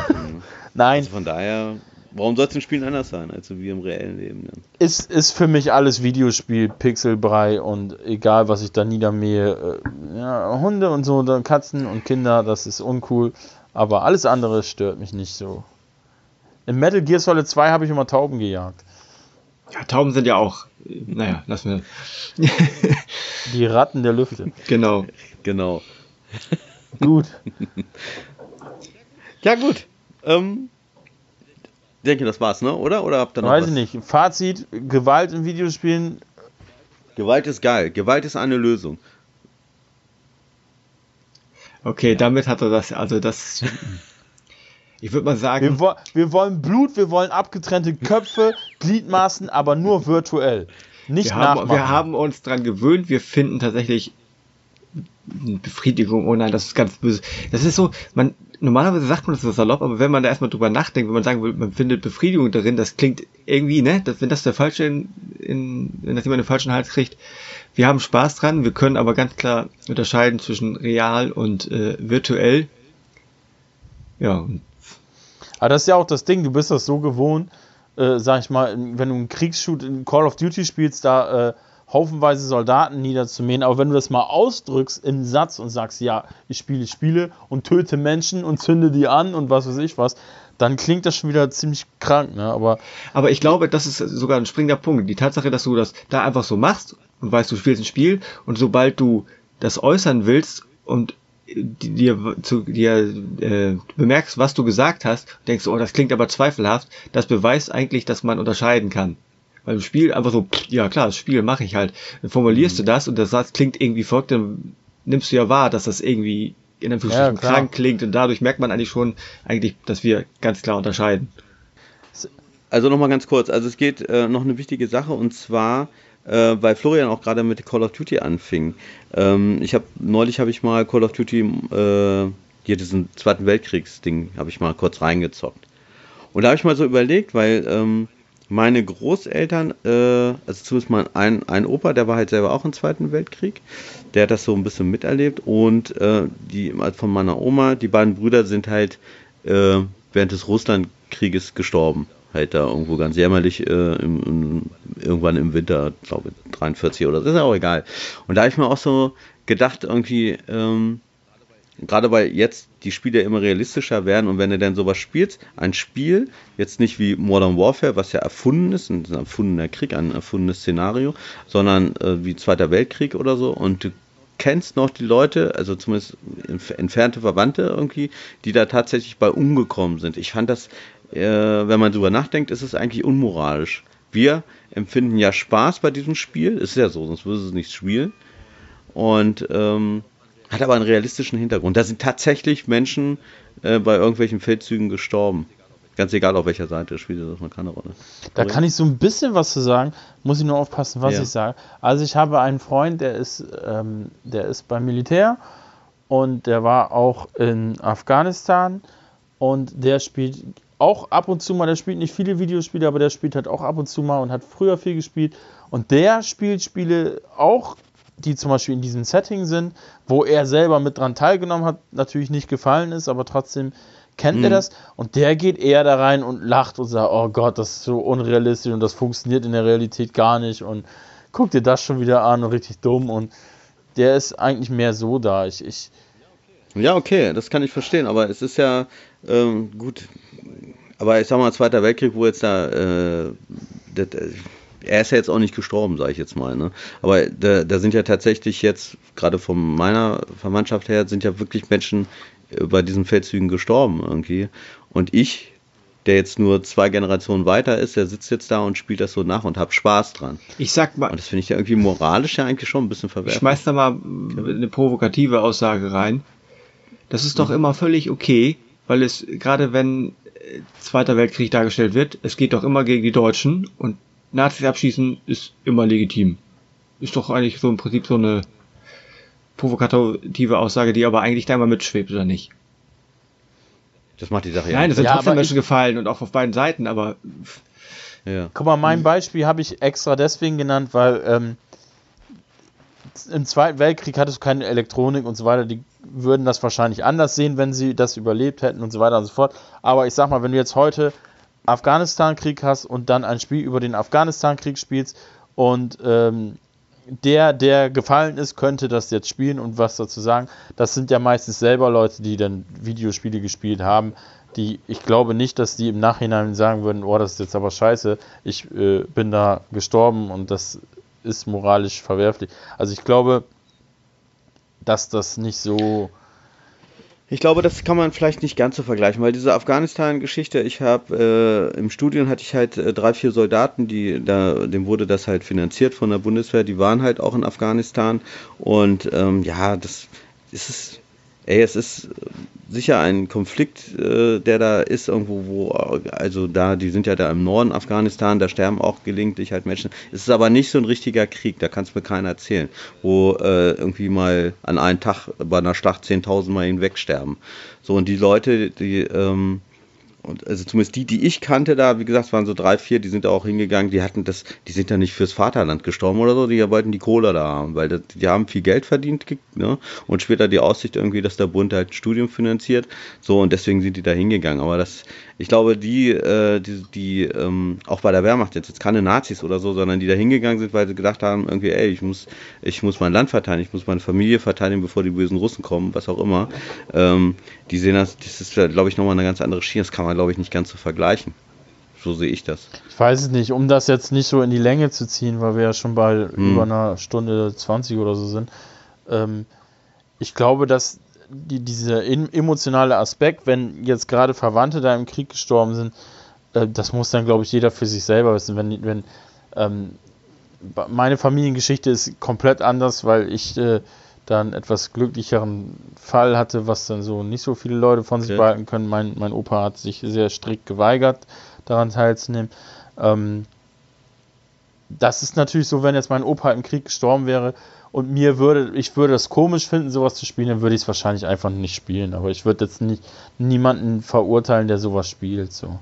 Nein, Also von daher, warum soll es in Spielen anders sein, als wie im reellen Leben? Ist, ist für mich alles Videospiel, Pixelbrei und egal, was ich da niedermähe. Äh, ja, Hunde und so, dann Katzen und Kinder, das ist uncool. Aber alles andere stört mich nicht so. In Metal Gear Solid 2 habe ich immer Tauben gejagt. Ja, Tauben sind ja auch, naja, lassen wir. Die Ratten der Lüfte. genau. Genau. Gut. Ja, gut. Ähm, denke, das war's, ne? Oder? Oder habt ihr noch Weiß was? ich nicht. Fazit: Gewalt in Videospielen. Gewalt ist geil. Gewalt ist eine Lösung. Okay, damit hat er das, also das, ich würde mal sagen, Wir, wo wir wollen Blut, wir wollen abgetrennte Köpfe, Gliedmaßen, aber nur virtuell. Nicht wir haben, nachmachen. wir haben uns dran gewöhnt, wir finden tatsächlich Befriedigung, oh nein, das ist ganz böse. Das ist so, man, normalerweise sagt man das so salopp, aber wenn man da erstmal drüber nachdenkt, wenn man sagen will, man findet Befriedigung darin, das klingt irgendwie, ne, dass, wenn das der falsche in, in, wenn das jemand den falschen Hals kriegt, wir haben Spaß dran, wir können aber ganz klar unterscheiden zwischen real und äh, virtuell. Ja, Aber das ist ja auch das Ding, du bist das so gewohnt, äh, sag ich mal, wenn du einen Kriegsshoot in Call of Duty spielst, da äh, haufenweise Soldaten niederzumähen, aber wenn du das mal ausdrückst im Satz und sagst, ja, ich spiele Spiele und töte Menschen und zünde die an und was weiß ich was, dann klingt das schon wieder ziemlich krank, ne? Aber Aber ich glaube, das ist sogar ein springender Punkt. Die Tatsache, dass du das da einfach so machst und weißt, du spielst ein Spiel und sobald du das äußern willst und dir zu dir äh, bemerkst, was du gesagt hast, denkst du, oh, das klingt aber zweifelhaft, das beweist eigentlich, dass man unterscheiden kann. Weil im Spiel einfach so, pff, ja klar, das Spiel mache ich halt. Dann formulierst du das und der Satz klingt irgendwie verrückt, dann nimmst du ja wahr, dass das irgendwie in Anführungsstrichen Ja, krank klingt und dadurch merkt man eigentlich schon, eigentlich, dass wir ganz klar unterscheiden. Also nochmal ganz kurz. Also es geht äh, noch eine wichtige Sache und zwar, äh, weil Florian auch gerade mit Call of Duty anfing. Ähm, ich habe neulich habe ich mal Call of Duty äh, hier diesen Zweiten Weltkriegsding habe ich mal kurz reingezockt. Und da habe ich mal so überlegt, weil ähm, meine Großeltern, äh, also zumindest mal ein, ein Opa, der war halt selber auch im Zweiten Weltkrieg, der hat das so ein bisschen miterlebt und äh, die also von meiner Oma, die beiden Brüder sind halt äh, während des Russlandkrieges gestorben. Halt da irgendwo ganz jämmerlich äh, im, im, irgendwann im Winter, glaube 43 oder so, ist ja auch egal. Und da habe ich mir auch so gedacht, irgendwie, ähm, gerade weil jetzt die Spiele immer realistischer werden und wenn du dann sowas spielst, ein Spiel, jetzt nicht wie Modern Warfare, was ja erfunden ist, ein erfundener Krieg, ein erfundenes Szenario, sondern äh, wie Zweiter Weltkrieg oder so und du kennst noch die Leute, also zumindest entfernte Verwandte irgendwie, die da tatsächlich bei umgekommen sind. Ich fand das, äh, wenn man drüber nachdenkt, ist es eigentlich unmoralisch. Wir empfinden ja Spaß bei diesem Spiel, ist ja so, sonst würde es nicht spielen. Und ähm, hat aber einen realistischen Hintergrund. Da sind tatsächlich Menschen äh, bei irgendwelchen Feldzügen gestorben. Ganz egal, auf welcher Seite spielt das noch keine Rolle. Da kann ich so ein bisschen was zu sagen, muss ich nur aufpassen, was ja. ich sage. Also ich habe einen Freund, der ist, ähm, der ist beim Militär und der war auch in Afghanistan und der spielt auch ab und zu mal, der spielt nicht viele Videospiele, aber der spielt halt auch ab und zu mal und hat früher viel gespielt. Und der spielt Spiele auch, die zum Beispiel in diesem Setting sind, wo er selber mit dran teilgenommen hat, natürlich nicht gefallen ist, aber trotzdem kennt mhm. er das und der geht eher da rein und lacht und sagt, oh Gott, das ist so unrealistisch und das funktioniert in der Realität gar nicht und guck dir das schon wieder an und richtig dumm und der ist eigentlich mehr so da. Ich, ich ja, okay, das kann ich verstehen, aber es ist ja ähm, gut. Aber ich sag mal, Zweiter Weltkrieg, wo jetzt da, äh, das, er ist ja jetzt auch nicht gestorben, sage ich jetzt mal. Ne? Aber da, da sind ja tatsächlich jetzt, gerade von meiner Verwandtschaft her, sind ja wirklich Menschen bei diesen Feldzügen gestorben irgendwie. Und ich, der jetzt nur zwei Generationen weiter ist, der sitzt jetzt da und spielt das so nach und hat Spaß dran. Ich sag mal. Und das finde ich ja irgendwie moralisch ja eigentlich schon ein bisschen verwerflich. Ich schmeiß da mal eine provokative Aussage rein. Das ist doch immer völlig okay, weil es, gerade wenn äh, Zweiter Weltkrieg dargestellt wird, es geht doch immer gegen die Deutschen und Nazis abschießen ist immer legitim. Ist doch eigentlich so im Prinzip so eine provokative Aussage, die aber eigentlich da immer mitschwebt, oder nicht? Das macht die Sache ja. Nein, das sind ja, trotzdem Menschen gefallen und auch auf beiden Seiten, aber. Ja. Guck mal, mein Beispiel habe ich extra deswegen genannt, weil ähm, im Zweiten Weltkrieg hattest du keine Elektronik und so weiter. Die würden das wahrscheinlich anders sehen, wenn sie das überlebt hätten und so weiter und so fort. Aber ich sag mal, wenn du jetzt heute Afghanistan-Krieg hast und dann ein Spiel über den Afghanistan-Krieg spielst und ähm, der, der gefallen ist, könnte das jetzt spielen und was dazu sagen. Das sind ja meistens selber Leute, die dann Videospiele gespielt haben. Die, ich glaube nicht, dass die im Nachhinein sagen würden, oh, das ist jetzt aber scheiße, ich äh, bin da gestorben und das ist moralisch verwerflich. Also ich glaube, dass das nicht so ich glaube, das kann man vielleicht nicht ganz so vergleichen, weil diese Afghanistan-Geschichte, ich habe äh, im Studium hatte ich halt äh, drei, vier Soldaten, die da, dem wurde das halt finanziert von der Bundeswehr, die waren halt auch in Afghanistan und ähm, ja, das ist ey, es ist sicher ein Konflikt, äh, der da ist, irgendwo, wo, also da, die sind ja da im Norden Afghanistan, da sterben auch gelegentlich halt Menschen. Es ist aber nicht so ein richtiger Krieg, da kann es mir keiner erzählen, wo äh, irgendwie mal an einem Tag bei einer Schlacht 10.000 Mal hinwegsterben. So, und die Leute, die, ähm, und also zumindest die, die ich kannte da, wie gesagt, waren so drei, vier, die sind da auch hingegangen, die hatten das, die sind da nicht fürs Vaterland gestorben oder so, die wollten die Kohle da haben, weil das, die haben viel Geld verdient, ne? Und später die Aussicht irgendwie, dass der Bund halt ein Studium finanziert, so und deswegen sind die da hingegangen. Aber das, ich glaube, die, äh, die, die ähm, auch bei der Wehrmacht jetzt, jetzt keine Nazis oder so, sondern die da hingegangen sind, weil sie gedacht haben, irgendwie, ey, ich muss, ich muss mein Land verteidigen, ich muss meine Familie verteidigen, bevor die bösen Russen kommen, was auch immer. Ähm, die sehen das, das ist, glaube ich, nochmal eine ganz andere Schiene, das kann man, glaube ich, nicht ganz so vergleichen. So sehe ich das. Ich weiß es nicht, um das jetzt nicht so in die Länge zu ziehen, weil wir ja schon bei hm. über einer Stunde 20 oder so sind. Ähm, ich glaube, dass die, dieser emotionale Aspekt, wenn jetzt gerade Verwandte da im Krieg gestorben sind, äh, das muss dann, glaube ich, jeder für sich selber wissen. Wenn, wenn ähm, meine Familiengeschichte ist komplett anders, weil ich äh, da einen etwas glücklicheren Fall hatte, was dann so nicht so viele Leute von sich okay. behalten können. Mein, mein Opa hat sich sehr strikt geweigert, daran teilzunehmen. Ähm, das ist natürlich so, wenn jetzt mein Opa im Krieg gestorben wäre, und mir würde, ich würde das komisch finden, sowas zu spielen, dann würde ich es wahrscheinlich einfach nicht spielen. Aber ich würde jetzt nicht niemanden verurteilen, der sowas spielt. So.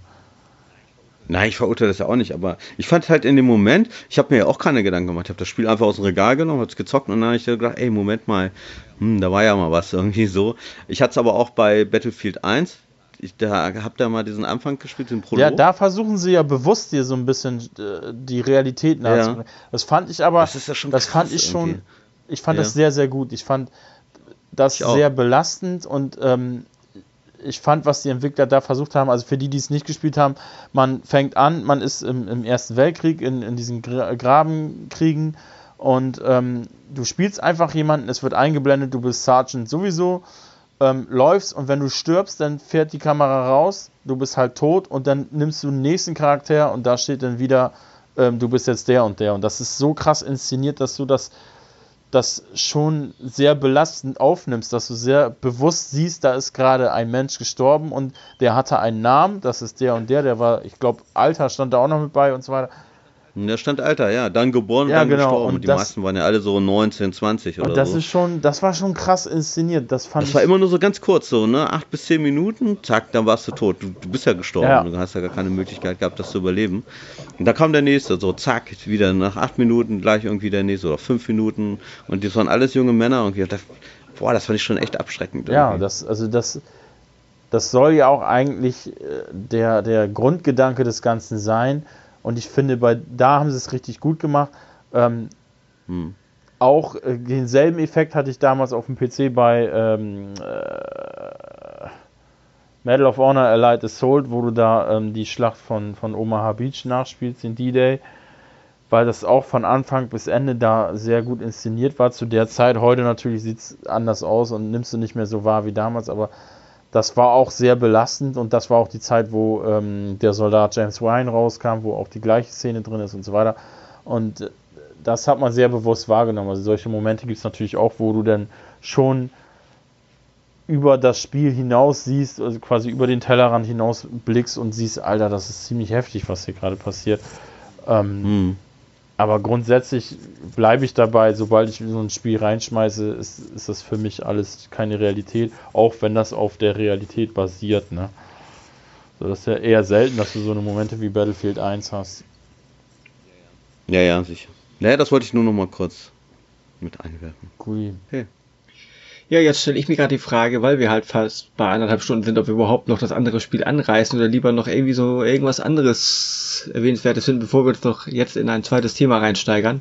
Nein, ich verurteile das ja auch nicht, aber ich fand halt in dem Moment, ich habe mir ja auch keine Gedanken gemacht. Ich habe das Spiel einfach aus dem Regal genommen, habe es gezockt und dann habe ich gedacht, ey, Moment mal, hm, da war ja mal was irgendwie so. Ich hatte es aber auch bei Battlefield 1. Ich da, hab da mal diesen Anfang gespielt, den Prolog. Ja, da versuchen sie ja bewusst dir so ein bisschen äh, die Realität nahezubringen. Ja. Das fand ich aber, das, ist ja schon das fand ich schon, irgendwie ich fand ja. das sehr, sehr gut. Ich fand das ich sehr belastend und ähm, ich fand, was die Entwickler da versucht haben, also für die, die es nicht gespielt haben, man fängt an, man ist im, im Ersten Weltkrieg in, in diesen Grabenkriegen Und ähm, du spielst einfach jemanden, es wird eingeblendet, du bist Sergeant sowieso, ähm, läufst und wenn du stirbst, dann fährt die Kamera raus, du bist halt tot und dann nimmst du den nächsten Charakter und da steht dann wieder, ähm, du bist jetzt der und der. Und das ist so krass inszeniert, dass du das, das schon sehr belastend aufnimmst, dass du sehr bewusst siehst, da ist gerade ein Mensch gestorben und der hatte einen Namen, das ist der und der, der war, ich glaube, Alter stand da auch noch mit bei und so weiter. Da stand Alter, ja. Dann geboren, Ja, dann genau. gestorben. Und die das- meisten waren ja alle so 19, 20 oder Und das so. ist schon, das war schon krass inszeniert. Das fand das war ich. immer nur so ganz kurz, so, ne? Acht bis zehn Minuten, zack, dann warst du tot. Du, du bist ja gestorben. Ja. Du hast ja gar keine Möglichkeit gehabt, das zu überleben. Und da kam der nächste, so, zack, wieder nach acht Minuten gleich irgendwie der nächste oder fünf Minuten. Und das waren alles junge Männer. Und ich dachte, boah, das fand ich schon echt abschreckend. Ja, irgendwie. das, also das, das soll ja auch eigentlich äh, der, der Grundgedanke des Ganzen sein. Und ich finde, bei da haben sie es richtig gut gemacht. Ähm, Hm. auch äh, denselben Effekt hatte ich damals auf dem PC bei ähm, äh, Medal of Honor Allied Assault, wo du da ähm, die Schlacht von, von Omaha Beach nachspielst, den D-Day, weil das auch von Anfang bis Ende da sehr gut inszeniert war. Zu der Zeit, heute natürlich sieht es anders aus und nimmst du nicht mehr so wahr wie damals, aber das war auch sehr belastend und das war auch die Zeit, wo ähm, der Soldat James Ryan rauskam, wo auch die gleiche Szene drin ist und so weiter. Und äh, das hat man sehr bewusst wahrgenommen. Also solche Momente gibt es natürlich auch, wo du dann schon über das Spiel hinaus siehst, also quasi über den Tellerrand hinaus blickst und siehst, Alter, das ist ziemlich heftig, was hier gerade passiert. Ähm, Hm. Aber grundsätzlich bleibe ich dabei, sobald ich so ein Spiel reinschmeiße, ist, ist das für mich alles keine Realität, auch wenn das auf der Realität basiert. Ne? So, das ist ja eher selten, dass du so eine Momente wie Battlefield 1 hast. Ja, ja, sicher. Naja, das wollte ich nur noch mal kurz mit einwerfen. Cool. Ja, jetzt stelle ich mir gerade die Frage, weil wir halt fast bei anderthalb Stunden sind, ob wir überhaupt noch das andere Spiel anreißen oder lieber noch irgendwie so irgendwas anderes erwähnenswertes finden, bevor wir uns noch jetzt in ein zweites Thema reinsteigern.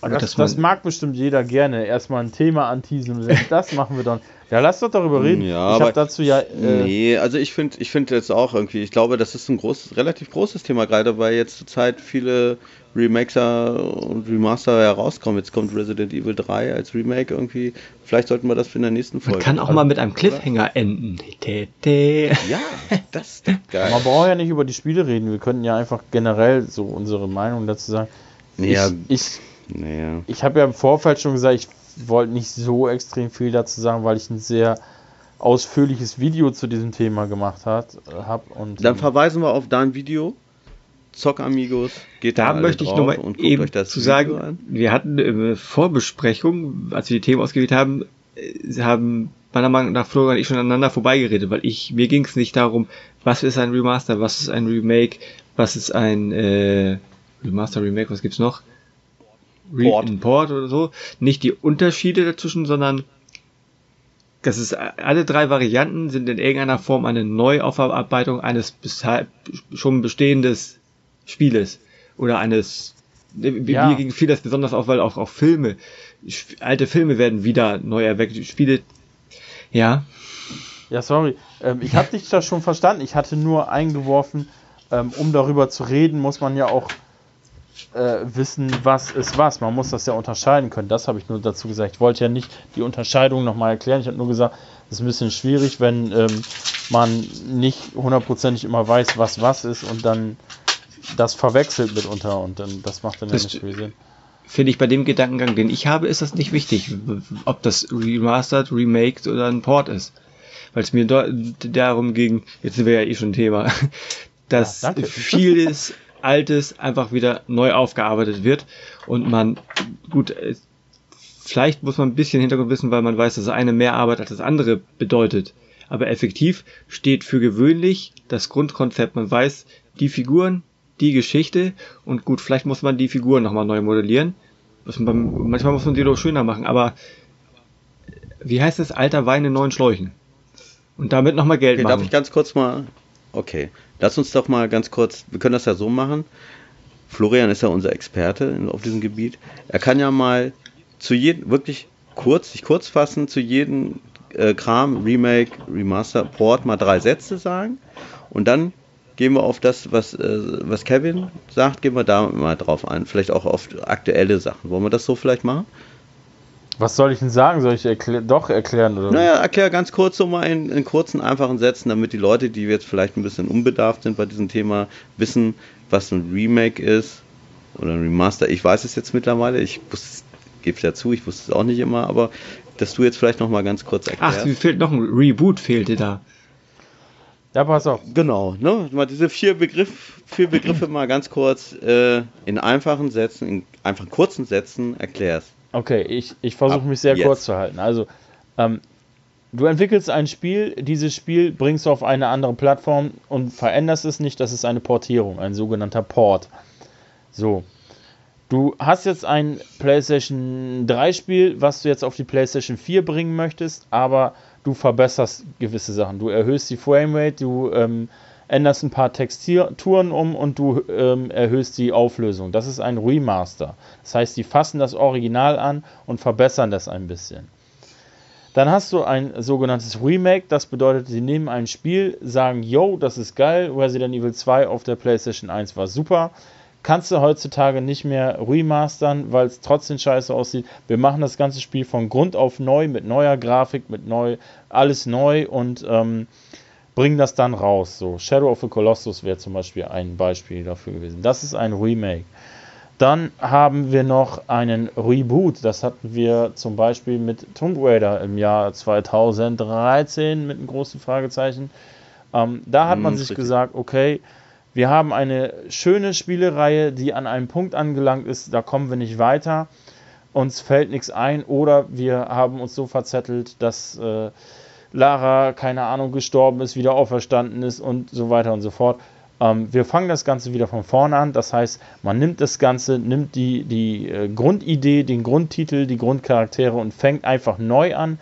Aber das, man- das mag bestimmt jeder gerne. Erstmal ein Thema anteasen und sagen, das machen wir dann. Ja, lass doch darüber reden. Ja, ich habe dazu ja. Äh, nee, also ich finde ich finde jetzt auch irgendwie, ich glaube, das ist ein großes, relativ großes Thema, gerade weil jetzt zurzeit viele Remakes und Remaster herauskommen. Jetzt kommt Resident Evil 3 als Remake irgendwie. Vielleicht sollten wir das in der nächsten Folge. Man kann auch mal mit einem Cliffhanger enden. Tä, tä. Ja, das ist geil. Man braucht ja nicht über die Spiele reden. Wir könnten ja einfach generell so unsere Meinung dazu sagen. Ja. Ich, ich, Naja. ich habe ja im Vorfeld schon gesagt, ich wollte nicht so extrem viel dazu sagen, weil ich ein sehr ausführliches Video zu diesem Thema gemacht habe. Und Dann verweisen wir auf dein Video. Zock Amigos. Geht Da alle möchte ich nochmal eben zu sagen, an. wir hatten eine Vorbesprechung, als wir die Themen ausgewählt haben, äh, haben meiner Meinung nach Florian und ich schon aneinander vorbeigeredet, weil ich, mir ging es nicht darum, was ist ein Remaster, was ist ein Remake, was ist ein äh, Remaster, Remake, was gibt's noch? Re Port. ein Port oder so. Nicht die Unterschiede dazwischen, sondern das ist alle drei Varianten sind in irgendeiner Form eine Neuaufarbeitung eines bisher schon bestehendes Spieles oder eines mir Ja. mir ging vieles besonders auf, weil auch auch Filme alte Filme werden wieder neu erweckt. Spiele ja, Ja, sorry. Ähm, ich habe dich da schon verstanden. Ich hatte nur eingeworfen, ähm, um darüber zu reden, muss man ja auch äh, wissen, was ist was. Man muss das ja unterscheiden können. Das habe ich nur dazu gesagt. Ich wollte ja nicht die Unterscheidung nochmal erklären. Ich habe nur gesagt, es ist ein bisschen schwierig, wenn ähm, man nicht hundertprozentig immer weiß, was was ist und dann das verwechselt mitunter und dann das macht dann ja Das- nicht viel Sinn. finde ich bei dem Gedankengang, den ich habe, ist das nicht wichtig, ob das remastered, remaked oder ein Port ist. Weil es mir darum ging, jetzt sind wir ja eh schon Thema, dass Ja, vieles Altes einfach wieder neu aufgearbeitet wird und man, gut, vielleicht muss man ein bisschen Hintergrund wissen, weil man weiß, dass das eine mehr Arbeit als das andere bedeutet. Aber effektiv steht für gewöhnlich das Grundkonzept. Man weiß, die Figuren, die Geschichte und gut, vielleicht muss man die Figuren nochmal neu modellieren. Man, manchmal muss man die doch schöner machen, aber wie heißt das? Alter Wein in neuen Schläuchen. Und damit nochmal Geld Okay, darf machen. ich ganz kurz mal. Okay, lass uns doch mal ganz kurz. Wir können das ja so machen. Florian ist ja unser Experte auf diesem Gebiet. Er kann ja mal zu jedem, wirklich kurz, sich kurz fassen, zu jedem äh, Kram, Remake, Remaster, Port mal drei Sätze sagen. Und dann gehen wir auf das, was, äh, was Kevin sagt, gehen wir da mal drauf ein. Vielleicht auch auf aktuelle Sachen. Wollen wir das so vielleicht machen? Was soll ich denn sagen? Soll ich erklär doch erklären? Oder? Naja, erklär ganz kurz so mal in, in kurzen, einfachen Sätzen, damit die Leute, die jetzt vielleicht ein bisschen unbedarft sind bei diesem Thema, wissen, was ein Remake ist oder ein Remaster. Ich weiß es jetzt mittlerweile, ich gebe es ja zu, ich wusste es auch nicht immer, aber dass du jetzt vielleicht noch mal ganz kurz erklärst. Ach, wie fehlt noch ein Reboot fehlte da. Ja, pass auf. Genau, ne? Mal diese vier, Begriff, vier Begriffe mal ganz kurz äh, in einfachen Sätzen, in einfach kurzen Sätzen erklärst. Okay, ich, ich versuche mich sehr jetzt. kurz zu halten. Also, ähm, du entwickelst ein Spiel, dieses Spiel bringst du auf eine andere Plattform und veränderst es nicht, das ist eine Portierung, ein sogenannter Port. So. Du hast jetzt ein PlayStation 3 Spiel, was du jetzt auf die PlayStation 4 bringen möchtest, aber du verbesserst gewisse Sachen. Du erhöhst die Framerate, du ähm, änderst ein paar Texturen um und du ähm, erhöhst die Auflösung. Das ist ein Remaster. Das heißt, die fassen das Original an und verbessern das ein bisschen. Dann hast du ein sogenanntes Remake, das bedeutet, sie nehmen ein Spiel, sagen, yo, das ist geil, Resident Evil 2 auf der PlayStation 1 war super, kannst du heutzutage nicht mehr remastern, weil es trotzdem scheiße aussieht. Wir machen das ganze Spiel von Grund auf neu, mit neuer Grafik, mit neu, alles neu und ähm, bringen das dann raus. So, Shadow of the Colossus wäre zum Beispiel ein Beispiel dafür gewesen. Das ist ein Remake. Dann haben wir noch einen Reboot. Das hatten wir zum Beispiel mit Tomb Raider im Jahr 2013 mit einem großen Fragezeichen. Ähm, da hat man hm, sich gesagt, okay, wir haben eine schöne Spielereihe, die an einem Punkt angelangt ist, da kommen wir nicht weiter, uns fällt nichts ein. Oder wir haben uns so verzettelt, dass äh, Lara, keine Ahnung, gestorben ist, wieder auferstanden ist und so weiter und so fort. Ähm, wir fangen das Ganze wieder von vorne an, das heißt, man nimmt das Ganze, nimmt die, die äh, Grundidee, den Grundtitel, die Grundcharaktere und fängt einfach neu an.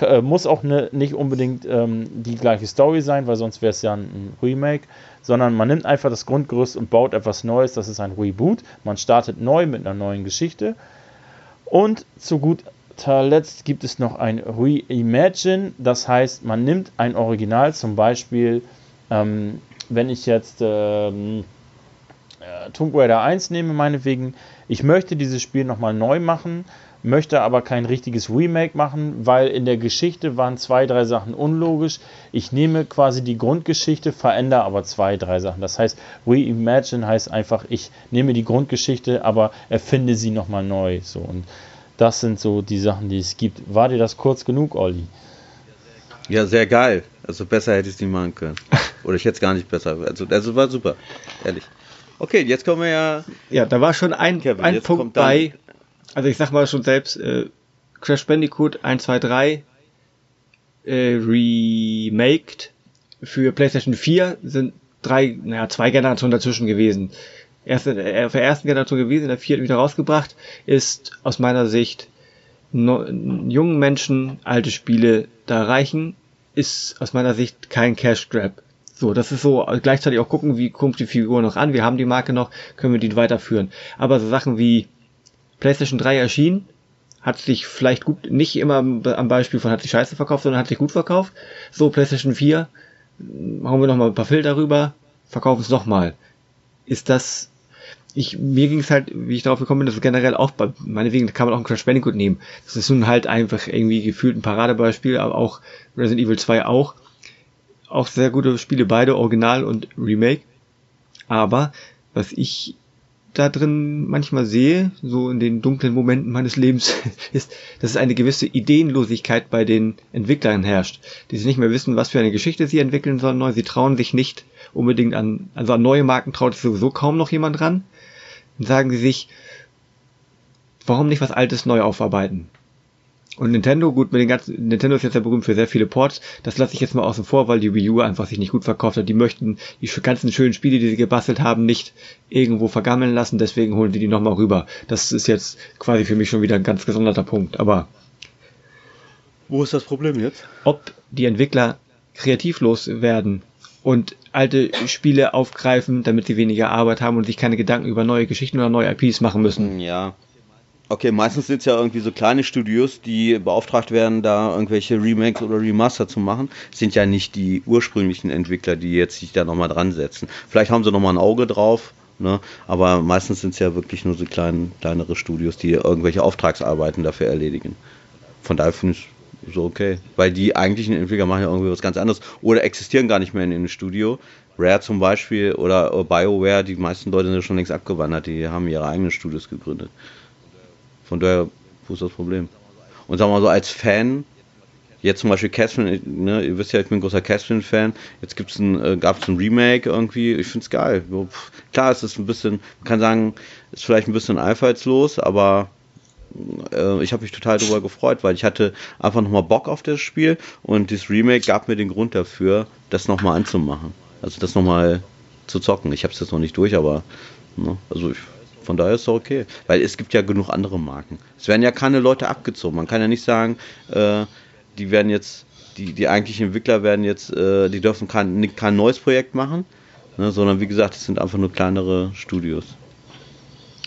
Äh, muss auch ne, nicht unbedingt ähm, die gleiche Story sein, weil sonst wäre es ja ein Remake sondern man nimmt einfach das Grundgerüst und baut etwas Neues. Das ist ein Reboot. Man startet neu mit einer neuen Geschichte. Und zu guter Letzt gibt es noch ein Reimagine. Das heißt, man nimmt ein Original, zum Beispiel, ähm, wenn ich jetzt ähm, äh, Tomb Raider 1 nehme, meinetwegen, ich möchte dieses Spiel nochmal neu machen möchte aber kein richtiges Remake machen, weil in der Geschichte waren zwei, drei Sachen unlogisch. Ich nehme quasi die Grundgeschichte, verändere aber zwei, drei Sachen. Das heißt, Reimagine heißt einfach, ich nehme die Grundgeschichte, aber erfinde sie nochmal neu. So und das sind so die Sachen, die es gibt. War dir das kurz genug, Olli? Ja, sehr geil. Also besser hätte ich es nicht machen können. Oder ich hätte es gar nicht besser. Also, also war super, ehrlich. Okay, jetzt kommen wir ja. Ja, da war schon ein, Kevin, ein Punkt bei, also ich sag mal schon selbst, äh, Crash Bandicoot 1, 2, 3 äh, remaked für PlayStation 4 sind drei, naja, zwei Generationen dazwischen gewesen. Erste, äh, auf der ersten Generation gewesen, in der vierten wieder rausgebracht, ist aus meiner Sicht no, jungen Menschen alte Spiele da erreichen, ist aus meiner Sicht kein Cash Grab. So, das ist so, gleichzeitig auch gucken, wie kommt die Figur noch an, wir haben die Marke noch, können wir die weiterführen. Aber so Sachen wie PlayStation 3 erschien, hat sich vielleicht gut, nicht immer am Beispiel von hat sich scheiße verkauft, sondern hat sich gut verkauft. So, PlayStation 4, hauen wir nochmal ein paar Filter rüber, verkaufen es nochmal. Ist das, ich, mir ging es halt, wie ich darauf gekommen bin, dass es generell auch, bei, meinetwegen kann man auch ein Crash Bandicoot nehmen. Das ist nun halt einfach irgendwie gefühlt ein Paradebeispiel, aber auch Resident Evil 2 auch. Auch sehr gute Spiele, beide Original und Remake. Aber was ich da drin manchmal sehe, so in den dunklen Momenten meines Lebens, ist, dass es eine gewisse Ideenlosigkeit bei den Entwicklern herrscht, die sie nicht mehr wissen, was für eine Geschichte sie entwickeln sollen. Sie trauen sich nicht unbedingt an, also an neue Marken traut sich sowieso kaum noch jemand ran. Dann sagen sie sich, warum nicht was Altes neu aufarbeiten? Und Nintendo, gut, mit den ganzen, Nintendo ist jetzt ja berühmt für sehr viele Ports. Das lasse ich jetzt mal außen vor, weil die Wii U einfach sich nicht gut verkauft hat. Die möchten die ganzen schönen Spiele, die sie gebastelt haben, nicht irgendwo vergammeln lassen. Deswegen holen die die nochmal rüber. Das ist jetzt quasi für mich schon wieder ein ganz gesonderter Punkt. Aber wo ist das Problem jetzt? Ob die Entwickler kreativlos werden und alte Spiele aufgreifen, damit sie weniger Arbeit haben und sich keine Gedanken über neue Geschichten oder neue IPs machen müssen. Ja, Okay, meistens sind es ja irgendwie so kleine Studios, die beauftragt werden, da irgendwelche Remakes oder Remaster zu machen. Sind ja nicht die ursprünglichen Entwickler, die jetzt sich da nochmal dran setzen. Vielleicht haben sie nochmal ein Auge drauf, ne? aber meistens sind es ja wirklich nur so klein, kleinere Studios, die irgendwelche Auftragsarbeiten dafür erledigen. Von daher finde ich so okay. Weil die eigentlichen Entwickler machen ja irgendwie was ganz anderes oder existieren gar nicht mehr in einem Studio. Rare zum Beispiel oder BioWare, die meisten Leute sind ja schon längst abgewandert, die haben ihre eigenen Studios gegründet. Von daher, wo ist das Problem? Und sagen wir mal so, als Fan, jetzt zum Beispiel Catherine, ne, ihr wisst ja, ich bin ein großer Catherine-Fan, jetzt gibt's ein, äh, gab es ein Remake irgendwie, ich find's geil. Pff, klar, es ist ein bisschen, man kann sagen, ist vielleicht ein bisschen einfallslos, aber äh, ich habe mich total darüber gefreut, weil ich hatte einfach nochmal Bock auf das Spiel und das Remake gab mir den Grund dafür, das nochmal anzumachen. Also das nochmal zu zocken. Ich habe es jetzt noch nicht durch, aber ne, also ich von daher ist es okay. Weil es gibt ja genug andere Marken. Es werden ja keine Leute abgezogen. Man kann ja nicht sagen, äh, die werden jetzt, die, die eigentlichen Entwickler werden jetzt, äh, die dürfen kein, kein neues Projekt machen, ne, sondern wie gesagt, es sind einfach nur kleinere Studios.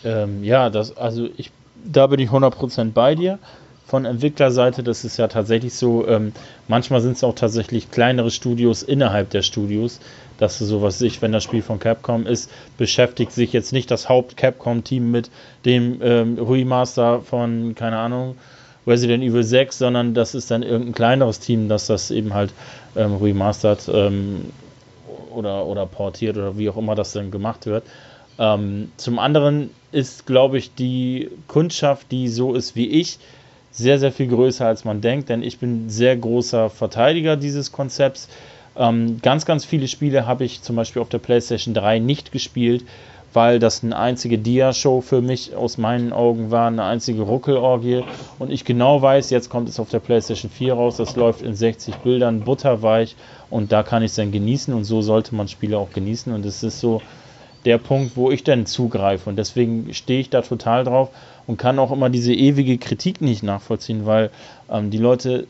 Ähm, ja, das, also ich, da bin ich 100% bei dir. Von Entwicklerseite, das ist ja tatsächlich so, ähm, manchmal sind es auch tatsächlich kleinere Studios innerhalb der Studios, dass so was ich, wenn das Spiel von Capcom ist, beschäftigt sich jetzt nicht das Haupt-Capcom-Team mit dem ähm, Remaster von, keine Ahnung, Resident Evil 6, sondern das ist dann irgendein kleineres Team, das das eben halt ähm, remastert ähm, oder, oder portiert oder wie auch immer das dann gemacht wird. Ähm, zum anderen ist, glaube ich, die Kundschaft, die so ist wie ich, sehr, sehr viel größer als man denkt, denn ich bin sehr großer Verteidiger dieses Konzepts. Ähm, ganz, ganz viele Spiele habe ich zum Beispiel auf der PlayStation 3 nicht gespielt, weil das eine einzige Dia-Show für mich aus meinen Augen war, eine einzige Ruckelorgie. Und ich genau weiß, jetzt kommt es auf der PlayStation 4 raus, das läuft in 60 Bildern, butterweich und da kann ich es dann genießen und so sollte man Spiele auch genießen. Und es ist so der Punkt, wo ich dann zugreife. Und deswegen stehe ich da total drauf und kann auch immer diese ewige Kritik nicht nachvollziehen, weil ähm, die Leute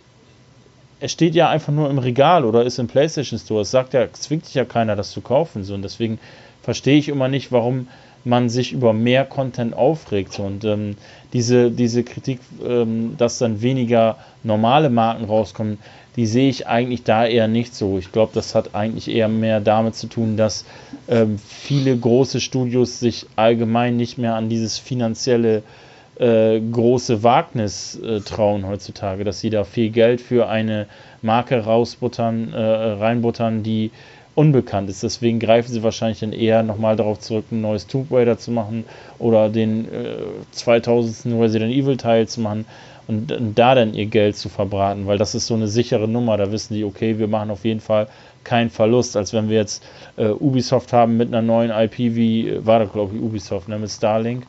es steht ja einfach nur im Regal oder ist im PlayStation Store. Es sagt ja, zwingt sich ja keiner, das zu kaufen. So. Und deswegen verstehe ich immer nicht, warum man sich über mehr Content aufregt. So. Und ähm, diese, diese Kritik, ähm, dass dann weniger normale Marken rauskommen, die sehe ich eigentlich da eher nicht so. Ich glaube, das hat eigentlich eher mehr damit zu tun, dass ähm, viele große Studios sich allgemein nicht mehr an dieses finanzielle äh, große Wagnis äh, trauen heutzutage, dass sie da viel Geld für eine Marke rausbuttern, äh, reinbuttern, die unbekannt ist. Deswegen greifen sie wahrscheinlich dann eher nochmal darauf zurück, ein neues Tomb Raider zu machen oder den äh, 2000. Resident Evil Teil zu machen und, und, da dann ihr Geld zu verbraten, weil das ist so eine sichere Nummer. Da wissen die, okay, wir machen auf jeden Fall keinen Verlust, als wenn wir jetzt äh, Ubisoft haben mit einer neuen IP wie, war das glaube ich Ubisoft, ne, mit Starlink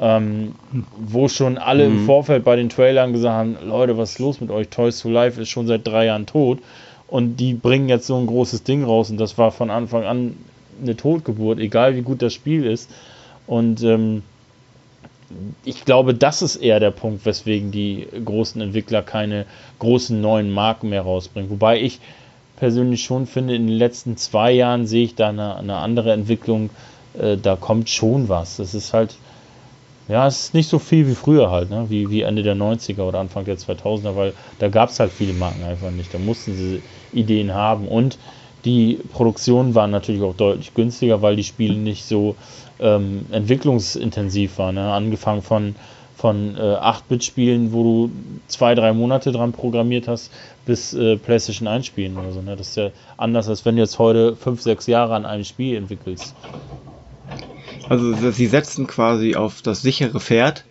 ähm, wo schon alle mhm. im Vorfeld bei den Trailern gesagt haben, Leute, was ist los mit euch? Toys to Life ist schon seit drei Jahren tot und die bringen jetzt so ein großes Ding raus und das war von Anfang an eine Totgeburt, egal wie gut das Spiel ist. Und ähm, ich glaube, das ist eher der Punkt, weswegen die großen Entwickler keine großen neuen Marken mehr rausbringen. Wobei ich persönlich schon finde, in den letzten zwei Jahren sehe ich da eine, eine andere Entwicklung. Äh, da kommt schon was. Das ist halt ja, es ist nicht so viel wie früher halt, ne? wie, wie Ende der 90er oder Anfang der 2000er, weil da gab es halt viele Marken einfach nicht. Da mussten sie Ideen haben und die Produktionen waren natürlich auch deutlich günstiger, weil die Spiele nicht so ähm, entwicklungsintensiv waren. Ne? Angefangen von, von äh, 8-Bit-Spielen, wo du zwei, drei Monate dran programmiert hast, bis äh, PlayStation 1 Spielen oder so. Ne? Das ist ja anders, als wenn du jetzt heute fünf, sechs Jahre an einem Spiel entwickelst. Also sie setzen quasi auf das sichere Pferd.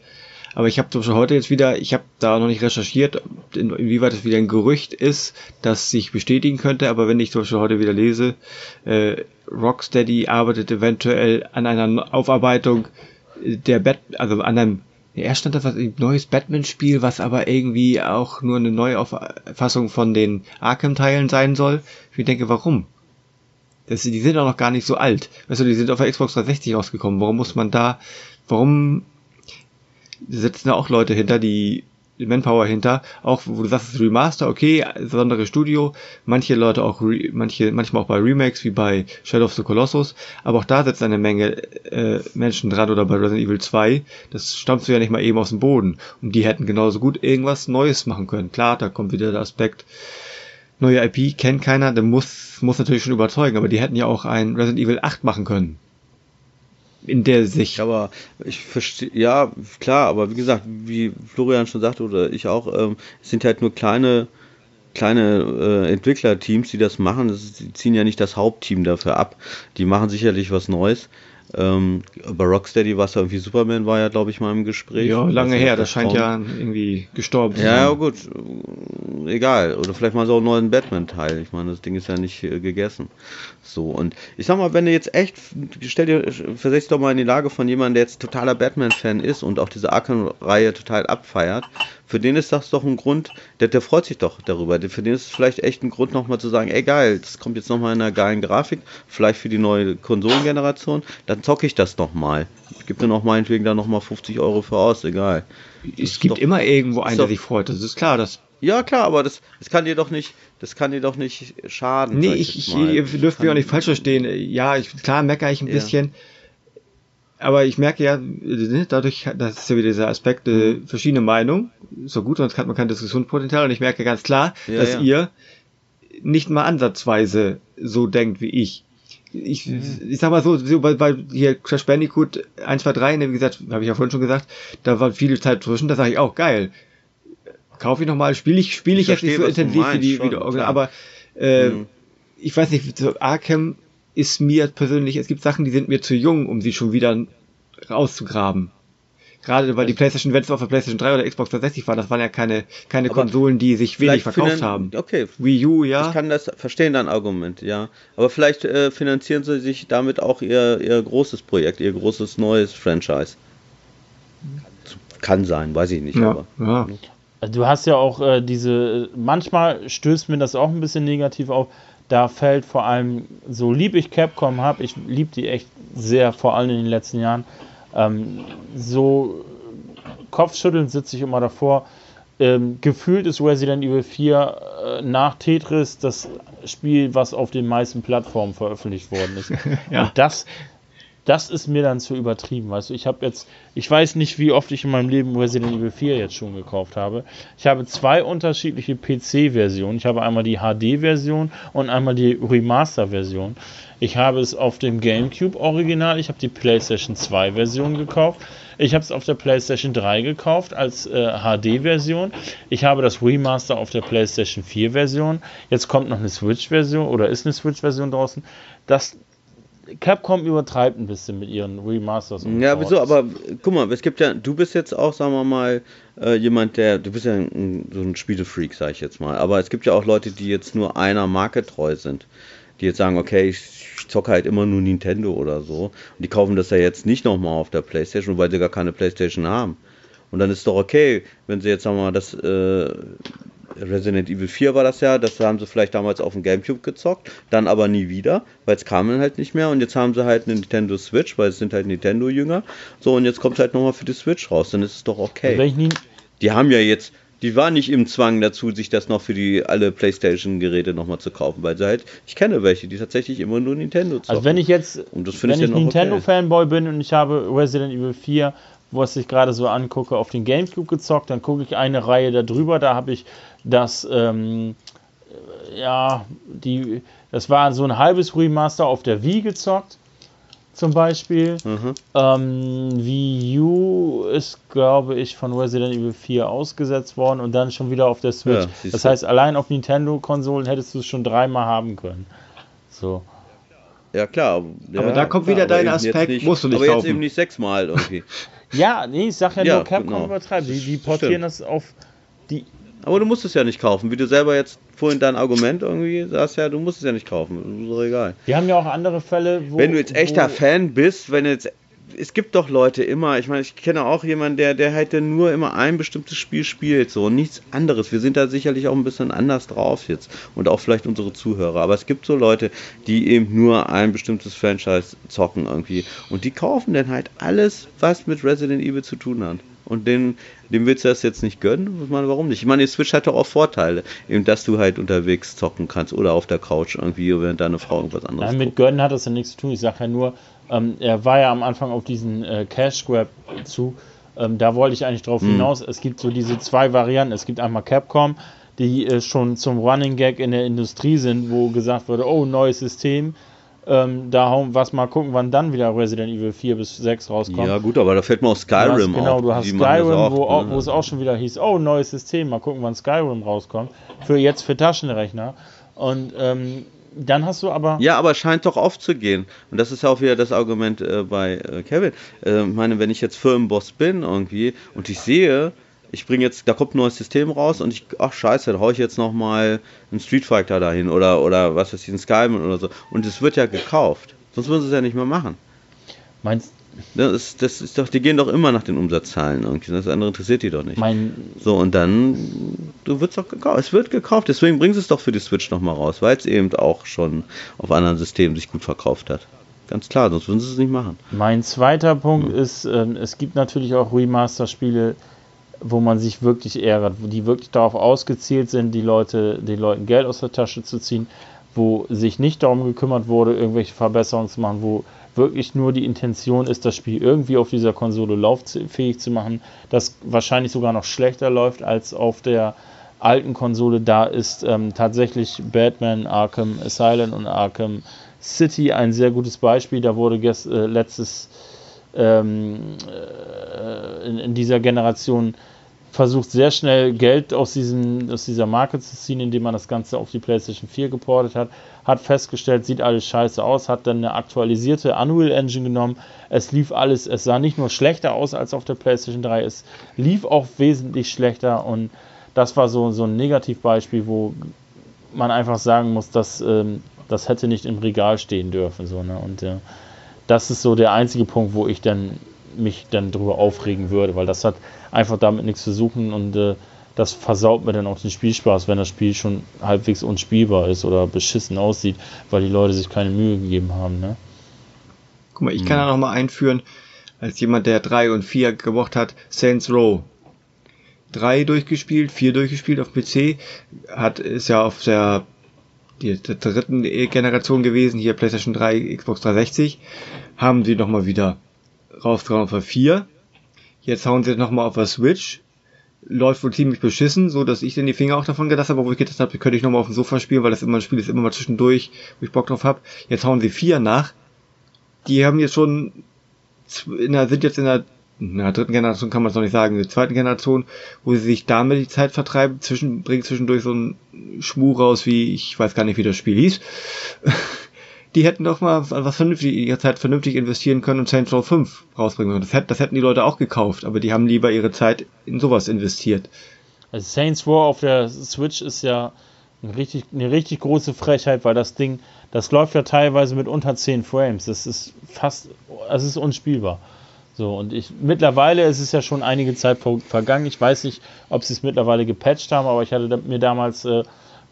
Aber ich habe zum Beispiel heute jetzt wieder, ich habe da noch nicht recherchiert, inwieweit es wieder ein Gerücht ist, das sich bestätigen könnte. Aber wenn ich zum Beispiel heute wieder lese, äh, Rocksteady arbeitet eventuell an einer Aufarbeitung der Bat, also an einem er stand da was ein neues Batman-Spiel, was aber irgendwie auch nur eine neue Auffassung von den Arkham-Teilen sein soll. Ich denke, warum? Das, die sind auch noch gar nicht so alt. Weißt du, die sind auf der Xbox 360 rausgekommen. Warum muss man da, warum sitzen da auch Leute hinter, die Manpower hinter, auch wo du sagst, Remaster, okay, besondere Studio, manche Leute auch, manche, manchmal auch bei Remakes wie bei Shadow of the Colossus, aber auch da sitzt eine Menge äh, Menschen dran oder bei Resident Evil 2, das stammst du ja nicht mal eben aus dem Boden und die hätten genauso gut irgendwas Neues machen können. Klar, da kommt wieder der Aspekt, neue IP kennt keiner, der muss, muss natürlich schon überzeugen, aber die hätten ja auch ein Resident Evil 8 machen können in der Sicht. Aber ich verstehe, ja, klar, aber wie gesagt, wie Florian schon sagte oder ich auch, ähm, es sind halt nur kleine, kleine äh, Entwicklerteams, die das machen. Das, die ziehen ja nicht das Hauptteam dafür ab. Die machen sicherlich was Neues. Ähm, bei Rocksteady war es ja irgendwie Superman, war ja, glaube ich, mal im Gespräch. Ja, lange her, das scheint ja irgendwie gestorben zu sein. Ja, gut, egal. Oder vielleicht mal so einen neuen Batman-Teil. Ich meine, das Ding ist ja nicht äh, gegessen. So, und ich sag mal, wenn du jetzt echt, stell dir, versetz dich doch mal in die Lage von jemandem, der jetzt totaler Batman-Fan ist und auch diese Arkham-Reihe total abfeiert, für den ist das doch ein Grund, der, der freut sich doch darüber. Für den ist es vielleicht echt ein Grund, nochmal zu sagen, ey geil, das kommt jetzt nochmal in einer geilen Grafik, vielleicht für die neue Konsolengeneration, dann zocke ich das nochmal. Ich gebe dir noch meinetwegen da nochmal 50 Euro für aus, egal. Es gibt doch, immer irgendwo einen, der sich freut, das ist klar, das ja, klar, aber das, das kann dir doch nicht, das kann dir doch nicht schaden. Nee, ich, ich ihr dürft mich auch nicht falsch verstehen. Ja, ich, klar meckere ich ein ja. bisschen. Aber ich merke ja, ne, dadurch, das ist ja wieder dieser Aspekt, äh, verschiedene Meinungen. So gut, sonst hat man kein Diskussionspotenzial. Und ich merke ganz klar, ja, dass ja. ihr nicht mal ansatzweise so denkt wie ich. Ich, mhm. ich sag mal so, so bei, bei hier Crash Bandicoot 1, 2, 3, ne, wie gesagt, habe ich ja vorhin schon gesagt, da war viel Zeit zwischen, da sage ich auch, geil kaufe ich nochmal, spiele ich, spiele ich, ich jetzt nicht so intensiv wie die, Video, aber äh, mhm. ich weiß nicht, so Arkham ist mir persönlich, es gibt Sachen, die sind mir zu jung, um sie schon wieder rauszugraben. Gerade weil die PlayStation, wenn es auf der PlayStation 3 oder Xbox 360 war, das waren ja keine, keine Konsolen, die sich wenig verkauft haben. Okay. Wii U, ja. Ich kann das verstehen, dein Argument, ja. Aber vielleicht äh, finanzieren sie sich damit auch ihr, ihr großes Projekt, ihr großes neues Franchise. Kann sein, weiß ich nicht. Ja, aber. ja. Du hast ja auch äh, diese, manchmal stößt mir das auch ein bisschen negativ auf. Da fällt vor allem, so lieb ich Capcom habe, ich liebe die echt sehr, vor allem in den letzten Jahren. Ähm, so Kopfschütteln sitze ich immer davor. Ähm, gefühlt ist Resident Evil 4 äh, nach Tetris das Spiel, was auf den meisten Plattformen veröffentlicht worden ist. ja. Und das das ist mir dann zu übertrieben. Weißt du, ich habe jetzt, ich weiß nicht, wie oft ich in meinem Leben Resident Evil 4 jetzt schon gekauft habe. Ich habe zwei unterschiedliche PC-Versionen. Ich habe einmal die HD-Version und einmal die Remaster-Version. Ich habe es auf dem GameCube Original, ich habe die PlayStation 2 Version gekauft. Ich habe es auf der PlayStation 3 gekauft als äh, HD-Version. Ich habe das Remaster auf der PlayStation 4 Version. Jetzt kommt noch eine Switch-Version oder ist eine Switch-Version draußen. Das Capcom übertreibt ein bisschen mit ihren Remasters. Und ja, wieso? Aber guck mal, es gibt ja, du bist jetzt auch, sagen wir mal, äh, jemand, der, du bist ja ein, so ein Spielefreak, sag ich jetzt mal. Aber es gibt ja auch Leute, die jetzt nur einer Marke treu sind. Die jetzt sagen, okay, ich, ich zocke halt immer nur Nintendo oder so. Und die kaufen das ja jetzt nicht nochmal auf der Playstation, weil sie gar keine Playstation haben. Und dann ist doch okay, wenn sie jetzt, sagen wir mal, das äh, Resident Evil 4 war das ja, das haben sie vielleicht damals auf dem Gamecube gezockt, dann aber nie wieder, weil es kam dann halt nicht mehr und jetzt haben sie halt eine Nintendo Switch, weil es sind halt Nintendo-Jünger. So, und jetzt kommt halt nochmal für die Switch raus, dann ist es doch okay. Die haben ja jetzt, die waren nicht im Zwang dazu, sich das noch für die alle Playstation-Geräte nochmal zu kaufen, weil sie halt, ich kenne welche, die tatsächlich immer nur Nintendo zocken. Also wenn ich jetzt, wenn ich, ja Nintendo-Fanboy okay. bin und ich habe Resident Evil 4 was ich gerade so angucke, auf den Gamecube gezockt. Dann gucke ich eine Reihe darüber. Da habe ich das, ähm, ja, die, das war so ein halbes Remaster auf der Wii gezockt. Zum Beispiel. Mhm. Ähm, Wii U ist, glaube ich, von Resident Evil 4 ausgesetzt worden und dann schon wieder auf der Switch. Ja, das heißt, allein auf Nintendo-Konsolen hättest du es schon dreimal haben können. So. Ja, klar. Ja, aber da kommt wieder dein Aspekt, nicht, musst du nicht aber kaufen. Aber jetzt eben nicht sechsmal irgendwie. ja, nee, ich sag ja, ja nur, Capcom genau. übertreibt. Die, die portieren Stimmt. das auf die. Aber du musst es ja nicht kaufen. Wie du selber jetzt vorhin dein Argument irgendwie sagst, ja, du musst es ja nicht kaufen. Ist doch egal. Wir haben ja auch andere Fälle, wo. Wenn du jetzt echter Fan bist, wenn jetzt es gibt doch Leute immer, ich meine, ich kenne auch jemanden, der, der halt nur immer ein bestimmtes Spiel spielt, so und nichts anderes. Wir sind da sicherlich auch ein bisschen anders drauf jetzt und auch vielleicht unsere Zuhörer. Aber es gibt so Leute, die eben nur ein bestimmtes Franchise zocken irgendwie und die kaufen dann halt alles, was mit Resident Evil zu tun hat. Und den, dem willst du das jetzt nicht gönnen? Ich meine, warum nicht? Ich meine, die Switch hat doch auch Vorteile, eben, dass du halt unterwegs zocken kannst oder auf der Couch irgendwie, während deine Frau irgendwas anderes Nein, mit gönnen hat das ja nichts zu tun. Ich sage ja nur, ähm, er war ja am Anfang auf diesen äh, Cash Grab zu. Ähm, da wollte ich eigentlich drauf hm. hinaus. Es gibt so diese zwei Varianten. Es gibt einmal Capcom, die äh, schon zum Running Gag in der Industrie sind, wo gesagt wurde, oh, neues System ähm, da hauen was mal gucken, wann dann wieder Resident Evil 4 bis 6 rauskommt. Ja, gut, aber da fällt mir auch Skyrim hast, Genau, du hast Skyrim, auch, wo, auch, wo es auch schon wieder hieß, oh, neues System, mal gucken, wann Skyrim rauskommt. Für jetzt für Taschenrechner. Und ähm, dann hast du aber. Ja, aber scheint doch aufzugehen. Und das ist ja auch wieder das Argument äh, bei äh, Kevin. Äh, ich meine, wenn ich jetzt Firmenboss bin irgendwie und ich sehe, ich bringe jetzt, da kommt ein neues System raus und ich, ach scheiße, da haue ich jetzt nochmal einen Street Fighter dahin oder, oder was ist ein Skyrim oder so. Und es wird ja gekauft. Sonst würden sie es ja nicht mehr machen. Meinst das ist, das ist doch, die gehen doch immer nach den Umsatzzahlen irgendwie. Das andere interessiert die doch nicht. Mein so, und dann, du wirst doch gekauft. Es wird gekauft, deswegen bringen sie es doch für die Switch nochmal raus, weil es eben auch schon auf anderen Systemen sich gut verkauft hat. Ganz klar, sonst würden sie es nicht machen. Mein zweiter Punkt hm. ist, äh, es gibt natürlich auch Remaster-Spiele, wo man sich wirklich ärgert, wo die wirklich darauf ausgezielt sind, die Leute, den Leuten Geld aus der Tasche zu ziehen, wo sich nicht darum gekümmert wurde, irgendwelche Verbesserungen zu machen, wo wirklich nur die Intention ist, das Spiel irgendwie auf dieser Konsole lauffähig zu machen, das wahrscheinlich sogar noch schlechter läuft als auf der alten Konsole. Da ist ähm, tatsächlich Batman, Arkham Asylum und Arkham City ein sehr gutes Beispiel. Da wurde gest, äh, letztes ähm, äh, in, in, dieser Generation versucht sehr schnell Geld aus, diesen, aus dieser Marke zu ziehen, indem man das Ganze auf die PlayStation 4 geportet hat, hat festgestellt, sieht alles scheiße aus, hat dann eine aktualisierte Unreal Engine genommen. Es lief alles, es sah nicht nur schlechter aus als auf der PlayStation 3, es lief auch wesentlich schlechter und das war so, so ein Negativbeispiel, wo man einfach sagen muss, dass ähm, das hätte nicht im Regal stehen dürfen. So, ne? Und äh, das ist so der einzige Punkt, wo ich dann mich dann drüber aufregen würde, weil das hat einfach damit nichts zu suchen und äh, das versaut mir dann auch den Spielspaß, wenn das Spiel schon halbwegs unspielbar ist oder beschissen aussieht, weil die Leute sich keine Mühe gegeben haben. Ne? Guck mal, ich kann da nochmal einführen, als jemand, der 3 und 4 gemocht hat, Saints Row. 3 durchgespielt, 4 durchgespielt auf PC, hat, ist ja auf der, der dritten Generation gewesen, hier PlayStation 3, Xbox 360, haben sie nochmal wieder rausgehauen auf 4 Jetzt hauen sie es nochmal auf der Switch. Läuft wohl ziemlich beschissen, so dass ich dann die Finger auch davon gelassen habe, wo ich gedacht habe, könnte ich nochmal auf dem Sofa spielen, weil das immer ein Spiel ist, immer mal zwischendurch, wo ich Bock drauf habe. Jetzt hauen sie vier nach. Die haben jetzt schon, in der, sind jetzt in der, in der dritten Generation kann man es noch nicht sagen, in der zweiten Generation, wo sie sich damit die Zeit vertreiben, zwischen, bringt zwischendurch so ein Schmuh raus, wie, ich weiß gar nicht, wie das Spiel hieß. die hätten doch mal was vernünftig, ihre Zeit vernünftig investieren können und Saints Row 5 rausbringen können. Das, das hätten die Leute auch gekauft, aber die haben lieber ihre Zeit in sowas investiert. Also Saints Row auf der Switch ist ja eine richtig, eine richtig große Frechheit, weil das Ding, das läuft ja teilweise mit unter 10 Frames. Das ist fast, es ist unspielbar. So, und ich, mittlerweile ist es ja schon einige Zeit vergangen. Ich weiß nicht, ob sie es mittlerweile gepatcht haben, aber ich hatte mir damals äh,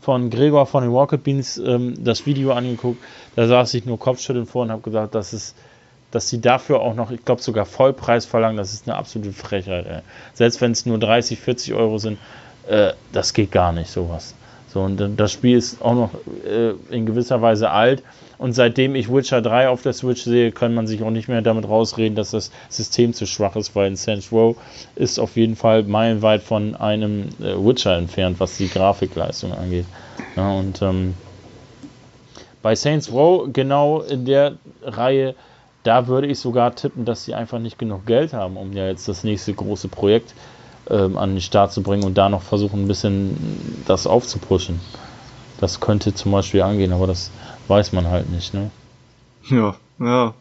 von Gregor von den Rocket Beans ähm, das Video angeguckt. Da saß ich nur Kopfschütteln vor und habe gesagt, das ist, dass sie dafür auch noch, ich glaube sogar Vollpreis verlangen, das ist eine absolute Frechheit. Ey. Selbst wenn es nur 30, 40 Euro sind, äh, das geht gar nicht, sowas. So, und das Spiel ist auch noch äh, in gewisser Weise alt. Und seitdem ich Witcher 3 auf der Switch sehe, kann man sich auch nicht mehr damit rausreden, dass das System zu schwach ist, weil in Saints Row ist auf jeden Fall meilenweit von einem äh, Witcher entfernt, was die Grafikleistung angeht. Ja, und ähm, bei Saints Row, genau in der Reihe, da würde ich sogar tippen, dass sie einfach nicht genug Geld haben, um ja jetzt das nächste große Projekt ähm, an den Start zu bringen und da noch versuchen, ein bisschen das aufzupushen. Das könnte zum Beispiel angehen, aber das weiß man halt nicht, ne? Ja, ja.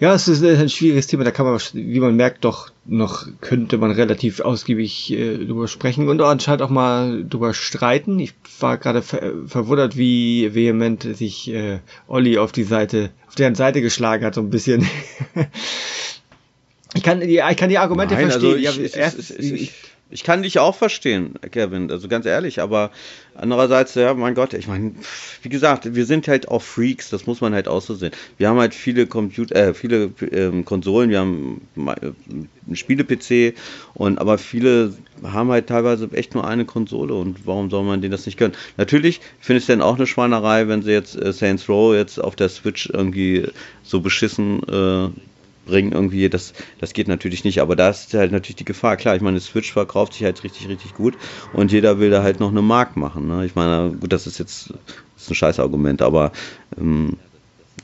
Ja, es ist ein schwieriges Thema, da kann man, wie man merkt, doch noch könnte man relativ ausgiebig äh, drüber sprechen und anscheinend auch mal drüber streiten. Ich war gerade ver verwundert, wie vehement sich äh, Olli auf die Seite, auf deren Seite geschlagen hat, so ein bisschen. ich kann die, ich kann die Argumente Nein, also verstehen. Also ich, ja, erst, ich, ich, Ich kann dich auch verstehen, Kevin, also ganz ehrlich, aber andererseits, ja, mein Gott, ich meine, wie gesagt, wir sind halt auch Freaks, das muss man halt auch so sehen. Wir haben halt viele Computer, äh, viele ähm, Konsolen, wir haben einen Spiele-PC und aber viele haben halt teilweise echt nur eine Konsole und warum soll man denen das nicht gönnen? Natürlich finde ich es dann auch eine Schweinerei, wenn sie jetzt äh, Saints Row jetzt auf der Switch irgendwie so beschissen äh, bringen irgendwie, das, das geht natürlich nicht. Aber da ist halt natürlich die Gefahr. Klar, ich meine, Switch verkauft sich halt richtig, richtig gut und jeder will da halt noch eine Mark machen. Ne? Ich meine, gut, das ist jetzt das ist ein scheiß Argument, aber ähm,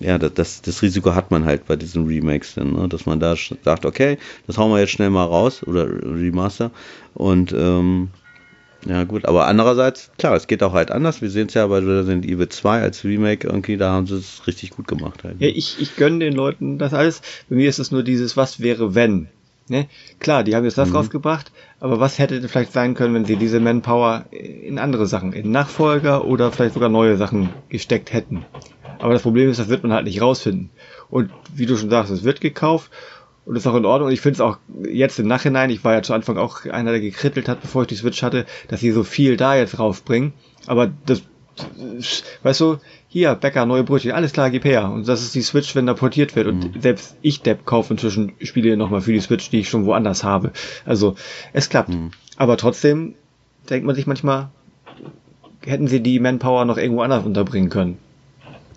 ja, das, das Risiko hat man halt bei diesen Remakes, dann, ne? dass man da sagt, okay, das hauen wir jetzt schnell mal raus oder Remaster und ähm, ja, gut, aber andererseits, klar, es geht auch halt anders. Wir sehen es ja bei Resident Evil 2 als Remake irgendwie, da haben sie es richtig gut gemacht halt. Ja, ich, ich gönne den Leuten das alles. Bei mir ist es nur dieses, was wäre, wenn. Ne? Klar, die haben jetzt das mhm. rausgebracht, aber was hätte vielleicht sein können, wenn sie diese Manpower in andere Sachen, in Nachfolger oder vielleicht sogar neue Sachen gesteckt hätten? Aber das Problem ist, das wird man halt nicht rausfinden. Und wie du schon sagst, es wird gekauft und ist auch in Ordnung. Und ich finde es auch jetzt im Nachhinein, ich war ja zu Anfang auch einer, der gekrittelt hat, bevor ich die Switch hatte, dass sie so viel da jetzt raufbringen. Aber das, weißt du, hier, Bäcker, neue Brötchen, alles klar, gib her. Und das ist die Switch, wenn da portiert wird. Und mhm. selbst ich, Depp, kaufe inzwischen Spiele nochmal für die Switch, die ich schon woanders habe. Also, es klappt. Mhm. Aber trotzdem denkt man sich manchmal, hätten sie die Manpower noch irgendwo anders unterbringen können.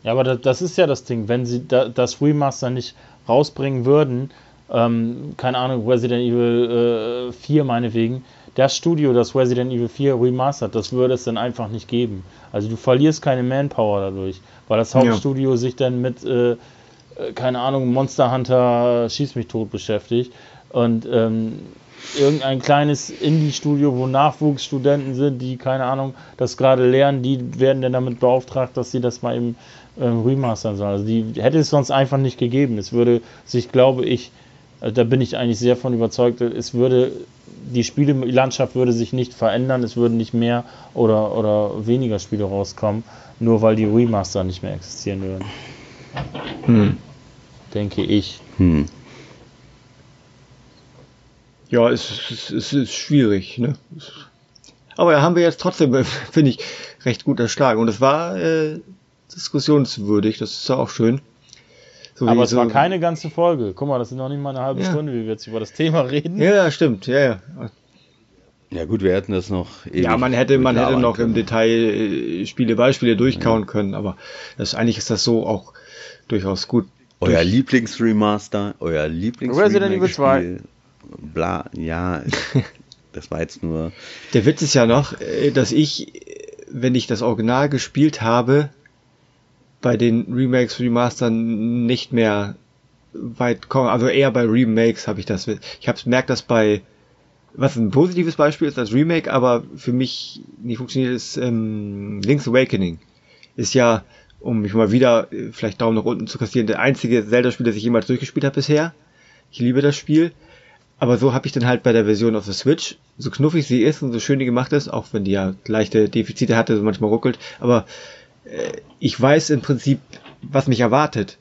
Ja, aber das, das ist ja das Ding. Wenn sie da, das Remaster nicht rausbringen würden, ähm, keine Ahnung, Resident Evil äh, 4 meinetwegen, das Studio, das Resident Evil 4 remastert, das würde es dann einfach nicht geben. Also du verlierst keine Manpower dadurch, weil das Hauptstudio ja. sich dann mit, äh, äh, keine Ahnung, Monster Hunter Schieß mich tot beschäftigt und ähm, irgendein kleines Indie-Studio, wo Nachwuchsstudenten sind, die, keine Ahnung, das gerade lernen, die werden dann damit beauftragt, dass sie das mal im ähm, remastern sollen. Also die hätte es sonst einfach nicht gegeben. Es würde sich, glaube ich, äh, da bin ich eigentlich sehr von überzeugt, es würde, die Spielelandschaft würde sich nicht verändern, es würden nicht mehr oder, oder weniger Spiele rauskommen, nur weil die Remaster nicht mehr existieren würden. Hm. Denke ich. Hm. Ja, es, es, es ist schwierig, ne? Aber ja, haben wir jetzt trotzdem, finde ich, recht gut erschlagen. Und es war äh, diskussionswürdig, das ist ja auch schön. So Aber es so war keine ganze Folge. Guck mal, das sind noch nicht mal eine halbe ja. Stunde, wie wir jetzt über das Thema reden. Ja, stimmt, ja, ja. Ja gut, wir hätten das noch. Ja, man hätte, man hätte noch können. im Detail äh, Spiele, Beispiele durchkauen ja. können, aber das, eigentlich ist das so auch durchaus gut. Euer Lieblingsremaster, euer Lieblings Resident Evil 2. Bla, ja, das war jetzt nur. Der Witz ist ja noch, äh, dass ich, wenn ich das Original gespielt habe, bei den Remakes, Remastern nicht mehr weit kommen. Also eher bei Remakes habe ich das. Ich habe merkt das bei was ein positives Beispiel ist als Remake, aber für mich nicht funktioniert, ist ähm, Link's Awakening. Ist ja, um mich mal wieder äh, vielleicht Daumen nach unten zu kassieren, der einzige Zelda-Spiel, das ich jemals durchgespielt habe bisher. Ich liebe das Spiel. Aber so habe ich dann halt bei der Version auf der Switch, so knuffig sie ist und so schön die gemacht ist, auch wenn die ja leichte Defizite hatte, so manchmal ruckelt, aber ich weiß im Prinzip, was mich erwartet.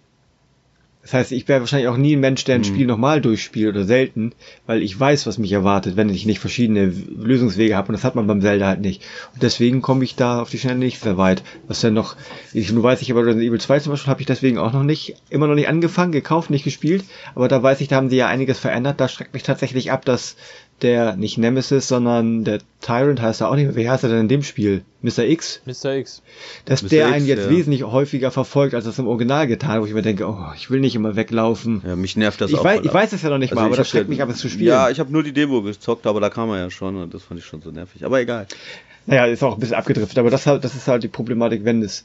Das heißt, ich wäre wahrscheinlich auch nie ein Mensch, der ein mhm. Spiel nochmal durchspielt oder selten, weil ich weiß, was mich erwartet, wenn ich nicht verschiedene Lösungswege habe und das hat man beim Zelda halt nicht. Und deswegen komme ich da auf die Schnelle nicht sehr weit. Was denn noch, ich, nur weiß ich aber Resident Evil 2 zum Beispiel habe ich deswegen auch noch nicht, immer noch nicht angefangen, gekauft, nicht gespielt, aber da weiß ich, da haben sie ja einiges verändert. Da schreckt mich tatsächlich ab, dass der, nicht Nemesis, sondern der Tyrant heißt er auch nicht mehr. Wie heißt er denn in dem Spiel? Mr. X? Mr. X. Dass Mr. der X, einen jetzt ja. wesentlich häufiger verfolgt, als das im Original getan, wo ich mir denke, oh, ich will nicht immer weglaufen. Ja, mich nervt das ich auch. Weiß, ich weiß es ja noch nicht also mal, aber das schreckt mich ab, es zu spielen. Ja, ich habe nur die Demo gezockt, aber da kam er ja schon und das fand ich schon so nervig. Aber egal. Naja, ist auch ein bisschen abgedriftet, aber das, das ist halt die Problematik, wenn es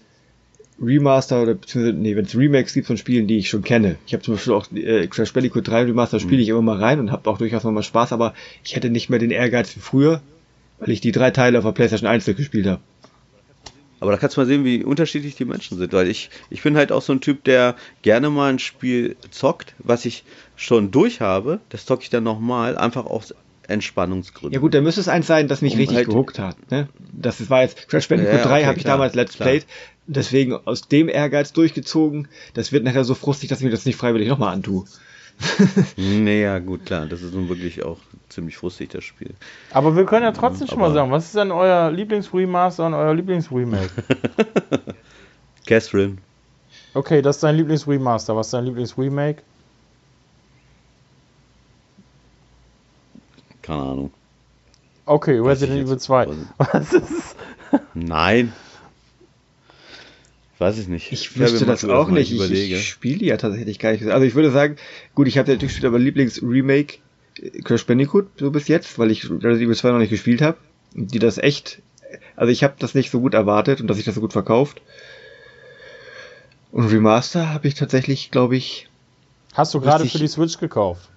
Remaster oder beziehungsweise, nee, wenn es Remakes gibt von Spielen, die ich schon kenne. Ich habe zum Beispiel auch äh, Crash Bandicoot 3 Remaster spiele mhm. ich immer mal rein und habe auch durchaus mal Spaß, aber ich hätte nicht mehr den Ehrgeiz wie früher, weil ich die drei Teile auf der PlayStation 1 gespielt habe. Aber da kannst du mal sehen, wie unterschiedlich die Menschen sind, weil ich, ich bin halt auch so ein Typ, der gerne mal ein Spiel zockt, was ich schon durch habe, das zocke ich dann nochmal, einfach aus Entspannungsgründen. Ja gut, da müsste es eins sein, das mich um richtig halt gehuckt hat. Ne? Das war jetzt Crash Bandicoot ja, 3 okay, habe ich klar, damals Let's klar. Played deswegen aus dem Ehrgeiz durchgezogen. Das wird nachher so frustig, dass ich mir das nicht freiwillig nochmal antue. naja, gut, klar, das ist nun wirklich auch ziemlich frustig, das Spiel. Aber wir können ja trotzdem schon mal sagen, was ist denn euer Lieblingsremaster und euer Lieblingsremake? Catherine, Okay, das ist dein Lieblingsremaster. Was ist dein Lieblingsremake? Keine Ahnung. Okay, Resident Evil jetzt- 2. weiß Was ist Nein. Weiß ich nicht. Ich wüsste das auch nicht. Ich, ich spiele ja tatsächlich gar nicht. Also ich würde sagen, gut, ich habe natürlich gespielt, aber Lieblings-Remake äh, Crash Bandicoot so bis jetzt, weil ich Resident Evil 2 noch nicht gespielt habe. Die das echt, also ich habe das nicht so gut erwartet und dass sich das so gut verkauft. Und Remaster habe ich tatsächlich, glaube ich, Hast du gerade für die Switch gekauft?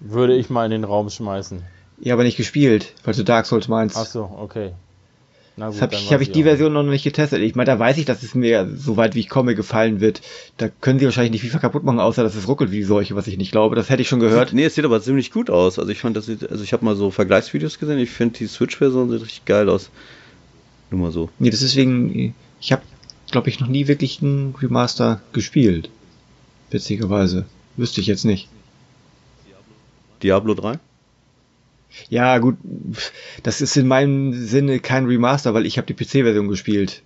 Würde ich mal in den Raum schmeißen. ja, aber nicht gespielt, weil du Dark Souls meinst. Ach so, okay. Na Das gut, habe dann ich, hab ich die auch. Version noch nicht getestet. Ich meine, da weiß ich, dass es mir so weit wie ich komme gefallen wird. Da können sie wahrscheinlich nicht FIFA kaputt machen, außer dass es ruckelt wie Seuche, was ich nicht glaube. Das hätte ich schon gehört. Nee, es sieht aber ziemlich gut aus. Also ich fand das sieht, also ich habe mal so Vergleichsvideos gesehen. Ich finde die Switch-Version sieht richtig geil aus. Nur mal so. Nee, das ist wegen, ich habe, glaube ich, noch nie wirklich einen Remaster gespielt. Witzigerweise. Wüsste ich jetzt nicht. Diablo 3? Ja, gut, das ist in meinem Sinne kein Remaster, weil ich habe die PC-Version gespielt.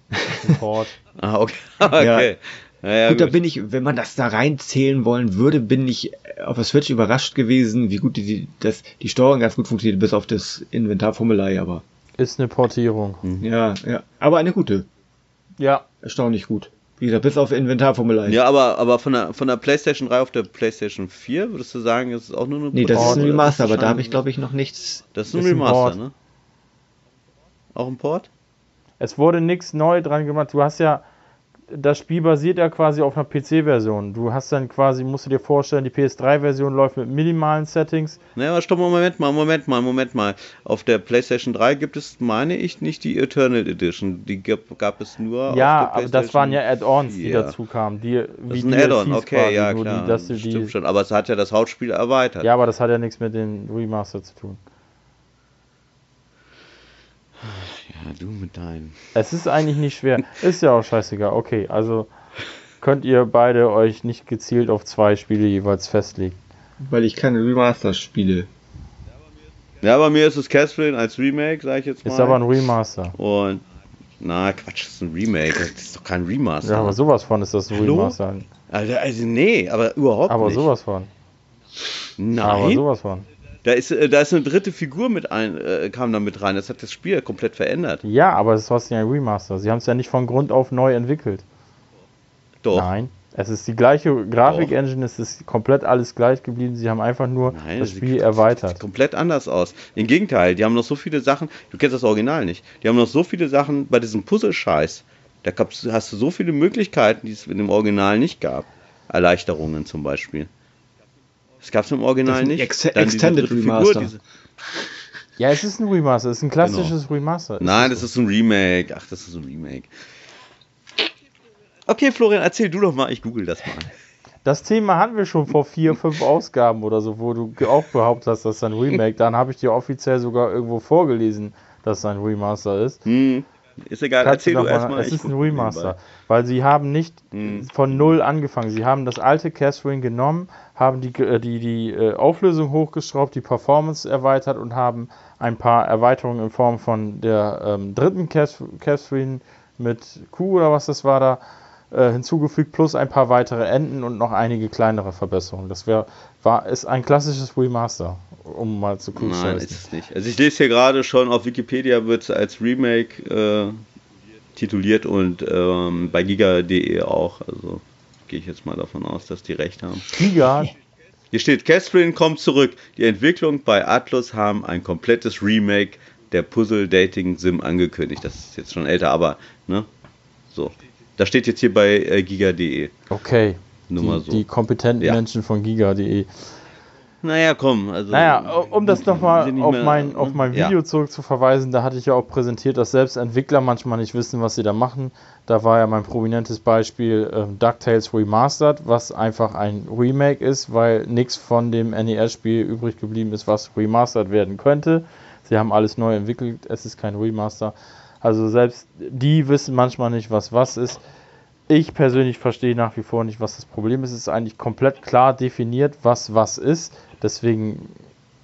Port. Ah, okay. okay. Ja, ja, gut, da gut. bin ich, wenn man das da reinzählen wollen würde, bin ich auf der Switch überrascht gewesen, wie gut die, das, die Steuerung ganz gut funktioniert, bis auf das Inventarformular, aber Ist eine Portierung. ja, ja, aber eine gute, Ja, erstaunlich gut. Wie gesagt, bis auf Inventarformular. Ja, aber, aber von, der, von der PlayStation 3 auf der PlayStation 4 würdest du sagen, ist es auch nur eine nee, das ist Port, ein? Remaster, aber da habe ich, glaube ich, noch nichts. Das ist ein ist ein Remaster, Port. ne? Auch ein Port? es wurde nichts neu dran gemacht. Du hast ja, das Spiel basiert ja quasi auf einer PC-Version. Du hast dann quasi, musst du dir vorstellen, die PS3-Version läuft mit minimalen Settings. Naja, aber stopp, Moment mal, Moment mal, Moment mal. Auf der PlayStation 3 gibt es, meine ich, nicht die Eternal Edition. Die gab, gab es nur ja, auf der aber das waren ja Add-ons, die 4. dazu kamen. Die, Das ist ein Add-on, okay, quasi, ja klar. Die, dass du Stimmt die, schon, aber es hat ja das Hauptspiel erweitert. ja, aber das hat ja nichts mit den Remaster zu tun. Ja, du mit deinen. Es ist eigentlich nicht schwer. Ist ja auch scheißegal. Okay, also könnt ihr beide euch nicht gezielt auf zwei Spiele jeweils festlegen. Weil ich keine Remaster spiele. Ja, bei mir ist es Catherine als Remake, sag ich jetzt mal. Ist aber ein Remaster. Und, na, Quatsch, das ist ein Remake. Das ist doch kein Remaster. Ja, aber sowas von ist das ein Hallo? Remaster. also, also, nee, aber überhaupt Aber nicht. sowas von. Nein. Aber sowas von. Da ist, äh, da ist eine dritte Figur mit ein, äh, kam da mit rein. Das hat das Spiel komplett verändert. Ja, aber es ist trotzdem ein Remaster. Sie haben es ja nicht von Grund auf neu entwickelt. Doch. Nein. Es ist die gleiche Grafik-Engine, es ist komplett alles gleich geblieben. Sie haben einfach nur Nein, das sieht- Spiel Sieht erweitert. komplett anders aus. Im Gegenteil, die haben noch so viele Sachen. Du kennst das Original nicht. Die haben noch so viele Sachen bei diesem Puzzle-Scheiß. Da hast du so viele Möglichkeiten, die es in dem Original nicht gab. Erleichterungen zum Beispiel. Das gab es im Original Das ist ein nicht. Ex- Dann Extended Remaster. diese, Ja, es ist ein Remaster, es ist ein klassisches Remaster. Genau. Nein, Ist das ist ein Remake. Ach, das ist ein Remake. Okay, Florian, erzähl du doch mal. Ich google das mal. Das Thema hatten wir schon vor vier, fünf Ausgaben oder so, wo du auch behauptet hast, das ist ein Remake. Dann habe ich dir offiziell sogar irgendwo vorgelesen, dass es ein Remaster ist. Hm, ist egal, Kannst erzähl noch du mal- erstmal. Es ist ein Remaster, weil sie haben nicht Hm. von null angefangen. Sie haben das alte Catherine genommen, haben die, äh, die, die äh, Auflösung hochgeschraubt, die Performance erweitert und haben ein paar Erweiterungen in Form von der ähm, dritten Cath- Catherine mit Q oder was das war da äh, hinzugefügt, plus ein paar weitere Enden und noch einige kleinere Verbesserungen. Das wär, war, ist ein klassisches Remaster, um mal zu Nein, ist es nicht. Also ich lese hier gerade schon, auf Wikipedia wird es als Remake äh, tituliert und ähm, bei giga.de auch. Also gehe ich jetzt mal davon aus, dass die recht haben. Giga, Hier steht, Catherine kommt zurück. Die Entwicklung bei Atlus haben ein komplettes Remake der Puzzle Dating Sim angekündigt. Das ist jetzt schon älter, aber ne? So. Das steht jetzt hier bei äh, giga.de. okay. Nur die, mal so. die kompetenten Ja. Menschen von giga.de. Naja, komm. Also, Naja, um das nochmal nicht auf mein, ne? auf mein Ja. Video zurückzuverweisen, da hatte ich ja auch präsentiert, dass selbst Entwickler manchmal nicht wissen, was sie da machen. Da war ja mein prominentes Beispiel ähm, DuckTales Remastered, was einfach ein Remake ist, weil nichts von dem NES-Spiel übrig geblieben ist, was remastered werden könnte. Sie haben alles neu entwickelt, es ist kein Remaster. Also selbst die wissen manchmal nicht, was was ist. Ich persönlich verstehe nach wie vor nicht, was das Problem ist. Es ist eigentlich komplett klar definiert, was was ist. Deswegen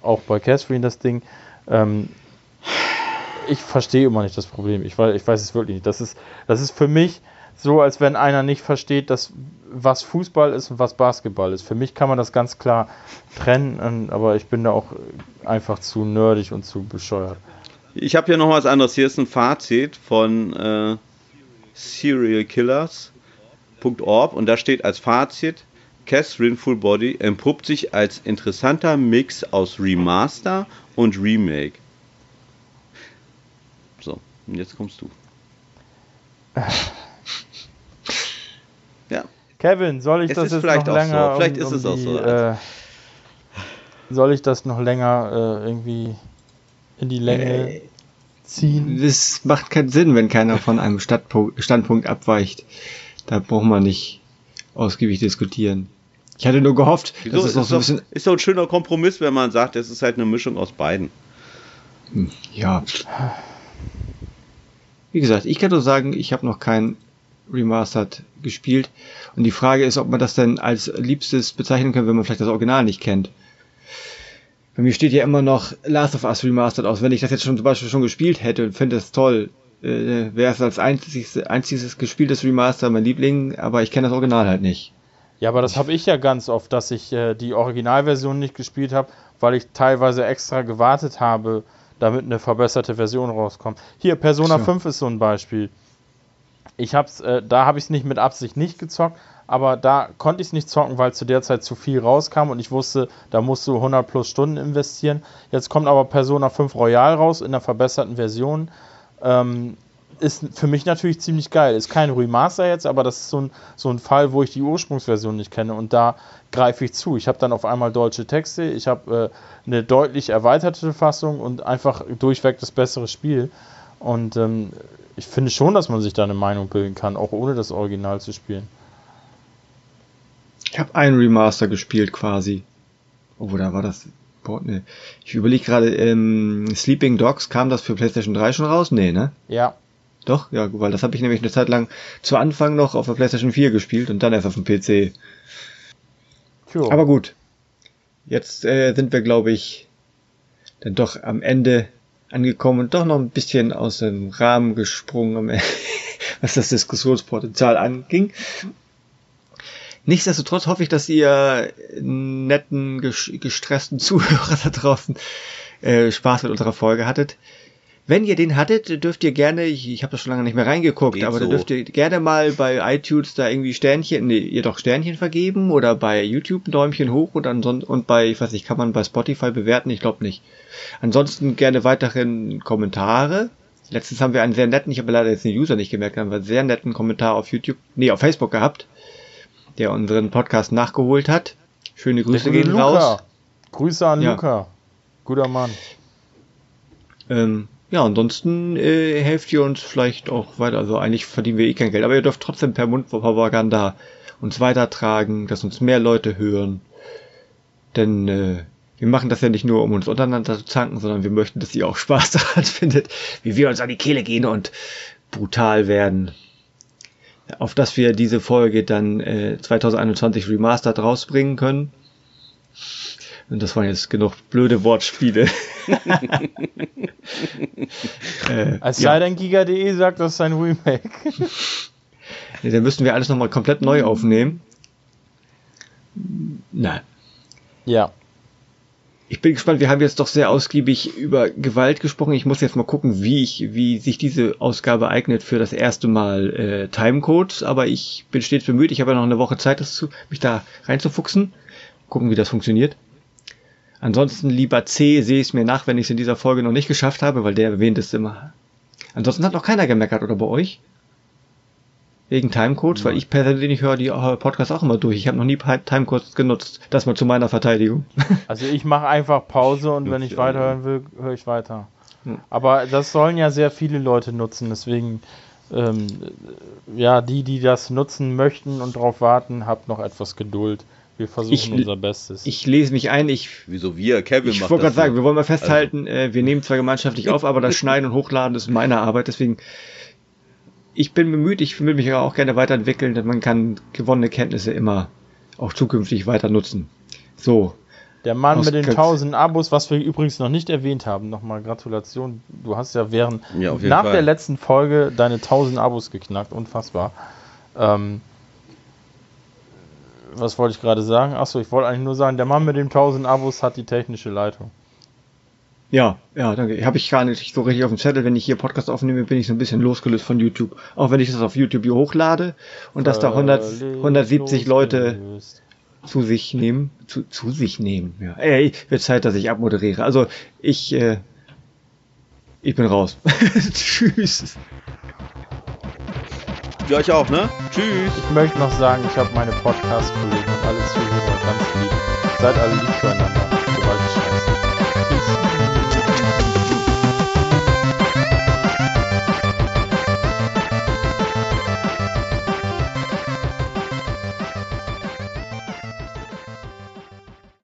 auch bei Catherine das Ding. Ähm, ich verstehe immer nicht das Problem. Ich weiß, ich weiß es wirklich nicht. Das ist, das ist für mich so, als wenn einer nicht versteht, dass, was Fußball ist und was Basketball ist. Für mich kann man das ganz klar trennen, aber ich bin da auch einfach zu nerdig und zu bescheuert. Ich habe hier noch was anderes. Hier ist ein Fazit von äh, serialkillers.org und da steht als Fazit, Catherine Full Body entpuppt sich als interessanter Mix aus Remaster und Remake. So, und jetzt kommst du. ja. Kevin, soll ich es das jetzt noch länger? So. Vielleicht um, ist es auch so. Äh, soll ich das noch länger äh, irgendwie in die Länge äh, ziehen? Das macht keinen Sinn, wenn keiner von einem Standpunkt abweicht. Da braucht man nicht ausgiebig diskutieren. Ich hatte nur gehofft, Wieso? dass es noch so ein bisschen. Ist doch ein schöner Kompromiss, wenn man sagt, es ist halt eine Mischung aus beiden. Hm, ja. Wie gesagt, ich kann nur sagen, ich habe noch kein Remastered gespielt. Und die Frage ist, ob man das denn als Liebstes bezeichnen kann, wenn man vielleicht das Original nicht kennt. Bei mir steht ja immer noch Last of Us Remastered aus. Wenn ich das jetzt schon zum Beispiel schon gespielt hätte und finde es toll, äh, wäre es als einziges, einziges gespieltes Remaster mein Liebling, aber ich kenne das Original halt nicht. Ja, aber das habe ich ja ganz oft, dass ich äh, die Originalversion nicht gespielt habe, weil ich teilweise extra gewartet habe, damit eine verbesserte Version rauskommt. Hier, Persona so. 5 ist so ein Beispiel. Ich hab's, äh, da habe ich es nicht mit Absicht nicht gezockt, aber da konnte ich es nicht zocken, weil zu der Zeit zu viel rauskam und ich wusste, da musst du 100 plus Stunden investieren. Jetzt kommt aber Persona 5 Royal raus in der verbesserten Version. Ähm, ist für mich natürlich ziemlich geil. Ist kein Remaster jetzt, aber das ist so ein, so ein Fall, wo ich die Ursprungsversion nicht kenne und da greife ich zu. Ich habe dann auf einmal deutsche Texte, ich habe äh, eine deutlich erweiterte Fassung und einfach durchweg das bessere Spiel. Und ähm, ich finde schon, dass man sich da eine Meinung bilden kann, auch ohne das Original zu spielen. Ich habe einen Remaster gespielt quasi. Oh, da war das. Boah, nee. Ich überlege gerade, ähm, Sleeping Dogs, kam das für PlayStation 3 schon raus? Nee, ne? Ja. Doch, ja, weil das habe ich nämlich eine Zeit lang zu Anfang noch auf der PlayStation 4 gespielt und dann erst auf dem PC. Sure. Aber gut. Jetzt äh, sind wir, glaube ich, dann doch am Ende angekommen und doch noch ein bisschen aus dem Rahmen gesprungen, was das Diskussionspotenzial anging. Nichtsdestotrotz hoffe ich, dass ihr netten, gestressten Zuhörer da draußen äh, Spaß mit unserer Folge hattet. Wenn ihr den hattet, dürft ihr gerne, ich, ich habe das schon lange nicht mehr reingeguckt, Geht aber so. da dürft ihr gerne mal bei iTunes da irgendwie Sternchen, nee, ihr doch Sternchen vergeben oder bei YouTube ein Däumchen hoch oder ansonsten, und bei, ich weiß nicht, kann man bei Spotify bewerten? Ich glaube nicht. Ansonsten gerne weiterhin Kommentare. Letztens haben wir einen sehr netten, ich habe leider jetzt den User nicht gemerkt, haben wir einen sehr netten Kommentar auf YouTube, nee, auf Facebook gehabt der unseren Podcast nachgeholt hat. Schöne Grüße gehen Luca. raus. Grüße an ja. Luca. Guter Mann. Ähm, ja, ansonsten äh, helft ihr uns vielleicht auch weiter. Also eigentlich verdienen wir eh kein Geld, aber ihr dürft trotzdem per Mundpropaganda uns weitertragen, dass uns mehr Leute hören. Denn äh, wir machen das ja nicht nur, um uns untereinander zu zanken, sondern wir möchten, dass ihr auch Spaß daran findet, wie wir uns an die Kehle gehen und brutal werden auf dass wir diese Folge dann äh, 2021 remastered rausbringen können. Und das waren jetzt genug blöde Wortspiele. äh, Als ja. sei denn Giga.de sagt, das ist ein Remake. nee, dann müssten wir alles nochmal komplett neu aufnehmen. Nein. Ja ich bin gespannt, wir haben jetzt doch sehr ausgiebig über Gewalt gesprochen. Ich muss jetzt mal gucken, wie ich, wie sich diese Ausgabe eignet für das erste Mal äh, Timecodes, aber ich bin stets bemüht. Ich habe ja noch eine Woche Zeit, das zu, mich da reinzufuchsen. Gucken, wie das funktioniert. Ansonsten lieber C, sehe ich es mir nach, wenn ich es in dieser Folge noch nicht geschafft habe, weil der erwähnt es immer. Ansonsten hat noch keiner gemeckert, oder bei euch? Wegen Timecodes, weil ich persönlich höre die Podcasts auch immer durch. Ich habe noch nie Timecodes genutzt. Das mal zu meiner Verteidigung. Also ich mache einfach Pause und wenn ich weiterhören will, höre ich weiter. Aber das sollen ja sehr viele Leute nutzen, deswegen ähm, ja, die, die das nutzen möchten und darauf warten, habt noch etwas Geduld. Wir versuchen ich, unser Bestes. Ich lese mich ein. Ich, Wieso wir? Kevin ich macht Ich wollte gerade sagen, wir wollen mal festhalten, also. äh, wir nehmen zwar gemeinschaftlich auf, aber das Schneiden und Hochladen ist meine Arbeit, deswegen ich bin bemüht, ich will mich auch gerne weiterentwickeln, denn man kann gewonnene Kenntnisse immer auch zukünftig weiter nutzen. So. Der Mann mit den 1000 Abos, was wir übrigens noch nicht erwähnt haben, nochmal Gratulation. Du hast ja während ja, nach Fall. der letzten Folge deine 1000 Abos geknackt, unfassbar. Ähm, was wollte ich gerade sagen? Achso, ich wollte eigentlich nur sagen, der Mann mit den 1000 Abos hat die technische Leitung. Ja, ja, danke. Habe ich gar nicht so richtig auf dem Zettel. Wenn ich hier Podcast aufnehme, bin ich so ein bisschen losgelöst von YouTube. Auch wenn ich das auf YouTube hier hochlade und dass da 100, 170 Leute zu sich nehmen. Zu, zu sich nehmen, ja. Ey, wird Zeit, dass ich abmoderiere. Also, ich, äh, ich bin raus. Tschüss. Für euch auch, ne? Tschüss. Ich möchte noch sagen, ich habe meine Podcast-Kollegen und alle Zuhörer ganz lieb. Seid alle lieb zueinander.